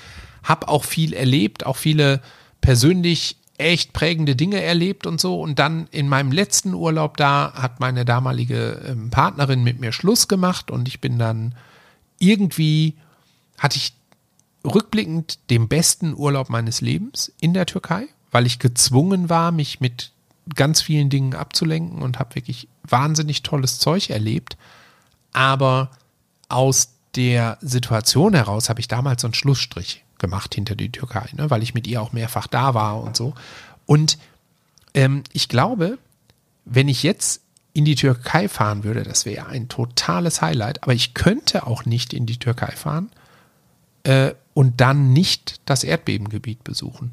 B: Hab auch viel erlebt, auch viele persönlich echt prägende Dinge erlebt und so. Und dann in meinem letzten Urlaub da hat meine damalige ähm, Partnerin mit mir Schluss gemacht und ich bin dann irgendwie, hatte ich rückblickend den besten Urlaub meines Lebens in der Türkei, weil ich gezwungen war, mich mit ganz vielen Dingen abzulenken und habe wirklich wahnsinnig tolles Zeug erlebt. Aber aus der Situation heraus habe ich damals so einen Schlussstrich gemacht hinter die Türkei, ne? weil ich mit ihr auch mehrfach da war und so. Und ähm, ich glaube, wenn ich jetzt in die Türkei fahren würde, das wäre ein totales Highlight, aber ich könnte auch nicht in die Türkei fahren äh, und dann nicht das Erdbebengebiet besuchen.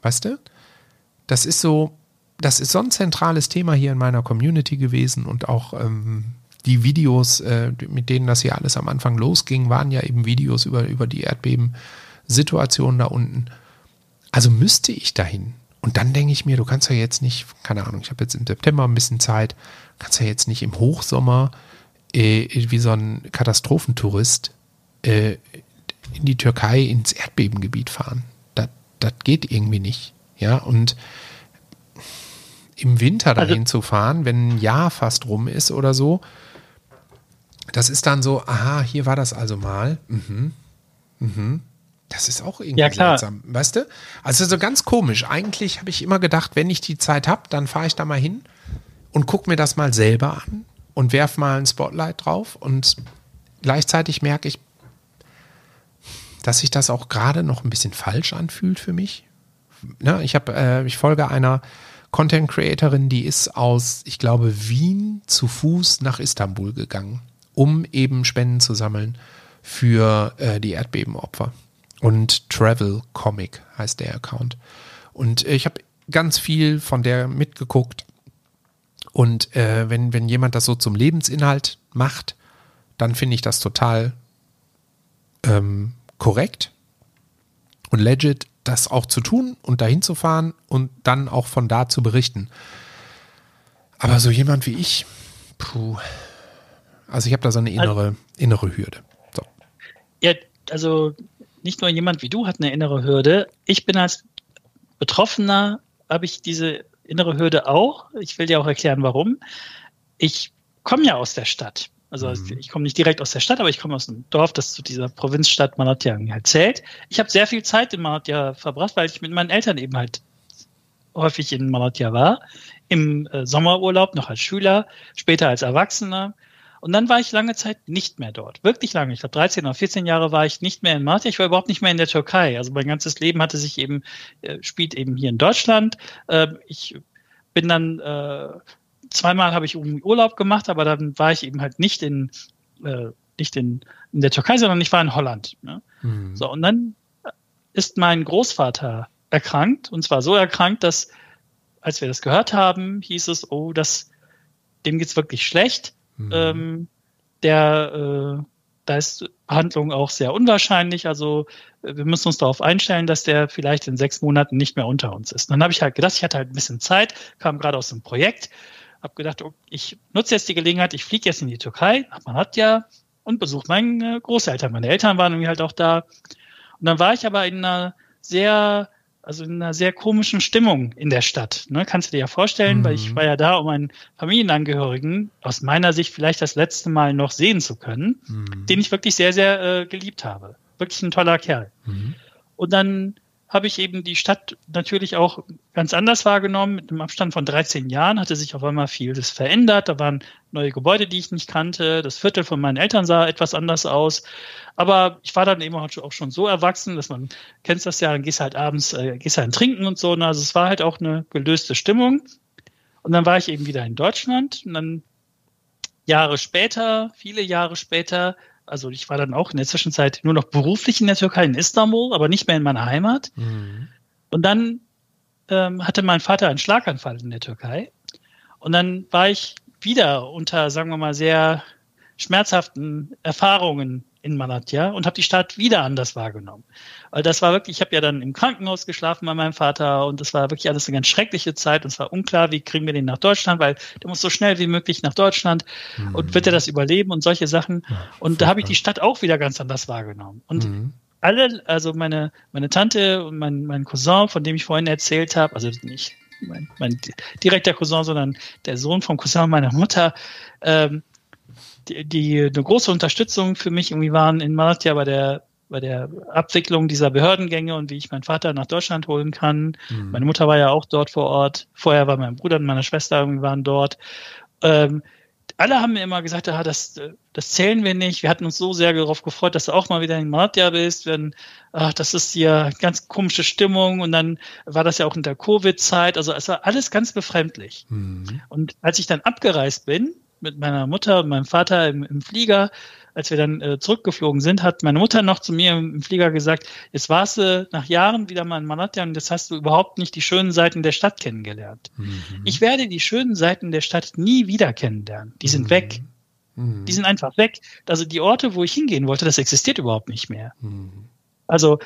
B: Weißt du? Das ist so, das ist so ein zentrales Thema hier in meiner Community gewesen und auch ähm, die Videos, äh, mit denen das hier alles am Anfang losging, waren ja eben Videos über, über die Erdbeben-Situation da unten. Also müsste ich dahin. Und dann denke ich mir, du kannst ja jetzt nicht, keine Ahnung, ich habe jetzt im September ein bisschen Zeit, kannst ja jetzt nicht im Hochsommer äh, wie so ein Katastrophentourist äh, in die Türkei ins Erdbebengebiet fahren. Das, das geht irgendwie nicht. Ja, und im Winter dahin also, zu fahren, wenn ein Jahr fast rum ist oder so, das ist dann so, aha, hier war das also mal. Mhm. Mhm. Das ist auch irgendwie
C: Ja, klar.
B: seltsam, weißt du? Also so ganz komisch. Eigentlich habe ich immer gedacht, wenn ich die Zeit habe, dann fahre ich da mal hin und gucke mir das mal selber an und werf mal ein Spotlight drauf und gleichzeitig merke ich, dass sich das auch gerade noch ein bisschen falsch anfühlt für mich. Ne, ich habe, äh, ich folge einer Content Creatorin, die ist aus, ich glaube, Wien zu Fuß nach Istanbul gegangen, um eben Spenden zu sammeln für äh, die Erdbebenopfer. Und Travel Comic heißt der Account. Und ich habe ganz viel von der mitgeguckt. Und äh, wenn, wenn jemand das so zum Lebensinhalt macht, dann finde ich das total ähm, korrekt und legit, das auch zu tun und dahin zu fahren und dann auch von da zu berichten. Aber so jemand wie ich, puh. Also ich habe da so eine innere, innere Hürde. So.
C: Ja, also nicht nur jemand wie du hat eine innere Hürde. Ich bin als Betroffener, habe ich diese innere Hürde auch. Ich will dir auch erklären, warum. Ich komme ja aus der Stadt. Also
B: Mhm.
C: ich komme nicht direkt aus der Stadt, aber ich komme aus einem Dorf, das zu dieser Provinzstadt Malatya halt zählt. Ich habe sehr viel Zeit in Malatya verbracht, weil ich mit meinen Eltern eben halt häufig in Malatya war. Im äh, Sommerurlaub noch als Schüler, später als Erwachsener. Und dann war ich lange Zeit nicht mehr dort. Wirklich lange. Ich glaube, 13 oder 14 Jahre war ich nicht mehr in Malatya. Ich war überhaupt nicht mehr in der Türkei. Also mein ganzes Leben hatte sich eben, äh, spielt eben hier in Deutschland. Äh, ich bin dann äh, zweimal habe ich Urlaub gemacht, aber dann war ich eben halt nicht in äh, nicht in, in der Türkei, sondern ich war in Holland. Ne?
B: Mhm.
C: So, und dann ist mein Großvater erkrankt, und zwar so erkrankt, dass, als wir das gehört haben, hieß es, oh, das, dem geht's wirklich schlecht.
B: Mhm.
C: Ähm, der, äh, da ist Behandlung auch sehr unwahrscheinlich. Also äh, wir müssen uns darauf einstellen, dass der vielleicht in sechs Monaten nicht mehr unter uns ist. Dann habe ich halt gedacht, ich hatte halt ein bisschen Zeit, kam gerade aus einem Projekt, habe gedacht, oh, ich nutze jetzt die Gelegenheit, ich fliege jetzt in die Türkei, man hat ja und besuche meine Großeltern. Meine Eltern waren irgendwie halt auch da. Und dann war ich aber in einer sehr, also in einer sehr komischen Stimmung in der Stadt. Ne? Kannst du dir ja vorstellen,
B: Mhm.
C: weil ich war ja da, um einen Familienangehörigen aus meiner Sicht vielleicht das letzte Mal noch sehen zu können,
B: Mhm.
C: den ich wirklich sehr, sehr äh, geliebt habe. Wirklich ein toller Kerl.
B: Mhm.
C: Und dann habe ich eben die Stadt natürlich auch ganz anders wahrgenommen. Mit einem Abstand von 13 Jahren hatte sich auf einmal vieles verändert. Da waren neue Gebäude, die ich nicht kannte. Das Viertel von meinen Eltern sah etwas anders aus. Aber ich war dann eben auch schon so erwachsen, dass man, kennst das ja, dann gehst halt abends, äh, gehst halt trinken und so. Also es war halt auch eine gelöste Stimmung. Und dann war ich eben wieder in Deutschland. Und dann Jahre später, viele Jahre später, also ich war dann auch in der Zwischenzeit nur noch beruflich in der Türkei, in Istanbul, aber nicht mehr in meiner Heimat.
B: Mhm.
C: Und dann ähm, hatte mein Vater einen Schlaganfall in der Türkei. Und dann war ich wieder unter, sagen wir mal, sehr schmerzhaften Erfahrungen in Malatya und habe die Stadt wieder anders wahrgenommen. Weil das war wirklich, ich habe ja dann im Krankenhaus geschlafen bei meinem Vater und das war wirklich alles eine ganz schreckliche Zeit und es war unklar, wie kriegen wir den nach Deutschland, weil der muss so schnell wie möglich nach Deutschland und wird er das überleben und solche Sachen. Und da habe ich die Stadt auch wieder ganz anders wahrgenommen. Und
B: Mhm.
C: alle, also meine, meine Tante und mein, mein Cousin, von dem ich vorhin erzählt habe, also nicht mein, mein direkter Cousin, sondern der Sohn vom Cousin meiner Mutter, ähm, die, die eine große Unterstützung für mich irgendwie waren in Malatya bei der bei der Abwicklung dieser Behördengänge und wie ich meinen Vater nach Deutschland holen kann.
B: Mhm.
C: Meine Mutter war ja auch dort vor Ort. Vorher war mein Bruder und meine Schwester irgendwie waren dort. Ähm, alle haben mir immer gesagt, ah, das, das zählen wir nicht. Wir hatten uns so sehr darauf gefreut, dass du auch mal wieder in Malatya bist. Wenn, ach, das ist hier ganz komische Stimmung. Und dann war das ja auch in der Covid-Zeit. Also es war alles ganz befremdlich.
B: Mhm.
C: Und als ich dann abgereist bin mit meiner Mutter und meinem Vater im, im Flieger, als wir dann äh, zurückgeflogen sind, hat meine Mutter noch zu mir im, im Flieger gesagt, jetzt warst du nach Jahren wieder mal in Malatya und jetzt hast du überhaupt nicht die schönen Seiten der Stadt kennengelernt.
B: Mhm.
C: Ich werde die schönen Seiten der Stadt nie wieder kennenlernen. Die sind
B: Mhm.
C: weg.
B: Mhm.
C: Die sind einfach weg. Also die Orte, wo ich hingehen wollte, das existiert überhaupt nicht mehr.
B: Mhm.
C: Also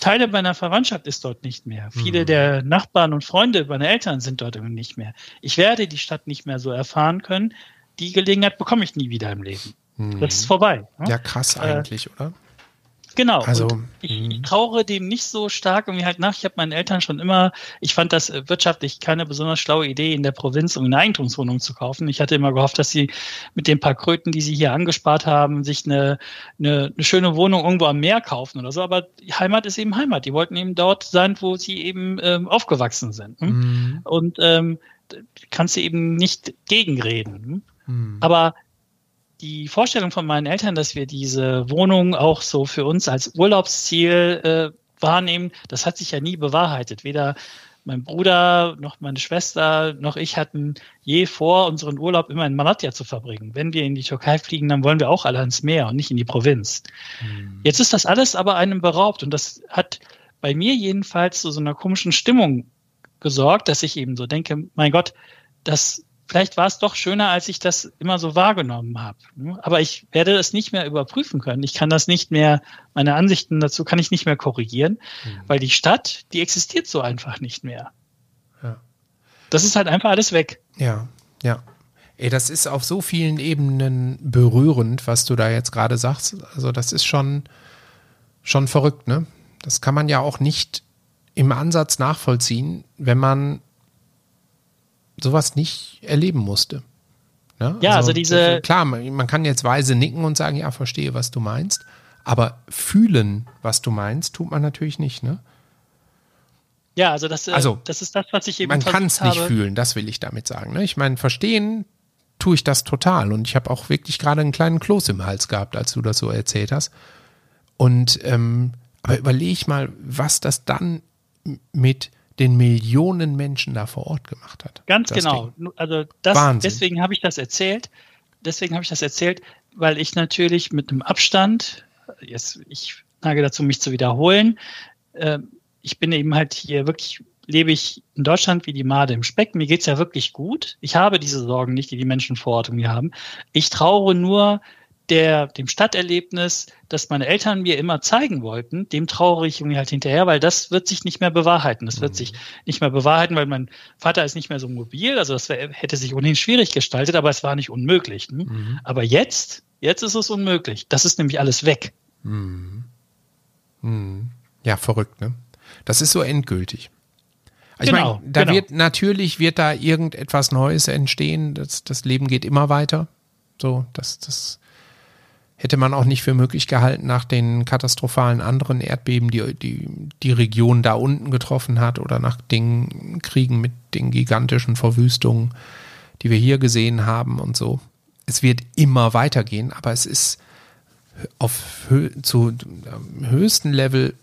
C: Teile meiner Verwandtschaft ist dort nicht mehr. Viele
B: Mhm.
C: der Nachbarn und Freunde meiner Eltern sind dort nicht mehr. Ich werde die Stadt nicht mehr so erfahren können. Die Gelegenheit bekomme ich nie wieder im Leben.
B: Mhm.
C: Das ist vorbei. ne?
B: Ja, krass eigentlich, oder?
C: Genau.
B: Also,
C: ich,
B: mhm.
C: trauere dem nicht so stark irgendwie halt nach. Ich habe meinen Eltern schon immer, ich fand das äh, wirtschaftlich keine besonders schlaue Idee, in der Provinz um eine Eigentumswohnung zu kaufen. Ich hatte immer gehofft, dass sie mit den paar Kröten, die sie hier angespart haben, sich eine, eine, eine schöne Wohnung irgendwo am Meer kaufen oder so. Aber die Heimat ist eben Heimat. Die wollten eben dort sein, wo sie eben ähm, aufgewachsen sind. Hm?
B: Mhm.
C: Und ähm, kannst du eben nicht gegenreden. Hm?
B: Mhm.
C: Aber die Vorstellung von meinen Eltern, dass wir diese Wohnung auch so für uns als Urlaubsziel äh, wahrnehmen, das hat sich ja nie bewahrheitet. Weder mein Bruder noch meine Schwester noch ich hatten je vor, unseren Urlaub immer in Malatya zu verbringen. Wenn wir in die Türkei fliegen, dann wollen wir auch alle ans Meer und nicht in die Provinz.
B: Mhm.
C: Jetzt ist das alles aber einem beraubt und das hat bei mir jedenfalls zu so einer komischen Stimmung gesorgt, dass ich eben so denke, mein Gott, das vielleicht war es doch schöner, als ich das immer so wahrgenommen habe. Aber ich werde es nicht mehr überprüfen können. Ich kann das nicht mehr, meine Ansichten dazu kann ich nicht mehr korrigieren,
B: Mhm.
C: weil die Stadt, die existiert so einfach nicht mehr.
B: Ja.
C: Das ist halt einfach alles weg.
B: Ja, ja. Ey, das ist auf so vielen Ebenen berührend, was du da jetzt gerade sagst. Also das ist schon, schon verrückt, ne? Das kann man ja auch nicht im Ansatz nachvollziehen, wenn man sowas nicht erleben musste. Ne?
C: Ja, also diese-
B: Klar, man, man kann jetzt weise nicken und sagen, ja, verstehe, was du meinst. Aber fühlen, was du meinst, tut man natürlich nicht, ne?
C: Ja, also das, äh,
B: Also,
C: das ist das, was ich eben
B: Man kann es nicht fühlen, das will ich damit sagen. Ne? Ich meine, verstehen tue ich das total. Und ich habe auch wirklich gerade einen kleinen Kloß im Hals gehabt, als du das so erzählt hast. Und ähm, aber überleg mal, was das dann mit den Millionen Menschen da vor Ort gemacht hat.
C: Ganz genau.
B: Ding.
C: Also das,
B: Wahnsinn.
C: deswegen habe ich das erzählt. Deswegen habe ich das erzählt, weil ich natürlich mit einem Abstand, jetzt ich neige dazu, mich zu wiederholen, äh, ich bin eben halt hier wirklich, lebe ich in Deutschland wie die Made im Speck. Mir geht's ja wirklich gut. Ich habe diese Sorgen nicht, die die Menschen vor Ort irgendwie haben. Ich traure nur der, dem Stadterlebnis, das meine Eltern mir immer zeigen wollten, dem trauere ich irgendwie halt hinterher, weil das wird sich nicht mehr bewahrheiten. Das wird sich nicht mehr bewahrheiten, weil mein Vater ist nicht mehr so mobil. Also das wär, hätte sich ohnehin schwierig gestaltet, aber es war nicht unmöglich. Ne?
B: Mhm.
C: Aber jetzt, jetzt ist es unmöglich. Das ist nämlich alles weg.
B: Mhm. Ja, verrückt, ne? Das ist so endgültig. Ich
C: Genau,
B: meine, da
C: genau.
B: wird natürlich wird da irgendetwas Neues entstehen. Das, das Leben geht immer weiter. So, das, das hätte man auch nicht für möglich gehalten nach den katastrophalen anderen Erdbeben, die die, die Region da unten getroffen hat oder nach den Kriegen mit den gigantischen Verwüstungen, die wir hier gesehen haben und so. Es wird immer weitergehen, aber es ist auf hö zu am höchsten Level,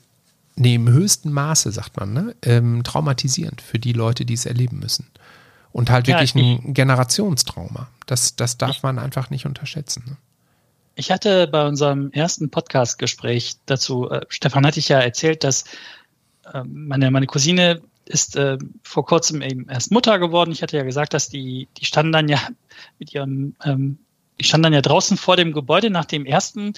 B: nee, im höchsten Maße, sagt man, ne, ähm, traumatisierend für die Leute, die es erleben müssen. Und halt
C: Ja,
B: wirklich ein Generationstrauma. Das, das darf man einfach nicht unterschätzen. Ne?
C: Ich hatte bei unserem ersten Podcast-Gespräch dazu, äh, Stefan hatte ich ja erzählt, dass äh, meine, meine Cousine ist äh, vor kurzem eben erst Mutter geworden. Ich hatte ja gesagt, dass die, die standen dann ja mit ihrem, ähm, die standen dann ja draußen vor dem Gebäude nach dem ersten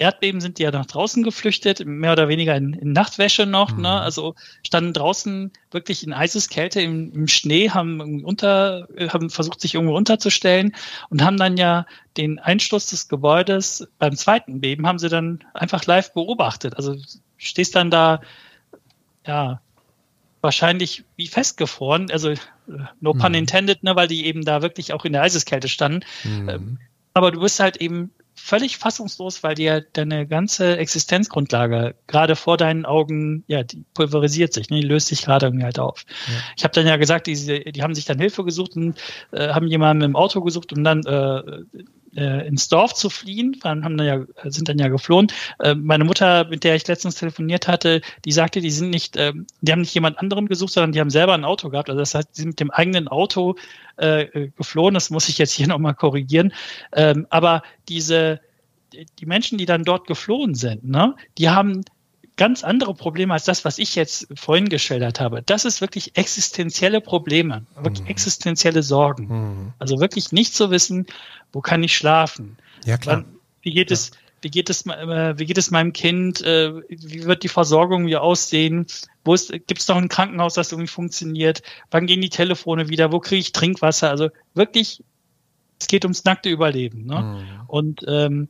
C: Erdbeben sind die ja nach draußen geflüchtet, mehr oder weniger in, in Nachtwäsche noch,
B: Mhm.
C: ne? Also standen draußen wirklich in Eiseskälte im, im Schnee, haben unter, haben versucht, sich irgendwo unterzustellen und haben dann ja den Einsturz des Gebäudes beim zweiten Beben haben sie dann einfach live beobachtet. Also stehst dann da, ja, wahrscheinlich wie festgefroren, also äh, no pun
B: Mhm.
C: intended, ne, weil die eben da wirklich auch in der Eiseskälte standen.
B: Mhm.
C: Ähm, aber du bist halt eben völlig fassungslos, weil dir deine ganze Existenzgrundlage gerade vor deinen Augen, ja, die pulverisiert sich, ne, die löst sich gerade irgendwie halt auf.
B: Ja.
C: Ich habe dann ja gesagt, die, die haben sich dann Hilfe gesucht und äh, haben jemanden im Auto gesucht, um dann äh, äh, ins Dorf zu fliehen, haben dann ja, sind dann ja geflohen. Äh, meine Mutter, mit der ich letztens telefoniert hatte, die sagte, die sind nicht, ähm, die haben nicht jemand anderen gesucht, sondern die haben selber ein Auto gehabt. Also das heißt, die sind mit dem eigenen Auto äh, äh, geflohen. Das muss ich jetzt hier *laughs* nochmal korrigieren. Ähm, aber diese, die Menschen, die dann dort geflohen sind, ne, die haben ganz andere Probleme als das, was ich jetzt vorhin geschildert habe. Das ist wirklich existenzielle Probleme, wirklich
B: Mhm.
C: existenzielle Sorgen.
B: Mhm.
C: Also wirklich nicht zu wissen, wo kann ich schlafen?
B: Ja, klar.
C: Wann, wie geht es, wie geht es, äh, wie geht es meinem Kind? Äh, wie wird die Versorgung hier aussehen? Wo ist, gibt es noch ein Krankenhaus, das irgendwie funktioniert? Wann gehen die Telefone wieder? Wo kriege ich Trinkwasser? Also wirklich, es geht ums nackte Überleben. Ne?
B: Mhm.
C: Und ähm,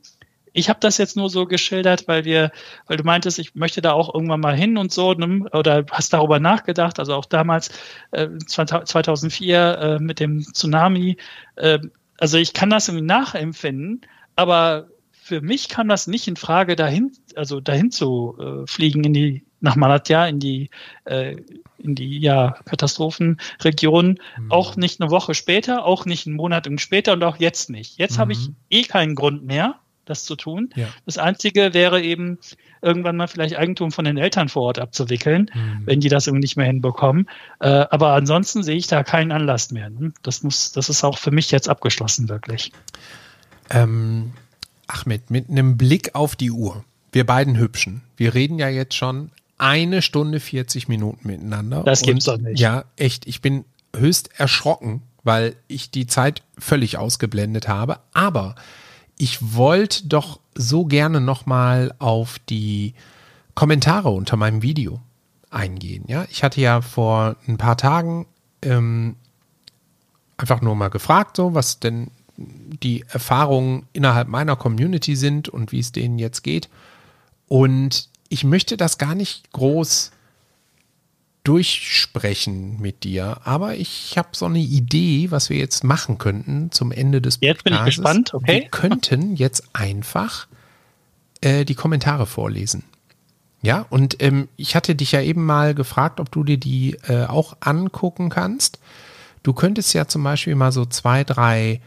C: ich habe das jetzt nur so geschildert, weil wir, weil du meintest, ich möchte da auch irgendwann mal hin und so, ne, oder hast darüber nachgedacht, also auch damals äh, 2004 äh, mit dem Tsunami. Äh, also ich kann das irgendwie nachempfinden, aber für mich kam das nicht in Frage, dahin, also dahin zu äh, fliegen in die nach Malatya in die äh, in die ja Katastrophenregion. Mhm. Auch nicht eine Woche später, auch nicht einen Monat später und auch jetzt nicht. Jetzt mhm. habe ich eh keinen Grund mehr, das zu tun. Ja. Das Einzige wäre eben, irgendwann mal vielleicht Eigentum von den Eltern vor Ort abzuwickeln, mhm. wenn die das irgendwie nicht mehr hinbekommen. Äh, aber ansonsten sehe ich da keinen Anlass mehr. Ne? Das muss, das ist auch für mich jetzt abgeschlossen, wirklich.
B: Ähm, Ahmed, mit einem Blick auf die Uhr, wir beiden Hübschen, wir reden ja jetzt schon eine Stunde 40 Minuten miteinander.
C: Das gibt's doch nicht.
B: Ja, echt. Ich bin höchst erschrocken, weil ich die Zeit völlig ausgeblendet habe. Aber ich wollte doch so gerne nochmal auf die Kommentare unter meinem Video eingehen. Ja, ich hatte ja vor ein paar Tagen ähm, einfach nur mal gefragt, so was denn die Erfahrungen innerhalb meiner Community sind und wie es denen jetzt geht. Und ich möchte das gar nicht groß durchsprechen mit dir, aber ich habe so eine Idee, was wir jetzt machen könnten zum Ende des
C: Podcasts. Jetzt bin ich gespannt, okay.
B: Wir könnten jetzt einfach äh, die Kommentare vorlesen. Ja, und ähm, ich hatte dich ja eben mal gefragt, ob du dir die äh, auch angucken kannst. Du könntest ja zum Beispiel mal so zwei, drei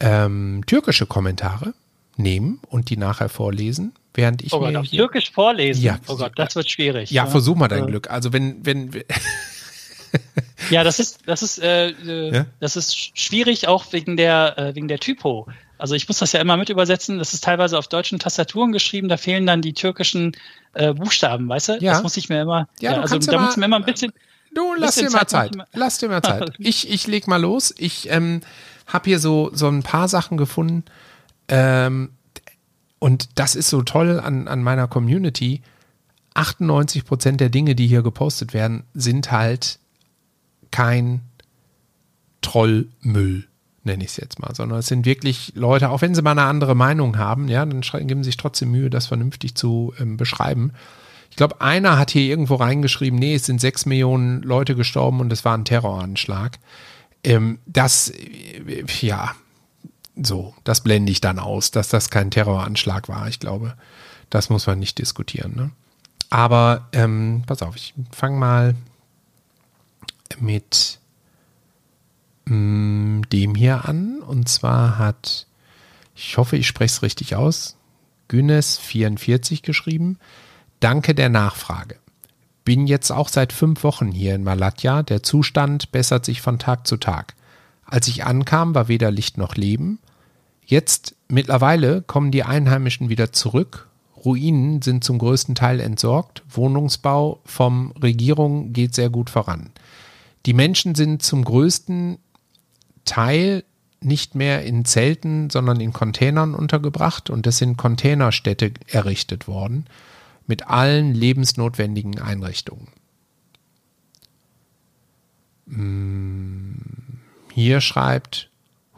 B: ähm, türkische Kommentare nehmen und die nachher vorlesen, während ich
C: oh Gott,
B: mir
C: auf Türkisch vorlesen. Ja, oh Gott, das wird schwierig.
B: Ja, ja. versuch mal dein ja. Glück. Also wenn wenn *laughs*
C: ja, das ist das ist äh, äh, ja? das ist schwierig auch wegen der äh, wegen der Typo. Also ich muss das ja immer mit übersetzen. Das ist teilweise auf deutschen Tastaturen geschrieben. Da fehlen dann die türkischen äh, Buchstaben, weißt du?
B: Ja.
C: Das muss ich mir immer.
B: Ja, ja also da muss mir immer ein bisschen. Du lass dir mal Zeit. Zeit. Lass dir mal Zeit. *laughs* Ich ich leg mal los. Ich ähm, habe hier so so ein paar Sachen gefunden. Ähm, und das ist so toll an, an meiner Community. 98 Prozent der Dinge, die hier gepostet werden, sind halt kein Trollmüll, nenne ich es jetzt mal, sondern es sind wirklich Leute, auch wenn sie mal eine andere Meinung haben, ja, dann geben sie sich trotzdem Mühe, das vernünftig zu ähm, beschreiben. Ich glaube, einer hat hier irgendwo reingeschrieben, nee, es sind sechs Millionen Leute gestorben und es war ein Terroranschlag. Ähm, das, äh, ja, so, das blende ich dann aus, dass das kein Terroranschlag war. Ich glaube, das muss man nicht diskutieren. Ne? Aber ähm, pass auf, ich fange mal mit mh, mm, dem hier an. Und zwar hat, ich hoffe, ich spreche es richtig aus, Günes44 geschrieben. Danke der Nachfrage. Bin jetzt auch seit fünf Wochen hier in Malatya. Der Zustand bessert sich von Tag zu Tag. Als ich ankam, war weder Licht noch Leben. Jetzt mittlerweile kommen die Einheimischen wieder zurück. Ruinen sind zum größten Teil entsorgt. Wohnungsbau vom Regierung geht sehr gut voran. Die Menschen sind zum größten Teil nicht mehr in Zelten, sondern in Containern untergebracht und es sind Containerstädte errichtet worden mit allen lebensnotwendigen Einrichtungen. Hm, hier schreibt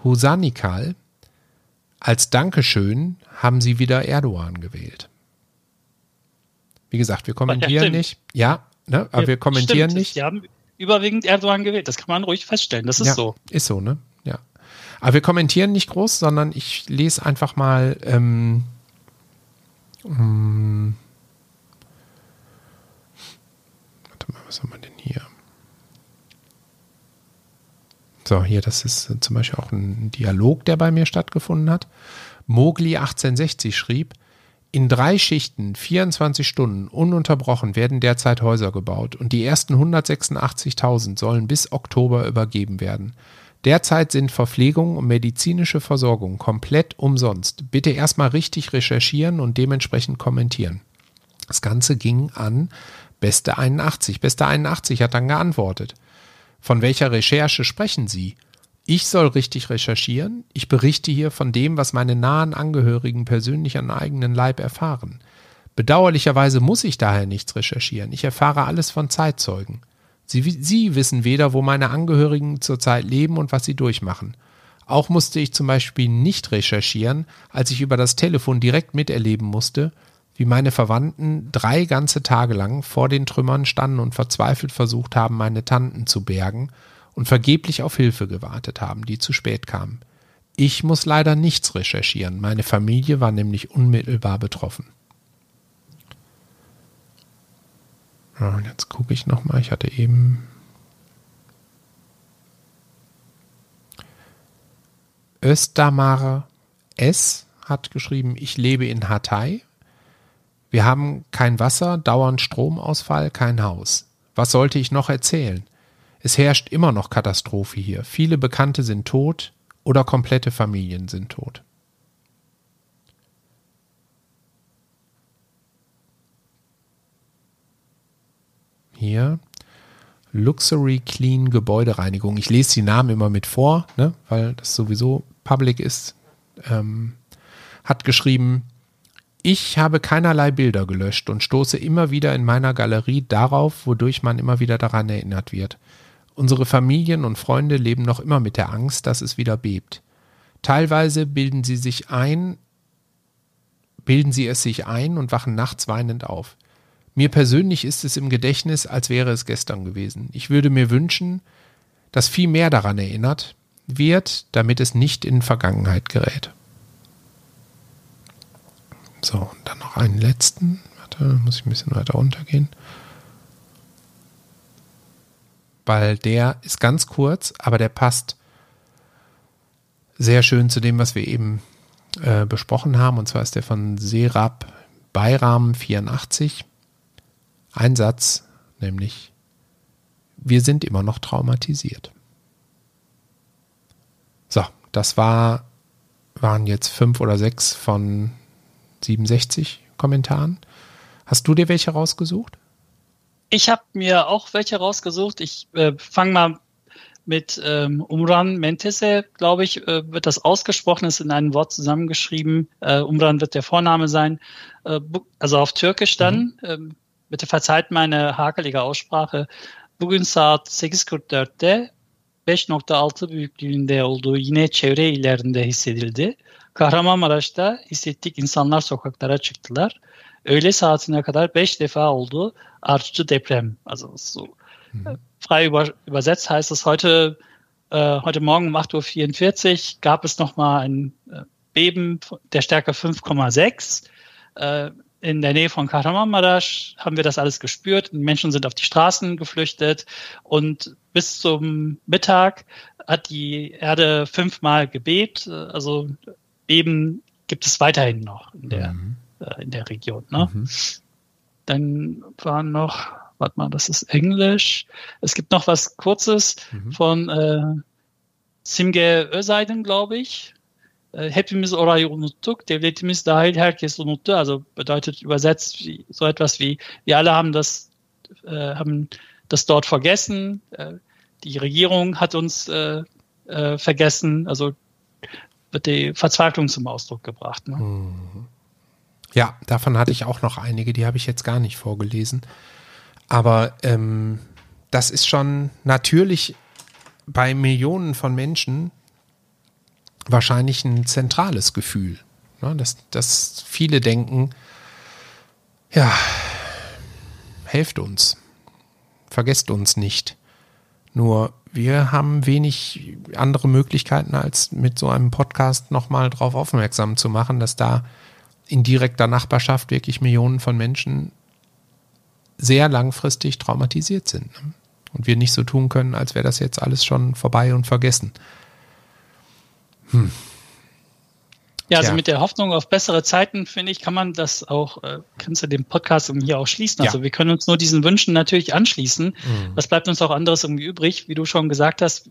B: Husanikal, als Dankeschön haben sie wieder Erdogan gewählt. Wie gesagt, wir kommentieren ja nicht. Ja, ne, aber ja, wir kommentieren stimmt. nicht.
C: Sie haben überwiegend Erdogan gewählt. Das kann man ruhig feststellen. Das ist
B: ja,
C: so.
B: Ist so, ne? Ja. Aber wir kommentieren nicht groß, sondern ich lese einfach mal. Ähm, ähm, warte mal, was haben wir denn hier? So, hier, das ist zum Beispiel auch ein Dialog, der bei mir stattgefunden hat. Mogli 1860 schrieb, in drei Schichten, 24 Stunden, ununterbrochen werden derzeit Häuser gebaut und die ersten 186.000 sollen bis Oktober übergeben werden. Derzeit sind Verpflegung und medizinische Versorgung komplett umsonst. Bitte erstmal richtig recherchieren und dementsprechend kommentieren. Das Ganze ging an Beste 81. Beste 81 hat dann geantwortet. Von welcher Recherche sprechen Sie? Ich soll richtig recherchieren. Ich berichte hier von dem, was meine nahen Angehörigen persönlich an eigenen Leib erfahren. Bedauerlicherweise muss ich daher nichts recherchieren. Ich erfahre alles von Zeitzeugen. Sie, Sie wissen weder, wo meine Angehörigen zurzeit leben und was sie durchmachen. Auch musste ich zum Beispiel nicht recherchieren, als ich über das Telefon direkt miterleben musste, wie meine Verwandten drei ganze Tage lang vor den Trümmern standen und verzweifelt versucht haben, meine Tanten zu bergen und vergeblich auf Hilfe gewartet haben, die zu spät kam. Ich muss leider nichts recherchieren, meine Familie war nämlich unmittelbar betroffen. Jetzt gucke ich nochmal, ich hatte eben Östamar S. hat geschrieben, ich lebe in Hatay. Wir haben kein Wasser, dauernd Stromausfall, kein Haus. Was sollte ich noch erzählen? Es herrscht immer noch Katastrophe hier. Viele Bekannte sind tot oder komplette Familien sind tot. Hier. Luxury Clean Gebäudereinigung. Ich lese die Namen immer mit vor, ne, weil das sowieso public ist. Ähm, hat geschrieben, ich habe keinerlei Bilder gelöscht und stoße immer wieder in meiner Galerie darauf, wodurch man immer wieder daran erinnert wird. Unsere Familien und Freunde leben noch immer mit der Angst, dass es wieder bebt. Teilweise bilden sie sich ein, bilden sie es sich ein und wachen nachts weinend auf. Mir persönlich ist es im Gedächtnis, als wäre es gestern gewesen. Ich würde mir wünschen, dass viel mehr daran erinnert wird, damit es nicht in Vergangenheit gerät. So, und dann noch einen letzten. Warte, muss ich ein bisschen weiter runtergehen weil der ist ganz kurz, aber der passt sehr schön zu dem, was wir eben äh, besprochen haben. Und zwar ist der von Serap Bayram 84. Ein Satz, nämlich, wir sind immer noch traumatisiert. So, das war, waren jetzt fünf oder sechs von 67 Kommentaren. Hast du dir welche rausgesucht?
C: Ich habe mir auch welche rausgesucht. Ich äh, fange mal mit ähm, Umran Mentese, glaube ich, äh, wird das ausgesprochen, ist in einem Wort zusammengeschrieben. Äh, Umran wird der Vorname sein. Äh, also auf Türkisch dann. Mhm. Ähm, bitte verzeiht meine hakelige Aussprache. Bugün saat 8.44'te 5.6 büyüklüğünde olduğu yine çevre illerinde hissedildi. Kahramanmaraş'ta hissettik insanlar sokaklara çıktılar. öğle saatine kadar beş defa oldu artçı Deprem. Also so mhm. frei über, übersetzt heißt es heute, äh, heute Morgen um 8.44 Uhr gab es nochmal ein äh, Beben der Stärke 5,6. Äh, in der Nähe von Kahramanmaraş haben wir das alles gespürt. Die Menschen sind auf die Straßen geflüchtet und bis zum Mittag hat die Erde fünfmal gebebt. Also Beben gibt es weiterhin noch in der mhm äh, in der Region. Ne? Mhm. Dann waren noch, warte mal, das ist Englisch. Es gibt noch was Kurzes mhm. von äh, Simge Özaydın, glaube ich. Äh, Hepimiz orayı unuttuk, devletimiz dahil herkes unuttu. Also bedeutet übersetzt wie, so etwas wie, wir alle haben das, äh, haben das dort vergessen. Äh, die Regierung hat uns äh, äh, vergessen. Also wird die Verzweiflung zum Ausdruck gebracht. Ne? Mhm.
B: Ja, davon hatte ich auch noch einige, die habe ich jetzt gar nicht vorgelesen. Aber ähm, das ist schon natürlich bei Millionen von Menschen wahrscheinlich ein zentrales Gefühl. Ne? Dass, dass viele denken, ja, helft uns, vergesst uns nicht. Nur wir haben wenig andere Möglichkeiten, als mit so einem Podcast nochmal darauf aufmerksam zu machen, dass da in direkter Nachbarschaft wirklich Millionen von Menschen sehr langfristig traumatisiert sind. Ne? Und wir nicht so tun können, als wäre das jetzt alles schon vorbei und vergessen.
C: Hm. Ja, also ja. mit der Hoffnung auf bessere Zeiten, finde ich, kann man das auch, äh, kannst du den Podcast irgendwie auch schließen. Also ja. wir können uns nur diesen Wünschen natürlich anschließen. Mhm. Was bleibt uns auch anderes irgendwie übrig? Wie du schon gesagt hast,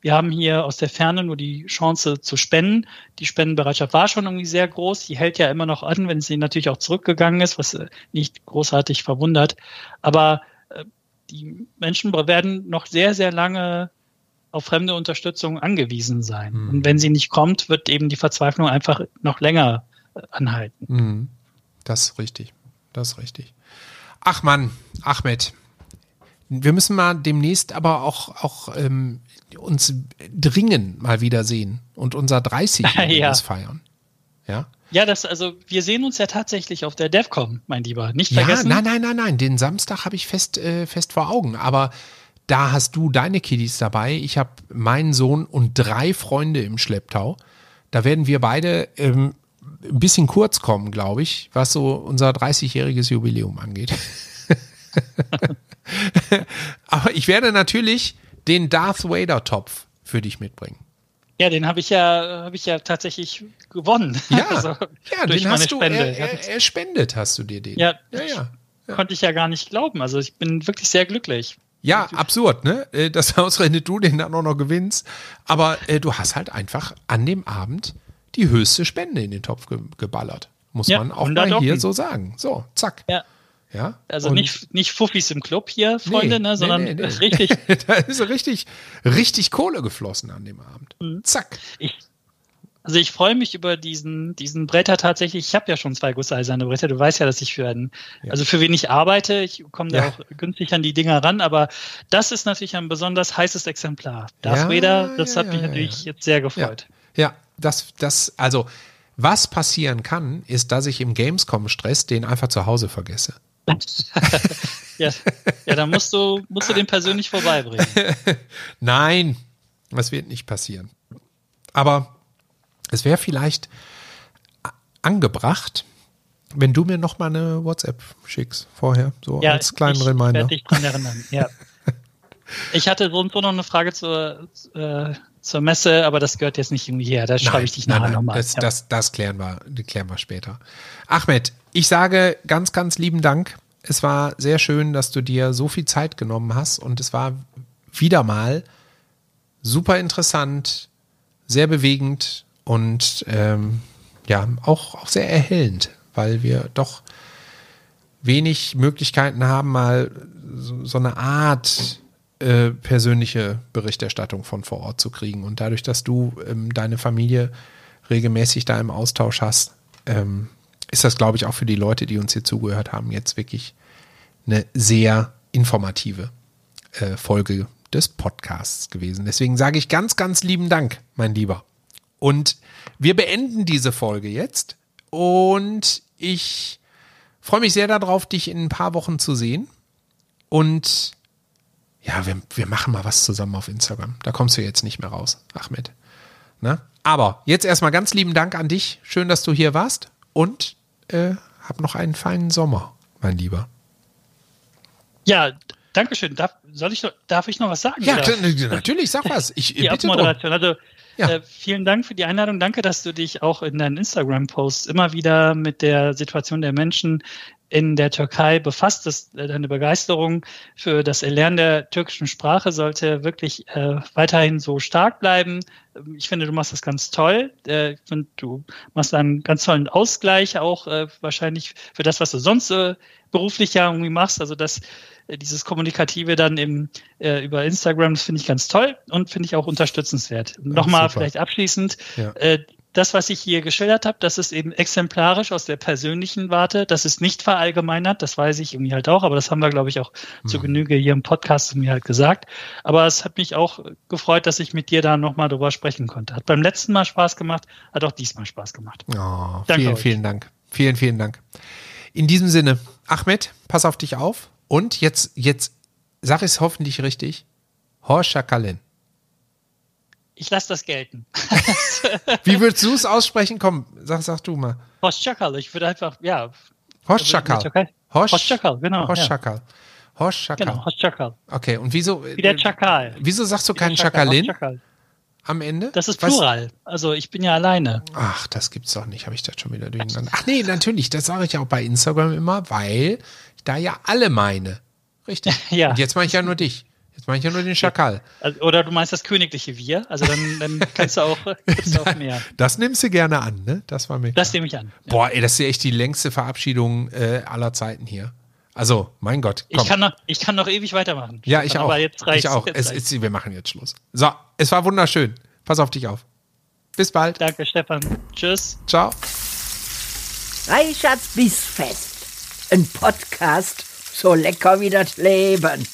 C: wir haben hier aus der Ferne nur die Chance zu spenden. Die Spendenbereitschaft war schon irgendwie sehr groß. Die hält ja immer noch an, wenn sie natürlich auch zurückgegangen ist, was äh, nicht großartig verwundert. Aber äh, die Menschen werden noch sehr, sehr lange auf fremde Unterstützung angewiesen sein. Mhm. Und wenn sie nicht kommt, wird eben die Verzweiflung einfach noch länger äh, anhalten. Mhm.
B: Das ist richtig. Das ist richtig. Ach Mann, Ahmed, Wir müssen mal demnächst aber auch, auch ähm, uns dringend mal wieder sehen und unser 30-Jähriges *laughs*
C: Ja.
B: feiern. Ja?
C: Ja, das, also wir sehen uns ja tatsächlich auf der DevCom, mein Lieber. Nicht
B: Ja,
C: vergessen.
B: nein, nein, nein, nein. Den Samstag habe ich fest, äh, fest vor Augen. Aber da hast du deine Kiddies dabei. Ich habe meinen Sohn und drei Freunde im Schlepptau. Da werden wir beide ähm, ein bisschen kurz kommen, glaube ich, was so unser 30-jähriges Jubiläum angeht. *laughs* Aber ich werde natürlich den Darth Vader Topf für dich mitbringen.
C: Ja, den habe ich ja, habe ich ja tatsächlich gewonnen.
B: Ja, *laughs*
C: Also,
B: ja
C: durch
B: den
C: meine
B: hast du,
C: Spende.
B: er, er, er spendet hast du dir den.
C: Ja,
B: ja, ja.
C: Konnte ich ja gar nicht glauben. Also ich bin wirklich sehr glücklich.
B: Ja, absurd, ne? Äh, Dass *laughs* ausgerechnet du den dann auch noch gewinnst. Aber äh, du hast halt einfach an dem Abend die höchste Spende in den Topf ge geballert. Muss
C: Ja,
B: man auch
C: 100
B: mal hier so sagen. So, zack.
C: Ja.
B: Ja.
C: Also
B: Und-
C: nicht, nicht Fuffis im Club hier, Freunde,
B: nee,
C: ne, sondern
B: nee, nee.
C: richtig. *laughs*
B: da ist richtig, richtig Kohle geflossen an dem Abend.
C: Mhm.
B: Zack.
C: Ich, also ich freue mich über diesen, diesen Bretter tatsächlich. Ich habe ja schon zwei gusseiserne Bretter. Du weißt ja, dass ich für einen,
B: Ja.
C: also für wen ich arbeite, ich komme da
B: Ja.
C: auch günstig an die Dinger ran, aber das ist natürlich ein besonders heißes Exemplar. Darth
B: Ja,
C: Vader, das hat mich natürlich jetzt sehr gefreut.
B: ja das, das, also, was passieren kann, ist, dass ich im Gamescom-Stress den einfach zu Hause vergesse. *laughs*
C: Ja, ja, dann musst du, musst du den persönlich vorbeibringen. *laughs*
B: Nein, das wird nicht passieren. Aber es wäre vielleicht angebracht, wenn du mir noch mal eine WhatsApp schickst vorher, so
C: Ja,
B: als kleinen
C: ich
B: Reminder.
C: werde dich dran erinnern. Ja. *laughs* Ich hatte so und so noch eine Frage zur, äh, zur Messe, aber das gehört jetzt nicht irgendwie her. Da schreibe ich dich nachher nochmal.
B: Das,
C: Ja.
B: das, das klären wir, klären wir später. Ahmed, ich sage ganz, ganz lieben Dank. Es war sehr schön, dass du dir so viel Zeit genommen hast und es war wieder mal super interessant, sehr bewegend und ähm, ja, auch, auch sehr erhellend, weil wir doch wenig Möglichkeiten haben, mal so, so eine Art äh, persönliche Berichterstattung von vor Ort zu kriegen. Und dadurch, dass du ähm, deine Familie regelmäßig da im Austausch hast, ähm, ist das, glaube ich, auch für die Leute, die uns hier zugehört haben, jetzt wirklich eine sehr informative äh, Folge des Podcasts gewesen. Deswegen sage ich ganz, ganz lieben Dank, mein Lieber. Und wir beenden diese Folge jetzt. Und ich freue mich sehr darauf, dich in ein paar Wochen zu sehen. Und ja, wir, wir machen mal was zusammen auf Instagram. Da kommst du jetzt nicht mehr raus, Ahmed. Ne? Aber jetzt erstmal ganz lieben Dank an dich. Schön, dass du hier warst. Und äh, hab noch einen feinen Sommer, mein Lieber.
C: ja, Dankeschön. Darf, soll ich noch, darf ich noch was sagen?
B: Ja, klar, natürlich, sag was. Ich *laughs*
C: die
B: bitte drum.
C: Abmoderation. Also
B: Ja.
C: äh, vielen Dank für die Einladung. Danke, dass du dich auch in deinen Instagram-Posts immer wieder mit der Situation der Menschen in der Türkei befasst. Das, äh, deine Begeisterung für das Erlernen der türkischen Sprache sollte wirklich äh, weiterhin so stark bleiben. Ähm, Ich finde, du machst das ganz toll. Äh, ich finde, du machst einen ganz tollen Ausgleich auch äh, wahrscheinlich für das, was du sonst beruflich ja irgendwie machst. Also das dieses Kommunikative dann im, äh, über Instagram, das finde ich ganz toll und finde ich auch unterstützenswert. Nochmal
B: super.
C: vielleicht abschließend,
B: Ja.
C: äh, das, was ich hier geschildert habe, das ist eben exemplarisch aus der persönlichen Warte. Das ist nicht verallgemeinert, das weiß ich irgendwie halt auch, aber das haben wir, glaube ich, auch zu
B: Mhm.
C: Genüge hier im Podcast mir halt gesagt. Aber es hat mich auch gefreut, dass ich mit dir da nochmal drüber sprechen konnte. Hat beim letzten Mal Spaß gemacht, hat auch diesmal Spaß gemacht.
B: Oh,
C: Danke
B: vielen,
C: euch.
B: vielen Dank. Vielen, vielen Dank. In diesem Sinne, Ahmed, pass auf dich auf. Und jetzt, jetzt sag ich es hoffentlich richtig. Horschakalin.
C: Ich lasse das gelten. *laughs*
B: Wie würdest du es aussprechen? Komm, sag, sag du mal.
C: Hoşçakal, ich würde einfach, ja.
B: Hoschakal.
C: Also der Türkei- Hoşçakal, genau, ja.
B: Hoschakal. Hoschakal.
C: Genau, Hoşçakal.
B: Okay, und wieso?
C: Wie der Chakal.
B: Wieso sagst du keinen
C: Chakal,
B: Chakalin
C: Hoşçakal.
B: am Ende?
C: Das ist
B: Was-
C: Plural. Also ich bin ja alleine.
B: Ach, das gibt's doch nicht. Habe ich das schon wieder durcheinander. Ach nee, natürlich. Das sage ich auch bei Instagram immer, weil da ja alle meine. Richtig. *laughs*
C: Ja.
B: Und jetzt mache ich ja nur dich. Jetzt mache ich ja nur den Schakal.
C: Also, oder du meinst das königliche Wir. Also dann, dann *laughs* kannst du auch, kannst du auch mehr. *laughs*
B: Das nimmst du gerne an, ne? Das war mir.
C: Das nehme ich an. Ja.
B: Boah, ey, das ist ja echt die längste Verabschiedung äh, aller Zeiten hier. Also, mein Gott. Komm.
C: Ich kann, noch, ich kann noch ewig weitermachen.
B: ja, ich auch.
C: Aber jetzt reicht's.
B: ich auch.
C: Jetzt
B: Es ist, wir machen jetzt Schluss. So, es war wunderschön. Pass auf dich auf. Bis bald.
C: Danke, Stefan. Tschüss.
B: Ciao.
A: Reichards Bissfest. Ein Podcast so lecker wie das Leben.